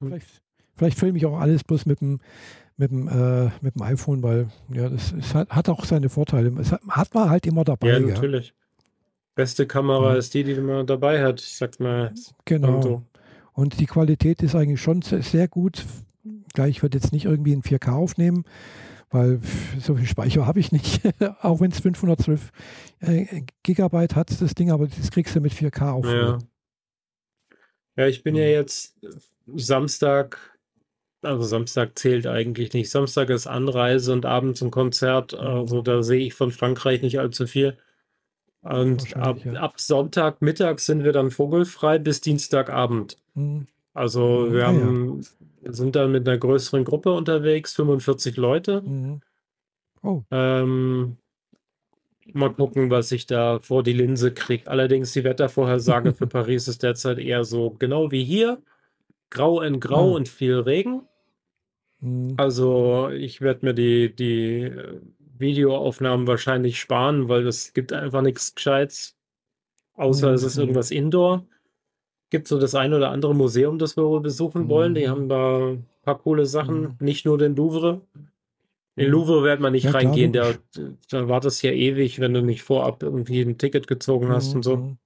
A: Vielleicht, vielleicht filme ich auch alles bloß mit dem, mit dem, äh, mit dem iPhone, weil ja, das ist, hat, hat, auch seine Vorteile. Es hat, hat, man halt immer dabei.
B: Ja, natürlich. Ja. Beste Kamera ja. ist die, die man dabei hat, sagt mal.
A: Genau. Und die Qualität ist eigentlich schon sehr gut. Gleich ich würde jetzt nicht irgendwie in 4K aufnehmen, weil so viel Speicher habe ich nicht. auch wenn es 512 äh, Gigabyte hat, das Ding, aber das kriegst du mit 4K auf.
B: Ja. Ja, ich bin ja jetzt Samstag, also Samstag zählt eigentlich nicht. Samstag ist Anreise und abends ein Konzert. Also da sehe ich von Frankreich nicht allzu viel. Und ab, ja. ab Sonntagmittag sind wir dann vogelfrei bis Dienstagabend. Mhm. Also wir ah, haben, ja. Sind dann mit einer größeren Gruppe unterwegs, 45 Leute. Mhm. Oh. Ähm, Mal gucken, was ich da vor die Linse kriege. Allerdings die Wettervorhersage für Paris ist derzeit eher so genau wie hier. Grau in Grau oh. und viel Regen. Mhm. Also ich werde mir die, die äh, Videoaufnahmen wahrscheinlich sparen, weil es gibt einfach nichts Gescheites. Außer mhm. es ist irgendwas Indoor. Gibt so das ein oder andere Museum, das wir wohl besuchen wollen. Die mhm. haben da ein paar coole Sachen. Mhm. Nicht nur den Louvre. In mhm. Louvre wird man nicht ja, reingehen, da, da wartest ja ewig, wenn du nicht vorab irgendwie ein Ticket gezogen hast mhm. und so. Mhm.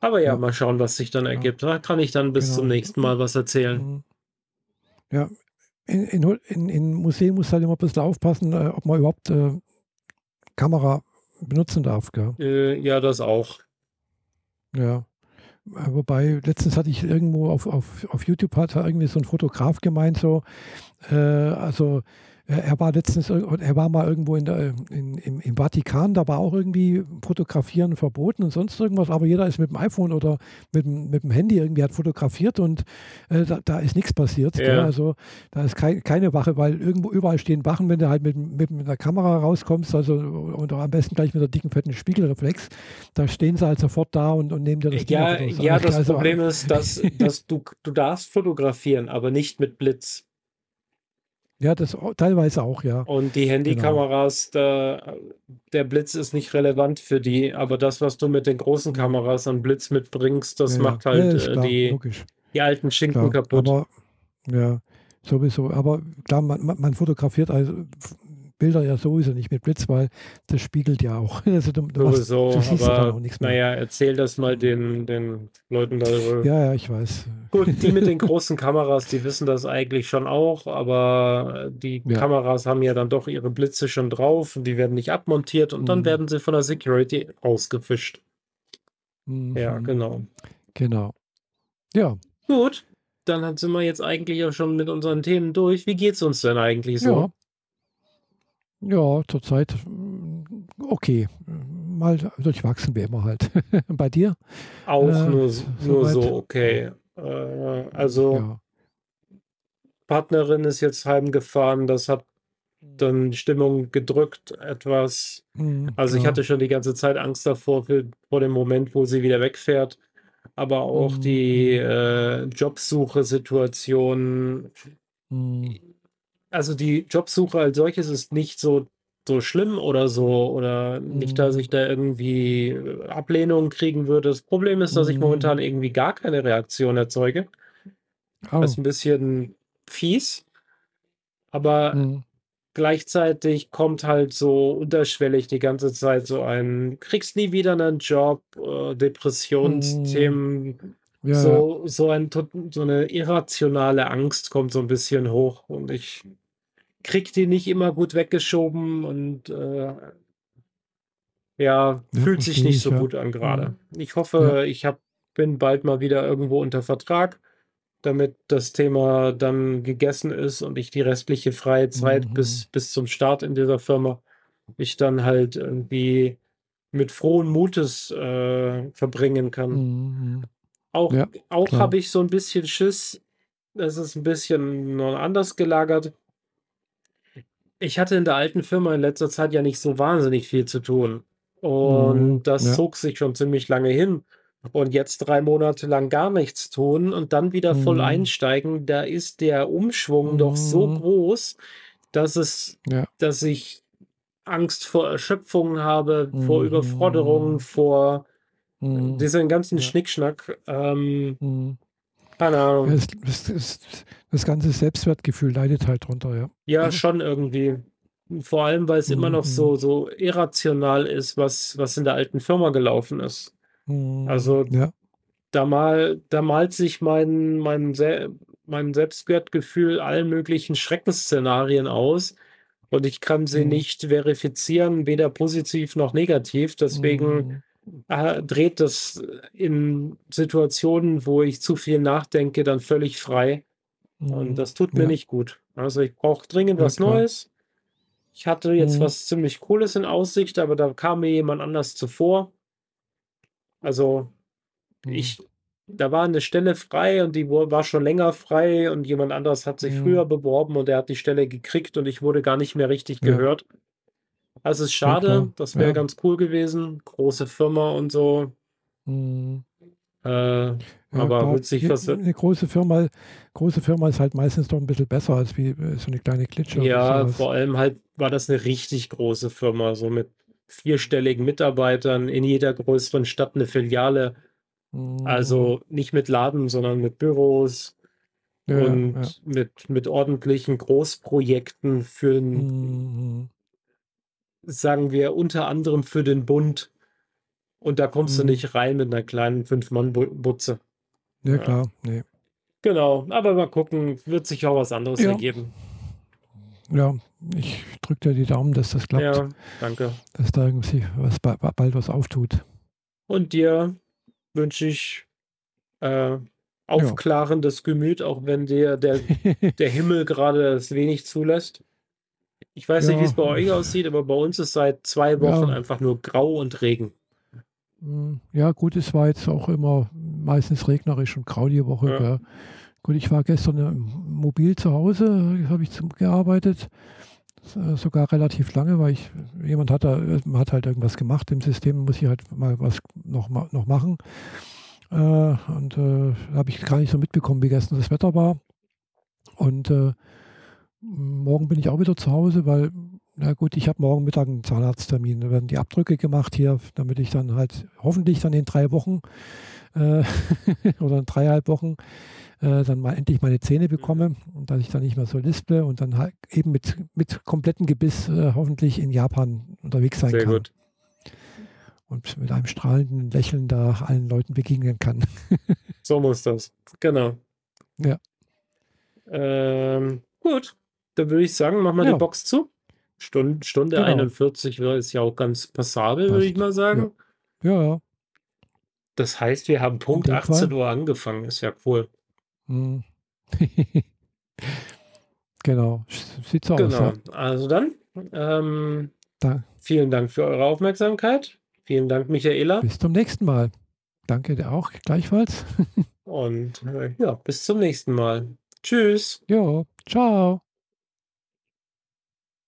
B: Aber ja, ja, mal schauen, was sich dann ergibt. Da kann ich dann bis genau. zum nächsten Mal was erzählen. Mhm.
A: Ja, in, in, in, in Museen muss halt immer ein bisschen aufpassen, äh, ob man überhaupt äh, Kamera benutzen darf. Gell?
B: Äh, ja, das auch.
A: Ja. Äh, wobei, letztens hatte ich irgendwo auf, auf, auf YouTube hat irgendwie so ein Fotograf gemeint, so, äh, also er war letztens, er war mal irgendwo in der, in, im, im, Vatikan, da war auch irgendwie Fotografieren verboten und sonst irgendwas, aber jeder ist mit dem iPhone oder mit, mit dem Handy irgendwie hat fotografiert und äh, da, da, ist nichts passiert. Ja. Also da ist kein, keine Wache, weil irgendwo überall stehen Wachen, wenn du halt mit, mit, mit einer Kamera rauskommst, also und am besten gleich mit der dicken, fetten Spiegelreflex, da stehen sie halt sofort da und, und nehmen dir das
B: Ja, Ding ja das also, Problem ist, dass, dass du, du darfst fotografieren, aber nicht mit Blitz.
A: Ja, das teilweise auch, ja.
B: Und die Handykameras, genau. da, der Blitz ist nicht relevant für die, aber das, was du mit den großen Kameras an Blitz mitbringst, das ja, macht halt ja, äh, klar, die, die alten Schinken klar, kaputt.
A: Aber, ja, sowieso. Aber klar, man, man fotografiert also Bilder ja sowieso nicht mit Blitz, weil das spiegelt ja auch.
B: Also du, du machst, du siehst aber, auch nichts mehr. Naja, erzähl das mal den, den Leuten darüber.
A: Ja, ja, ich weiß.
B: Gut, die mit den großen Kameras, die wissen das eigentlich schon auch, aber die ja. Kameras haben ja dann doch ihre Blitze schon drauf und die werden nicht abmontiert und mhm. dann werden sie von der Security ausgefischt. Mhm. Ja, genau.
A: Genau. Ja.
B: Gut, dann sind wir jetzt eigentlich auch schon mit unseren Themen durch. Wie geht es uns denn eigentlich so?
A: Ja. Ja, zurzeit mm, okay. Mal durchwachsen wie immer halt. Bei dir?
B: Auch äh, nur, nur so okay. Äh, also ja. Partnerin ist jetzt heimgefahren, das hat dann Stimmung gedrückt etwas. Mhm, also ich hatte schon die ganze Zeit Angst davor, für, vor dem Moment, wo sie wieder wegfährt. Aber auch mhm. die äh, Jobsuche-Situation mhm also die Jobsuche als solches ist nicht so, so schlimm oder so, oder nicht, dass mhm. ich da irgendwie äh, Ablehnung kriegen würde. Das Problem ist, dass ich momentan mhm. irgendwie gar keine Reaktion erzeuge. Oh. Das ist ein bisschen fies, aber mhm. gleichzeitig kommt halt so unterschwellig die ganze Zeit so ein, kriegst nie wieder einen Job, äh, Depressionsthemen, mhm. Ja. so, so, ein, so eine irrationale Angst kommt so ein bisschen hoch und ich kriegt die nicht immer gut weggeschoben und äh, ja, fühlt sich nicht so gut an gerade. Mhm. Ich hoffe, ich hab, bin bald mal wieder irgendwo unter Vertrag, damit das Thema dann gegessen ist und ich die restliche freie Zeit mhm. bis, bis zum Start in dieser Firma ich dann halt irgendwie mit frohen Mutes äh, verbringen kann. Mhm. Auch, auch habe ich so ein bisschen Schiss, das ist ein bisschen anders gelagert ich hatte in der alten Firma in letzter Zeit ja nicht so wahnsinnig viel zu tun. Und mhm, das ja. zog sich schon ziemlich lange hin. Und jetzt drei Monate lang gar nichts tun und dann wieder voll mhm. einsteigen, da ist der Umschwung mhm. doch so mhm. groß, dass es, ja. dass ich Angst vor Erschöpfung habe, vor Überforderung, mhm. vor mhm. diesen ganzen ja. Schnickschnack. Ähm, mhm.
A: Keine Ahnung. Das, das, das, ganze Selbstwertgefühl leidet halt drunter, ja.
B: Ja, schon irgendwie. Vor allem, weil es immer noch so, so irrational ist, was, was in der alten Firma gelaufen ist. Also ja. da, mal, da malt sich mein, mein, Se mein Selbstwertgefühl allen möglichen Schreckensszenarien aus und ich kann sie mhm. nicht verifizieren, weder positiv noch negativ. Deswegen mhm. Äh, dreht das in Situationen, wo ich zu viel nachdenke, dann völlig frei. Mhm. Und das tut mir ja. nicht gut. Also ich brauche dringend ja, was klar. Neues. Ich hatte jetzt mhm. was ziemlich Cooles in Aussicht, aber da kam mir jemand anders zuvor. Also, mhm. ich da war eine Stelle frei und die war schon länger frei und jemand anderes hat sich früher beworben und er hat die Stelle gekriegt und ich wurde gar nicht mehr richtig ja. gehört. Also, es ist schade, ja, das wäre ja. ganz cool gewesen. Große Firma und so. Mhm.
A: Äh, aber klar. sich was. Eine große Firma, große Firma ist halt meistens doch ein bisschen besser als wie äh, so eine kleine Klitsche.
B: Ja, vor allem halt war das eine richtig große Firma, so mit vierstelligen Mitarbeitern in jeder größeren Stadt eine Filiale. Mhm. Also nicht mit Laden, sondern mit Büros ja, und ja. Mit, mit ordentlichen Großprojekten für, mhm. Sagen wir, unter anderem für den Bund. Und da kommst mhm. du nicht rein mit einer kleinen Fünf-Mann-Butze.
A: Ja, klar, nee.
B: Genau, aber mal gucken, wird sich auch was anderes ja. ergeben.
A: Ja, ich drücke dir die Daumen, dass das klappt. Ja,
B: danke.
A: Dass da irgendwie was, bald was auftut.
B: Und dir wünsche ich äh, aufklarendes ja. Gemüt, auch wenn dir der, der Himmel gerade es wenig zulässt. Ich weiß ja. nicht, wie es bei euch aussieht, aber bei uns ist seit zwei Wochen ja. einfach nur grau und Regen.
A: Hm, ja, gut, es war jetzt auch immer meistens regnerisch und grau die Woche. Ja. Gut, ich war gestern mobil zu Hause, habe ich gearbeitet, äh, sogar relativ lange, weil ich, jemand hat da, hat halt irgendwas gemacht im System, muss ich halt mal was noch, noch machen. Äh, und äh, habe ich gar nicht so mitbekommen, wie gestern das Wetter war. Und äh, morgen bin ich auch wieder zu Hause, weil, na gut, ich habe morgen Mittag einen Zahnarzttermin. Da werden die Abdrücke gemacht hier, damit ich dann halt hoffentlich dann in drei Wochen äh, oder in dreieinhalb Wochen äh, dann mal endlich meine Zähne bekomme und dass ich dann nicht mehr so lisple und dann halt eben mit, mit komplettem Gebiss äh, hoffentlich in Japan unterwegs sein Sehr kann. Gut. Und mit einem strahlenden Lächeln da allen Leuten begegnen kann.
B: so muss das. Genau.
A: Ja.
B: Ähm, gut. Dann würde ich sagen, machen wir ja. die Box zu. Stunde, Stunde genau. 41 ist ja auch ganz passabel, würde ich mal sagen.
A: Ja. ja.
B: Das heißt, wir haben Punkt 18 Uhr angefangen. Ist ja cool. Hm.
A: genau, sieht so genau. aus.
B: Ja. Also dann, ähm, da. vielen Dank für eure Aufmerksamkeit. Vielen Dank, Michaela.
A: Bis zum nächsten Mal. Danke dir auch gleichfalls.
B: Und äh, ja, bis zum nächsten Mal. Tschüss.
A: Jo, ciao.